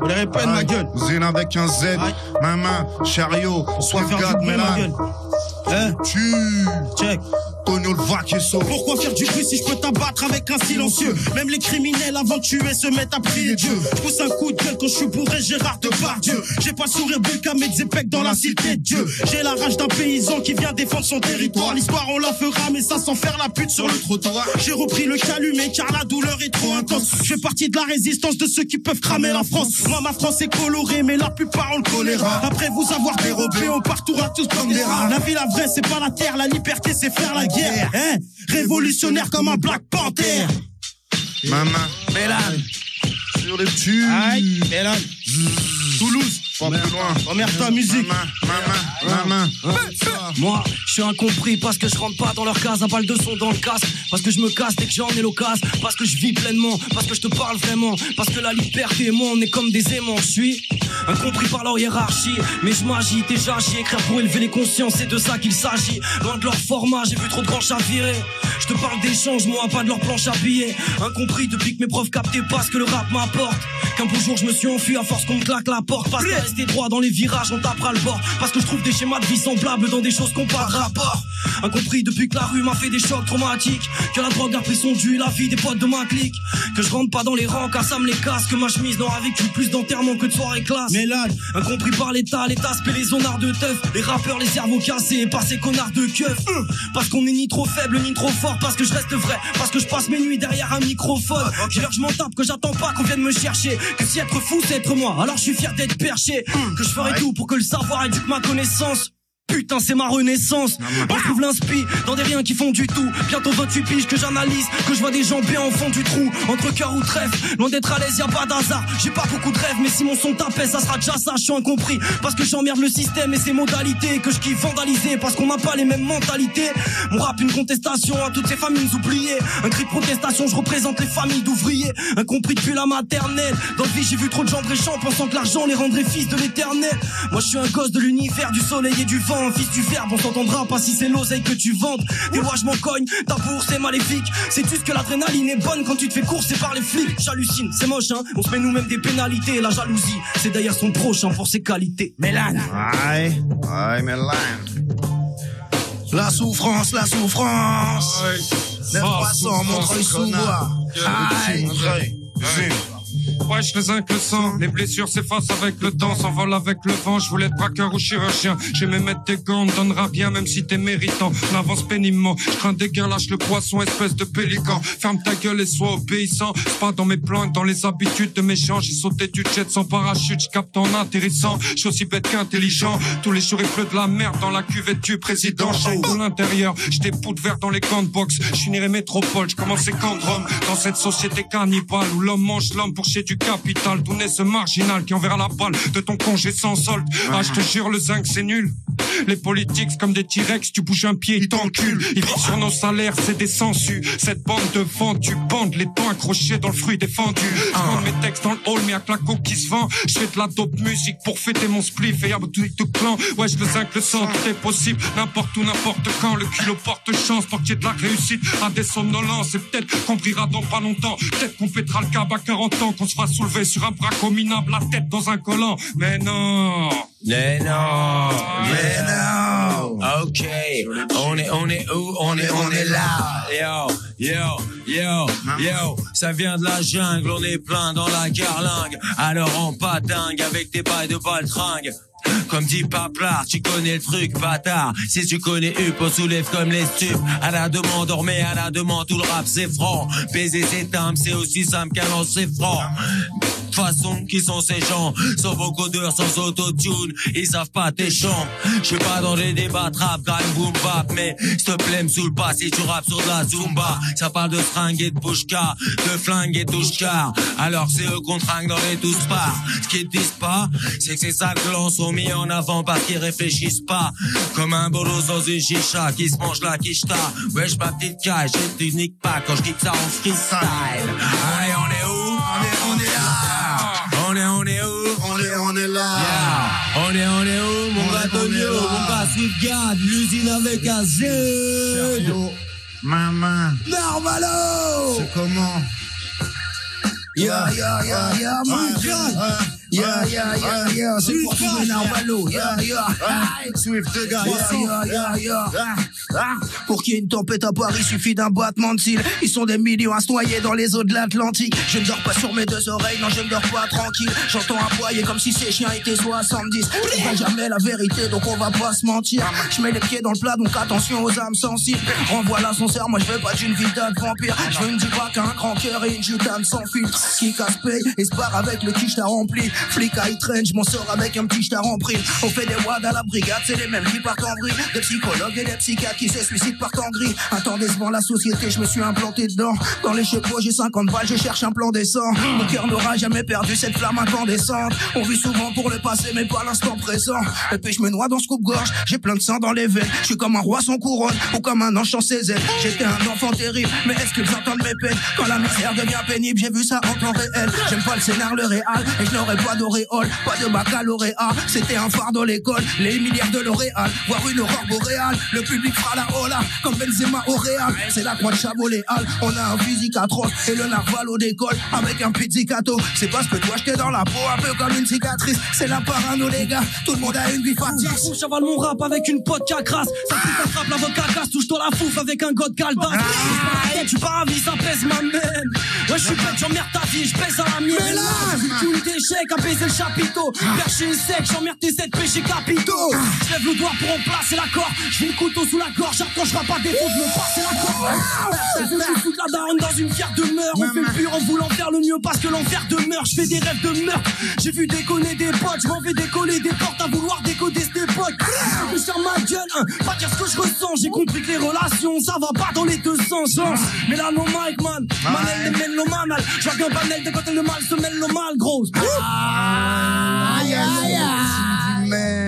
On les répète, ma gueule. Zine avec un Z, ma main, chariot, Soit faire du bruit, ma gueule. Hein Tu Check. Pourquoi faire du bruit si je peux t'abattre avec un silencieux? Même les criminels avant de tuer se mettent à prier Dieu. Je pousse un coup de gueule quand je suis bourré Gérard de Dieu. J'ai pas sourire Belka mais Zepec dans la cité de Dieu. J'ai la rage d'un paysan qui vient défendre son territoire. L'histoire on la fera mais ça sans faire la pute sur le trottoir. J'ai repris le calumet car la douleur est trop intense. Je fais partie de la résistance de ceux qui peuvent cramer la France. Moi ma France est colorée mais la plupart ont le choléra. Après vous avoir dérobé on partira tous comme des rats. La vie la vraie c'est pas la terre, la liberté c'est faire la guerre. Hein Révolutionnaire comme un Black Panther. Maman. Bélan. Sur les petits. Aïe, Bélan. Toulouse. Pas plus loin. Ta musique. Maman, maman, Moi, je suis incompris parce que je rentre pas dans leur case, un balle de son dans le casque, parce que je me casse dès que j'en ai l'occasion, parce que je vis pleinement, parce que je te parle vraiment, parce que la liberté et moi on est comme des aimants, je suis incompris par leur hiérarchie, mais je m'agis, déjà. J'y écrire pour élever les consciences, c'est de ça qu'il s'agit, loin de leur format, j'ai vu trop de grands chavirés, je te parle d'échange, moi pas de leur planche à billets, incompris depuis que mes profs captaient pas ce que le rap m'apporte, qu'un beau jour je me suis enfui à force qu'on me claque la porte, parce que rester droit dans les virages on tapera le bord, parce que je trouve des schémas de vie semblables dans des choses qu'on pas de rapport. Incompris depuis que la rue m'a fait des chocs traumatiques, que la drogue a pris son dû, la vie des potes de ma clique, que je rentre pas dans les rangs car ça me les casse, que ma chemise n'aura vécu plus d'enterrement que de soirée classe. Mais là, Incompris par l'état, l'état spé les zonards de teuf, les rappeurs, les cerveaux cassés, et par ces connards de keuf. Hum, Parce qu'on est ni trop faible ni trop fort, parce que je reste vrai, parce que je passe mes nuits derrière un microphone. J'ai l'air que je m'en tape, que j'attends pas qu'on vienne me chercher, que si être fou c'est être moi, alors je suis fier d'être perché, que je ferai tout pour que le savoir éduque ma connaissance. Putain, c'est ma renaissance. On trouve l'inspi dans des riens qui font du tout. Bientôt 28 piges que j'analyse, que je vois des gens bien au fond du trou. Entre cœur ou trèfle, loin d'être à l'aise, y a pas d'hasard. J'ai pas beaucoup de rêves, mais si mon son tapait, ça sera déjà ça. Je suis incompris parce que j'emmerde le système et ses modalités. Que je kiffe vandaliser parce qu'on n'a pas les mêmes mentalités. Mon rap, une contestation à toutes ces familles oubliées. Un cri de protestation, je représente les familles d'ouvriers. Incompris depuis la maternelle. Dans le vie, j'ai vu trop de gens bréchants pensant que l'argent les rendrait fils de l'éternel. Moi, je suis un gosse de l'univers, du soleil et du vent. Un fils du verbe, on s'entendra pas si c'est l'oseille que tu vantes. Des lois, je m'en cogne, ta bourse est maléfique. Sais-tu ce que l'adrénaline est bonne quand tu te fais courser par les flics J'hallucine, c'est moche, hein. On se met nous-mêmes des pénalités. La jalousie, c'est d'ailleurs son prochain pour ses qualités. Mélan. Aïe, aïe, Mélan. La souffrance, la souffrance. Neuf Ah, passants, Montreuil sous bois. Aïe. Wesh les sang, les blessures s'effacent avec le temps, s'envolent avec le vent. Je voulais être braqueur ou chirurgien. J'aimais mettre tes gants, on donnera rien même si t'es méritant. On avance péniblement. Je crains des gains, lâche le poisson, espèce de pélican. Ferme ta gueule et sois obéissant. Pas dans mes plans, dans les habitudes de mes gens. J'ai sauté du jet sans parachute, je capte en atterrissant. Je suis aussi bête qu'intelligent. Tous les jours il pleut de la merde dans la cuvette du président. Chambre l'intérieur, j'étais poudre vert dans les camps de boxe. Je finirai métropole, je commençais camp de Rome. Dans cette société cannibale où l'homme mange l'homme pour du capital. D'où naît ce marginal qui enverra la balle de ton congé sans solde. Ah, je te jure, le zinc c'est nul. Les politiques, comme des T-Rex, tu bouges un pied, ils t'enculent. Ils vivent sur nos salaires, c'est des sensus. Cette bande de vendus, bande les dents accrochés dans le fruit défendu. Je vends mes textes dans le hall, mais à claco qui se vend. Je fais de la dope musique pour fêter mon spliff et y'a tout tout clan. Ouais, je le zinc, le sang, tout est possible. N'importe où, n'importe quand, le culot porte chance pour qu'il y ait de la réussite à des somnolences. Et peut-être qu'on brillera dans pas longtemps. Peut-être qu'on pètera le câble à 40 ans, qu'on se fera soulever sur un bras minable, la tête dans un collant. Mais non. Mais non, mais non. Ok, on est, on est où? On est, on est là. Yo, yo, yo, yo. Ça vient de la jungle, on est plein dans la garlingue. Alors on pas dingue avec tes bails de baltringue. Comme dit Paplard, tu connais le truc, bâtard. Si tu connais Up, on soulève comme les stupes. À la demande, on à la demande, tout le rap c'est franc. Baiser c'est timbre, c'est aussi simple qu'un lancer franc. Façon, qui sont ces gens Sans vocodeur, sans autotune, ils savent pas tes chants. Je suis pas dans les débats trap, gang, boom, bap, mais s'il te plaît, me saoule pas si tu rappes sur de la zumba. Ça parle de fringues et de bouchka, de flingue et de. Alors c'est eux qu'on tringue dans les tous parts. Ce qu'ils disent pas, c'est que ces sales glands sont mis en avant parce qu'ils réfléchissent pas. Comme un bolos dans une chicha qui se mange la quicheta. Wesh, ma petite caille, je te nique pas quand je kick ça en freestyle. Allez, on est où? On est, on est là. On est, on est où? On est, on est là. Yeah. On est, on est où? Mon gars Tonio, mon gars Swiftgard, l'usine avec un Z. Maman, Narvalo! c'est comment? Yeah, yeah, yeah, yeah, mon gars. Yeah, yeah, yeah, yeah. Swift de gars, Yeah, yeah, yeah, yeah. Pour qu'il y ait une tempête à Paris, suffit d'un battement de cils. Ils sont des millions à se noyer dans les eaux de l'Atlantique. Je ne dors pas sur mes deux oreilles, non, je ne dors pas tranquille. J'entends aboyer comme si ces chiens étaient 70. Je vois jamais la vérité, donc on va pas se mentir. Je mets les pieds dans le plat, donc attention aux âmes sensibles. Renvoie l'ascenseur, moi je veux pas d'une vie de vampire. Je veux une diva qui a un grand cœur et une gitane sans filtre. Qui casse paye et se barre avec le quiche t'as rempli. Flic à train, je m'en sors avec un petit t'as rempli. On fait des wads à la brigade, c'est les mêmes qui partent en vrille. Des psychologues et des psychiatres qui se suicident partent en gris. Attendez devant la société, je me suis implanté dedans. Dans les chevaux, j'ai 50 balles, je cherche un plan décent. Mon cœur n'aura jamais perdu cette flamme incandescente. On vit souvent pour le passé, mais pas l'instant présent. Et puis je me noie dans ce coupe-gorge, j'ai plein de sang dans les veines. Je suis comme un roi sans couronne, ou comme un ange sans ses ailes. J'étais un enfant terrible, mais est-ce qu'ils entendent mes peines? Quand la misère devient pénible, j'ai vu ça en temps réel. J'aime pas le scénar, le réel, et je n'aurais pas d'auréole, pas de baccalauréat. C'était un phare dans l'école, les milliards de L'Oréal, voir une aurore boréale. Le public fera la hola, comme Benzema au Real. C'est la croix de Chaboléal, on a un physique atroce, et le narval au décolle, avec un pizzicato. C'est parce que toi j'étais dans la peau, un peu comme une cicatrice. C'est la parano, les gars, tout le monde a une vie fatigue. On chavale mon rap avec une pote crasse. Ça ça frappe l'avocat casse, touche-toi la fouf avec un god caldas. Je suis pas ravi, ça pèse ma même. Ouais, je suis bête, j'emmerde ta vie, je pèse à la mienne. J'ai tout d'échecs à baiser le chapiteau. Perché sec, j'emmerde tes sept péchés capitaux. Je lève le doigt pour remplacer l'accord. Je vais le couteau sous la gorge, j'attends, je pas défaut de me passer l'accord. Je veux foutre la daronne dans une fière demeure. On fait le pur en voulant faire le mieux parce que l'enfer demeure. Je fais des rêves de meurtre. J'ai vu déconner des potes, je m'en vais décoller des portes à vouloir décoder cette époque. Je ferme ma gueule, hein, pas dire ce que je ressens. J'ai compris que les relations, ça va pas dans les deux sens. hein. Mais là, non, Mike, man. Manel, les mélomanes, mal. Je vois qu'un panel de côté le mal se mêle le mal, ay, ay, ay, ay, ay, man.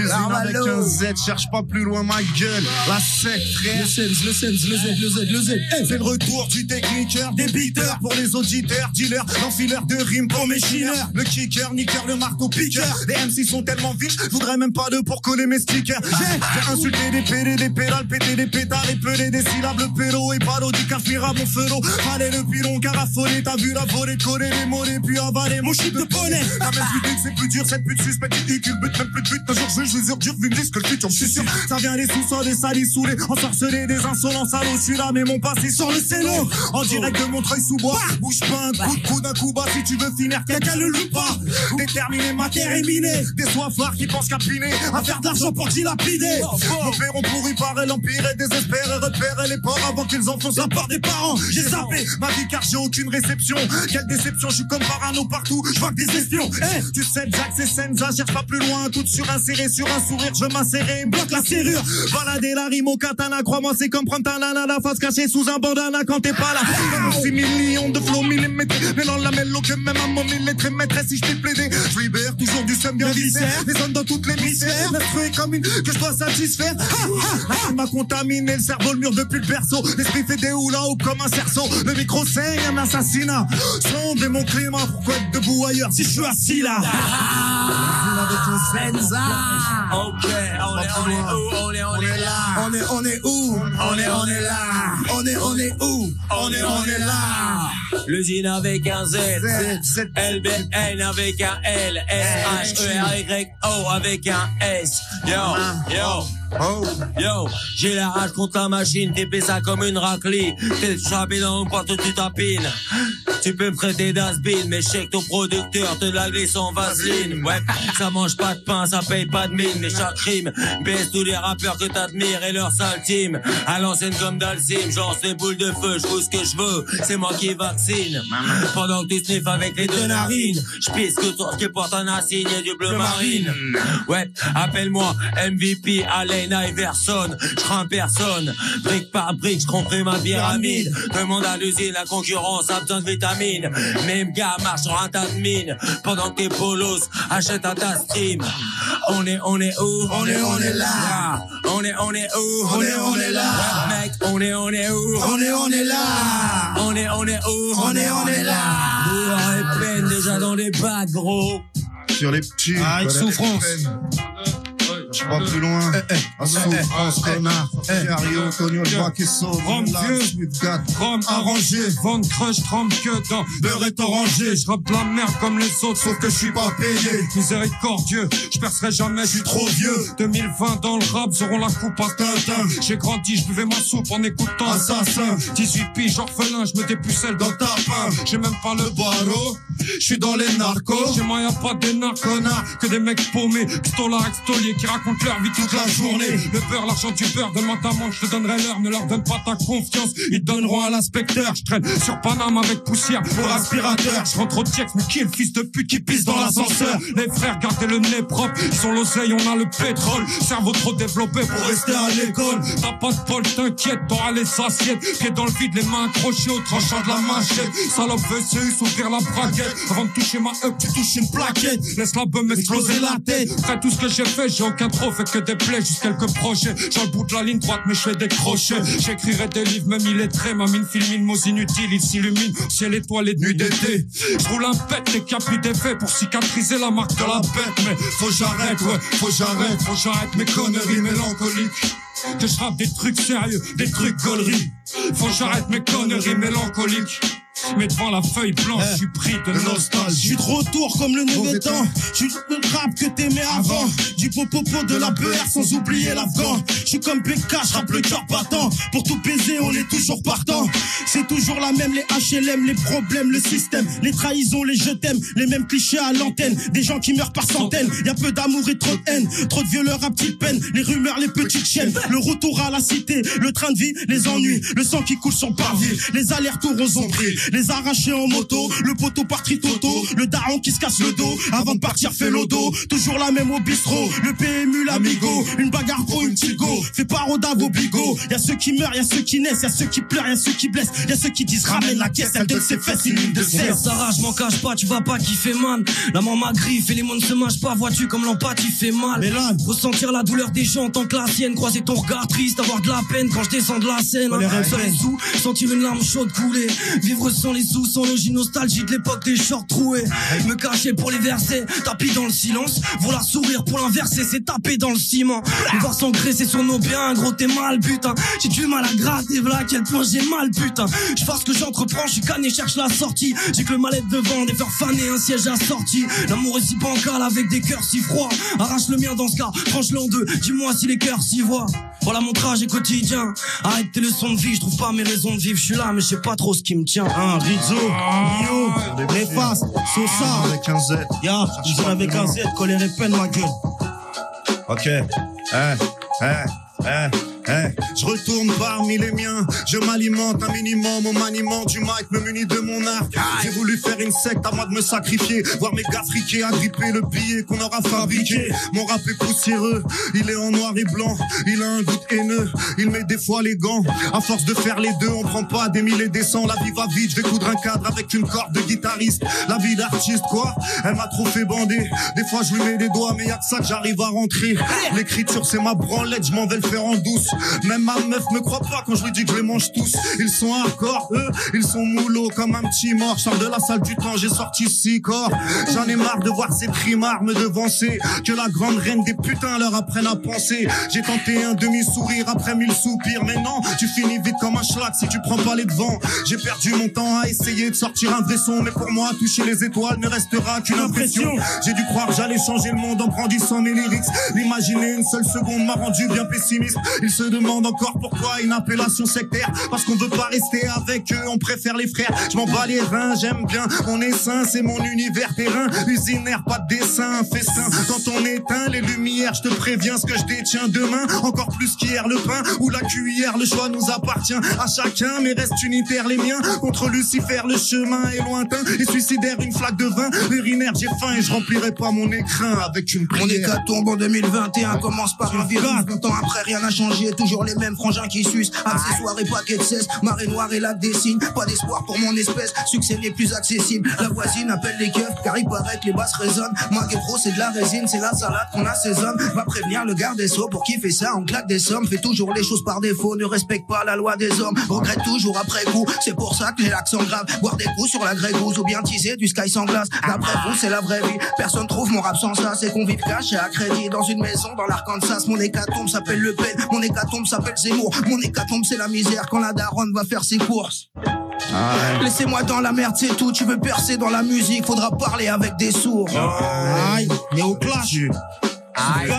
L'usine avec un Z, cherche pas plus loin ma gueule. La secte, frère. Le sens, le sens, le Z, le Z, le Z. Hey. C'est le retour du techniqueur, des beaters pour les auditeurs, dealers, l'enfileur de rimes pour mes chineurs. Le kicker, niqueur, le marteau piqueur. Les MC sont tellement vifs, je voudrais même pas de pour coller mes stickers. J'ai insulté des PD, des pédales, pété des pétales, épelé des syllabes, le pélo et parodique, affira mon felo. Fallait le pilon, carafolé, t'as vu la volée, coller les mollets, puis avaler mon chip de poney. T'as même que c'est plus dur, cette pute suspecte, ridicule, but, même plus de but, un jour je je vous dur, vu que le futur, je suis sûr. Ça vient des sous-sols, des salis saoulés, ensorcelés, des insolents salauds, je suis là, mais mon passé sur le scéno. En direct de Montreuil sous bois, bouge pas coup de coup d'un coup bas si tu veux finir, quelqu'un le loupe pas. Déterminé, ma terre est minée, des soifards qui pensent qu'à piner, à faire de l'argent pour dilapider. Nos pères ont pourri par l'empire et désespéré, repérer les porcs avant qu'ils enfoncent la part des parents. J'ai zappé ma vie car j'ai aucune réception. Quelle déception, je suis comme parano partout, je vois que des espions. Eh, tu sais, Jack, c'est Senza, cherche pas plus loin, tout sur inséré sur un sourire, je m'insérais, bloque la serrure. Balader la rime au katana, crois-moi, c'est comme prendre ta nana, la face cachée sous un bandana quand t'es pas là. 6 millions de flots millimétrés, mais dans la mélo que même à mon millimètre maîtresse, si je t'ai plaidé. Je libère toujours du seum bien viscère, des zones dans toutes les hémisphères. L'esprit est comme une que je dois satisfaire. Ah, ah, ah, m'a contaminé le cerveau, le mur depuis le berceau. L'esprit fait des houlas ou comme un cerceau. Le micro saigne, un assassinat. Sombre mon climat, pourquoi être debout ailleurs si je suis assis là? Ok, on est, on est où, on est, on est là. On est, on est où, on est, on est là. On est, on est où, on est, on est là. L'usine avec un Z, LBN avec un L, S, H, E, R, Y, O avec un S. Yo, yo. Yo, j'ai la rage contre la machine, t'es ça comme une raclie. T'es chapé dans le porte tu tapines. Tu peux me prêter d'asbin, mais je sais que ton producteur te la glisse en vaseline. Ouais, ça mange pas de pain, ça paye pas de mine, mais chaque crime baisse tous les rappeurs que t'admires et leur sale team. À l'ancienne comme Dalsim, j'en les boules de feu, je ce que je veux, c'est moi qui vaccine. Pendant que tu sniffes avec les deux narines, je pisse que toi qui porte un assigne et du bleu marine. Ouais, appelle-moi MVP, Alain Iverson, je crains personne. Brique par brique, je comprends ma pyramide. Demande à l'usine, la concurrence a besoin de vitamines. Même gars marche sur un tas de mines. Pendant que tes polos achètent un tas de stream. On est, on est où? On est, on est là. On est, on est où? On est, on est là. Mec, on est, on est où? On est, on est là. On est, on est où? On est, on est là. Dehors est pleine déjà dans les bacs, gros. Sur les petits. Ah, une voilà, souffrance. Je pas plus loin. En souffrance, connard. Cario, Tonio, le bras qui sauve. Rome vieux. Rome arrangé, vente crush, trempe que dans beurre est orangé. Je rappe la merde comme les autres, sauf que je suis pas payé. Miséricordieux, je percerai jamais, je suis trop vieux. 2020 dans le rap, seront la coupe à Tintin. J'ai grandi, je buvais ma soupe en écoutant Assassin. 18 piges, orphelin, je me dépucelle dans ta pain. J'ai même pas le barreau, je suis dans les narcos. Chez moi, y a pas des narcos, que des mecs paumés, pistolards, extoliers qui racontent leur vie toute la journée. Le beurre, l'argent du beurre, donne-moi ta manche, je te donnerai l'heure, ne leur donne pas ta confiance. Ils donneront à l'inspecteur. Je traîne sur Paname avec poussière pour aspirateur. Je rentre au Tiex, mais qui est le fils de pute qui pisse dans l'ascenseur? Les frères, gardez le nez propre. Sont l'oseille, on a le pétrole. Cerveau trop développé pour rester à l'école. T'as pas de bol, t'inquiète, t'auras les assiettes. Pieds dans le vide, les mains accrochées au tranchant de la machette. Salope VCU, s'ouvrir la braquette. Avant de toucher ma up, tu touches une plaquette. Laisse la bum exploser la tête. Après tout ce que j'ai fait, j'ai aucun trophée que des plaies, juste quelques projets. J'ai le bout de la ligne droite, mais je fais des crochets. J'écrirai des livres, même illettrés. Ma mine filmine, mots inutiles, il s'illumine. Ciel étoilé de nuit d'été. Je roule un pet, les capis d'effet pour cicatriser la marque de la bête. Mais faut j'arrête, ouais, faut j'arrête, faut j'arrête mes conneries mélancoliques. Que je des trucs sérieux, des trucs gauleries. Faut j'arrête mes conneries mélancoliques. Mais devant la feuille blanche, je suis pris de Je nostalgie. suis de retour comme le temps. Je suis le rap que t'aimais avant. Du popopo de la BR sans oublier l'afghan. Je suis comme PK, je rappe le cœur battant. Pour tout baiser, on est toujours partant. C'est toujours la même, les HLM, les problèmes, le système, les trahisons, les je t'aime, les mêmes clichés à l'antenne. Des gens qui meurent par centaines. Y a peu d'amour et trop de haine. Trop de violeurs à petite peine. Les rumeurs, les petites chaînes. Le retour à la cité, le train de vie, les ennuis. Le sang qui coule sur le parvis. Les allers-retours aux ombris. Les arrachés en moto. Le poteau par tritoto. Le daron qui se casse le dos. Avant de partir, fait l'odo. Toujours la même au bistrot. Le PMU, l'amigo. Une bagarre pour une petite go. Fais pas roda vos bigots. Y a ceux qui meurent, y a ceux qui naissent. Y a ceux qui pleurent, y a ceux qui blessent. Y a ceux qui disent ramène la caisse. Elle donne ses fesses, une ligne de cesse. s'arrache, m'en cache pas, tu vas pas kiffer man. La main m'a griffe et les ne se mâchent pas, vois-tu comme l'empathie fait mal. Ressentir la douleur des gens tant que la sienne, croiser ton regard triste, avoir de la peine quand je descends de la scène. Oh, les Seul sous, sentir une larme chaude couler. Vivre sans les sous, sans logis, nostalgie de l'époque des shorts troués. Me cacher pour les versets, tapis dans le silence. Vouloir sourire pour l'inverser, c'est taper dans le ciment. Me voir s'engraisser sur nos biens, gros t'es mal putain. J'ai du mal à gratter, voilà quel point j'ai mal putain. Je pense que j'entreprends, je suis canné, cherche la sortie. J'ai que le mal devant, des fleurs fanées, un siège assorti. L'amour est si bancal avec des cœurs si froids. Arrache le mien dans ce cas, tranche-le en deux. Dis-moi si les cœurs s'y voient. Voilà mon trajet quotidien. Arrête tes leçons de vie, je trouve pas mes raisons de vivre. Je suis là, mais je sais pas trop ce qui me tient. Hein, Rizzo, Nio, Néfaste, Sosa. Avec un Z. Ya, ils ont avec un Z, colère et peine, ma gueule. Ok. Hein, hein, hein, Eh, je retourne parmi les miens, je m'alimente un minimum au maniement du mic, me munis de mon arc. J'ai voulu faire une secte, à moi de me sacrifier, voir mes gars friqués, agripper le billet qu'on aura fabriqué. Mon rap est poussiéreux, il est en noir et blanc, il a un goût haineux, il met des fois les gants. À force de faire les deux, on prend pas des mille et des cents, la vie va vite, je vais coudre un cadre avec une corde de guitariste. La vie d'artiste, quoi, elle m'a trop fait bander. Des fois je lui mets des doigts, mais y a que ça que j'arrive à rentrer. L'écriture c'est ma branlette, je m'en vais le faire en douce. Même ma meuf me croit pas quand je lui dis que je les mange tous. Ils sont hardcore, eux, ils sont moulots comme un petit mort. Je de la salle du temps, j'ai sorti six corps. J'en ai marre de voir ces primards me devancer. Que la grande reine des putains leur apprenne à penser. J'ai tenté un demi-sourire après mille soupirs. Mais non, tu finis vite comme un schlag si tu prends pas les devants. J'ai perdu mon temps à essayer de sortir un vrai son. Mais pour moi, toucher les étoiles ne restera qu'une impression. J'ai dû croire j'allais changer le monde en brandissant mes lyrics. L'imaginer une seule seconde m'a rendu bien pessimiste. Ils se demandent encore pourquoi une appellation sectaire. Parce qu'on veut pas rester avec eux, on préfère les frères. Je m'en bats les reins, j'aime bien mon essaim, c'est mon univers terrain. Usinaire, pas de dessin, festin. Quand on éteint les lumières, je te préviens ce que je détiens demain. Encore plus qu'hier, le pain ou la cuillère, le choix nous appartient à chacun. Mais reste unitaire les miens. Contre Lucifer, le chemin est lointain. Et suicidaire, une flaque de vin. Urinaire, j'ai faim et je remplirai pas mon écrin avec une prière. Mon hécatombe en 2021 commence par un virus. Longtemps après, rien n'a changé. Toujours les mêmes frangins qui sucent. Accessoires et paquets de cesse. Marée noire et lac des signes. Pas d'espoir pour mon espèce. Succès n'est plus accessible. La voisine appelle les keufs car il paraît que les basses résonnent. Moi, gros, c'est de la résine. C'est la salade qu'on assaisonne. Va prévenir le garde des sceaux pour qui fait ça. On claque des sommes. Fait toujours les choses par défaut. Ne respecte pas la loi des hommes. Regrette toujours après coup. C'est pour ça que les lacs sont graves. Boire des coups sur la grégousse ou bien teaser du sky sans glace. D'après vous, c'est la vraie vie. Personne trouve mon rap sans ça. C'est qu'on vit caché à crédit dans une maison dans l'Arkansas. Mon hécatombe s'appelle Le Pen. Mon hécatombe s'appelle Zemmour. Mon hécatombe, c'est la misère quand la daronne va faire ses courses. Laissez-moi dans la merde, c'est tout. Tu veux percer dans la musique, faudra parler avec des sourds. Aïe, au clash. Aïe.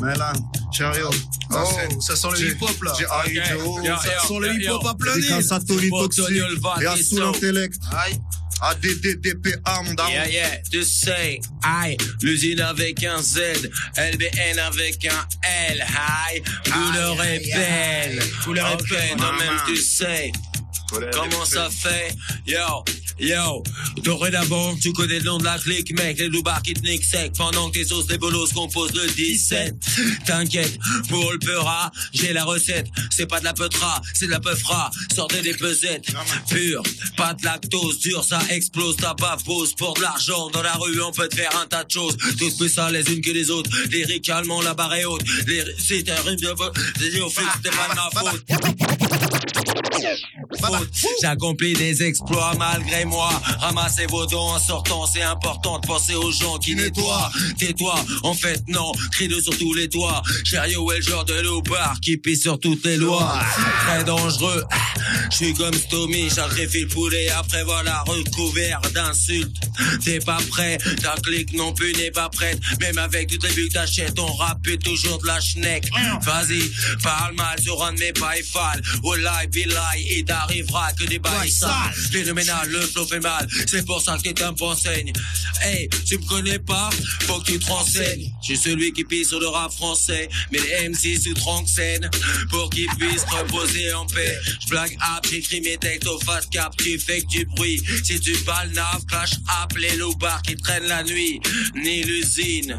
Melan, Cherio. Oh, ça sent le hip-hop, là. J'ai aïe, Ok. Yo, yo, Ça sent le hip-hop à plein à Tony Toxic Et à sous l'intellect. Aïe. ADDDPA, mon daron. Yeah, yeah, tu sais, aïe, l'usine avec un Z, LBN avec un L, aïe, couleur est belle, couleur est belle, toi-même tu sais. Comment ça fait? Yo, yo, dorénavant, tu connais le nom de la clique, mec, les loupards qui te niquent sec, pendant que tes sauces des bolos composent le 17. T'inquiète, pour le peura, j'ai la recette, c'est pas de la peutera, c'est de la peufra, sortez des pesettes, pur, pas de lactose, dur, ça explose, ta pose pour de l'argent, dans la rue on peut te faire un tas de choses, toutes plus ça les unes que les autres, lyricalement la barre est haute, les, c'est un rime de vote, c'est au fait, c'était pas de ma faute. J'accomplis des exploits malgré moi. Ramassez vos dons en sortant, c'est important de penser aux gens qui nettoient. Tais-toi, en fait non, crie-le sur tous les toits. Chariot est le genre de loupard qui pisse sur toutes les lois. Très dangereux, je suis comme Stomy, sacrifie le poulet après voilà recouvert d'insultes. T'es pas prêt, ta clique non plus n'est pas prête. Même avec toutes les que t'achètes, on rap est toujours de la schneck. Vas-y, parle mal sur un de mes. Wallahi, billahi, il t'arrivera que des bails sales. Phénoménal, le flow fait mal. C'est pour ça que t'es un enseigne. Hey, tu me connais pas? Faut que tu te renseignes. Je suis celui qui pisse sur le rap français. Mais les MC sous tronc scène. Pour qu'ils puissent reposer en paix. Je blague up, j'écris mes textes au fast cap. Tu fais que du bruit. Si tu parles nav, clash up les loupards qui traînent la nuit. Ni l'usine,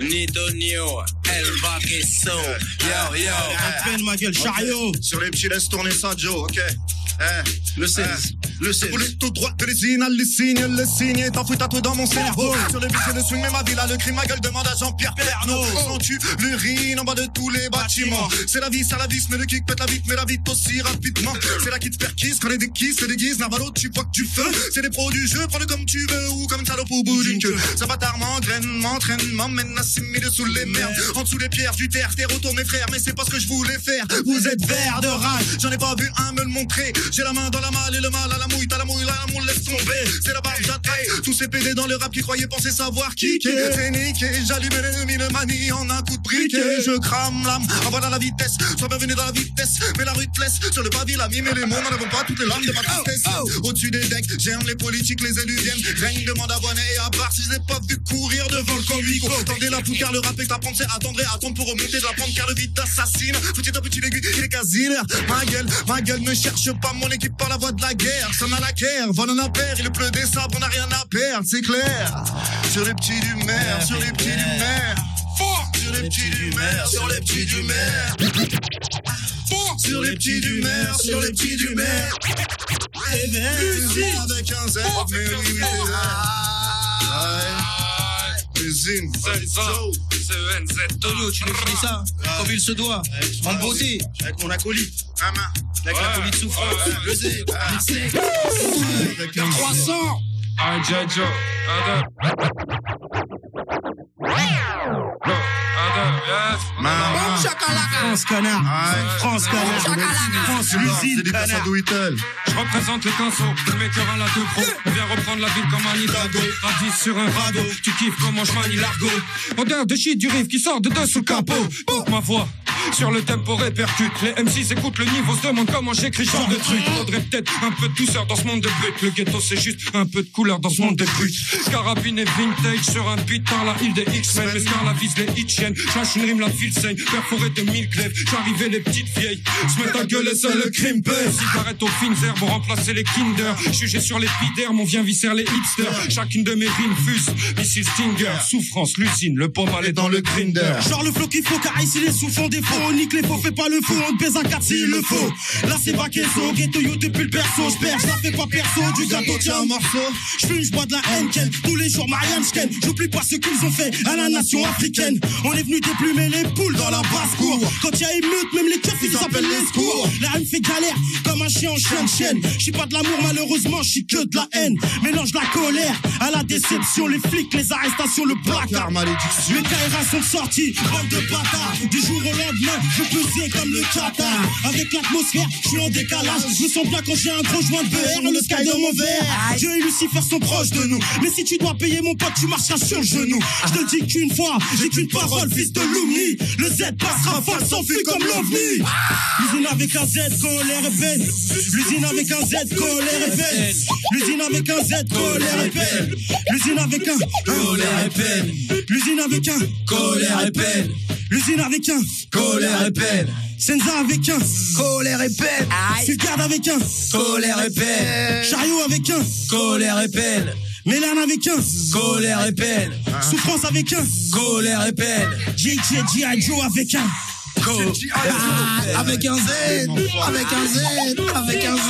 ni Tonio. El Vaquesso. Yo, yo. Entraîne ma gueule, chariot. Sur les petits, laisse tourner ça, Joe, ok. Eh, le 16, le 16. Vous tout droit de l'usine, à le signe, le signe, t'en fous tatoué dans mon cerveau. Sur le beat, c'est le swing, mais ma ville a le crime, ma gueule demande à Jean-Pierre Pernaud. Sens-tu l'urine en bas de tous les bâtiments? C'est la vie, c'est la vis, mais le kick pète la vite, mais la vite aussi rapidement. C'est la te perquise, quand les déquisses se déguisent, Navalo, tu vois que tu feu. C'est des pros du jeu, prends-le comme tu veux, ou comme une salope au bout d'une queue. Ça va tard, m'engraine, m'entraîne, m'emmène assimilé sous les merdes. En dessous les pierres du terre, terre autour mes frères, mais c'est pas ce que je voulais faire. Vous êtes verts de rage, j'en ai pas vu un me le montrer. J'ai la main dans la malle et le mal à la mouille, t'as la mouille, la mouille, laisse tomber. C'est la barbe, j'attaque. Tout ces PD dans le rap qui croyaient penser savoir kicker. C'est niqué, j'allume l'ennemi de manie en un coup de briquet. Je crame l'âme, envoie la vitesse. Sois bienvenu dans la vitesse, mais la rue te laisse. Sur le pavé, la mime et les mots n'en avons pas toutes les lames de ma tristesse. Au-dessus des decks, j'aime les politiques, les élus viennent. Règne demande à bonnet et à part si je n'ai pas vu courir devant le comico. Tendez la poutre car le rap est à prendre, c'est attendre et attendre pour remonter de la pente car le vide assassine. Petit à petit l'aigu, il est quasi. Ma gueule, ma gueule ne cherche pas mon équipe par la voie de la guerre. Ça n'a la guerre, vol en a paire, il pleut des sabres, on n'a rien à perdre, c'est clair. Sur les petits du maire, sur les petits du maire. Sur les petits du maire, sur les petits du maire. Sur les petits du maire, sur les petits du maire. Avec un Z, mais oui, oui, CENZ. Tonio, tu nous finis ça comme il se doit. En beauté. Avec mon acolyte, à main. Avec la police souffrance. Le Z. Mixé. Avec un 300. Un Jojo, un deux. Yes. Maman. France canard. France canard. France l'usine canard. Je représente le canso, le mec à la deux pro. On vient reprendre la ville comme un Hidalgo. Radis sur un radeau, tu kiffes comment je manie l'argot. Odeur de shit du riff qui sort de dessous le capot. Ma voix. Sur le tempo répercute, les M6 écoutent le niveau, se demandent comment j'écris genre de truc. Faudrait peut-être un peu de douceur dans ce monde de brut. Le ghetto c'est juste un peu de couleur dans ce monde de brut. Carabine et vintage sur un beat par la île des X-Men. Mais Scar la vise les hit chaînes. J'lâche une rime, la ville saigne. Perforé de mille glaives. J'arrivais les petites vieilles. Se mettent à gueuler, c'est le crime paye. Cigarette aux fines herbes pour remplacer les Kinder. Jugé sur l'épiderme, on vient visser les hipsters. Chacune de mes rimes fuse. Missile Stinger, souffrance, l'usine, le pomal est dans le grinder. Genre le flow qu'il faut car ici les sous font défaut On nique les faux, fais pas le faux, on te baise à 4 s'il le faut Là c'est pas queso, ghetto you depuis le perso J'perds, ça fait pas perso, du gâteau tiens un morceau J'fume, j'bois de la Henkel, tous les jours Marianne J'oublie pas ce qu'ils ont fait à la nation africaine On est venu déplumer les poules dans la basse-cour Quand y'a émeute, même les keufs ils s'appellent les secours. La haine fait galère, comme un chien en chien de chienne J'suis pas de l'amour malheureusement, j'suis que de la haine. Mélange la colère à la déception. Les flics, les arrestations, le placard. malédiction. Mes KRA sont sortis, bande de bâtards. Du jour au lendemain, je pesais comme le Qatar. Avec l'atmosphère, je suis en décalage. Je sens bien quand j'ai un gros joint de BR Le sky dans mon verre. Dieu et Lucifer sont proches de nous. Mais si tu dois payer mon pote, tu marcheras sur le genou. Je te le dis qu'une fois, j'ai qu'une parole, fils de Le Z passera folle, s'enfuit comme l'OVNI L'usine avec un Z, colère et peine L'usine avec un Z, colère et peine L'usine avec un Z, colère et peine L'usine avec un Colère et peine. L'usine avec un Colère et peine. L'usine avec un Colère et peine. Senza avec un Colère et peine. Fulgarde avec un Colère et peine. Chariot avec un Colère et peine. Lélan avec un. Colère et peine. Ah. Souffrance avec un. Colère et peine. G.G.G.I. Joe avec un. Ah, avec un Z, avec un Z, avec un Z.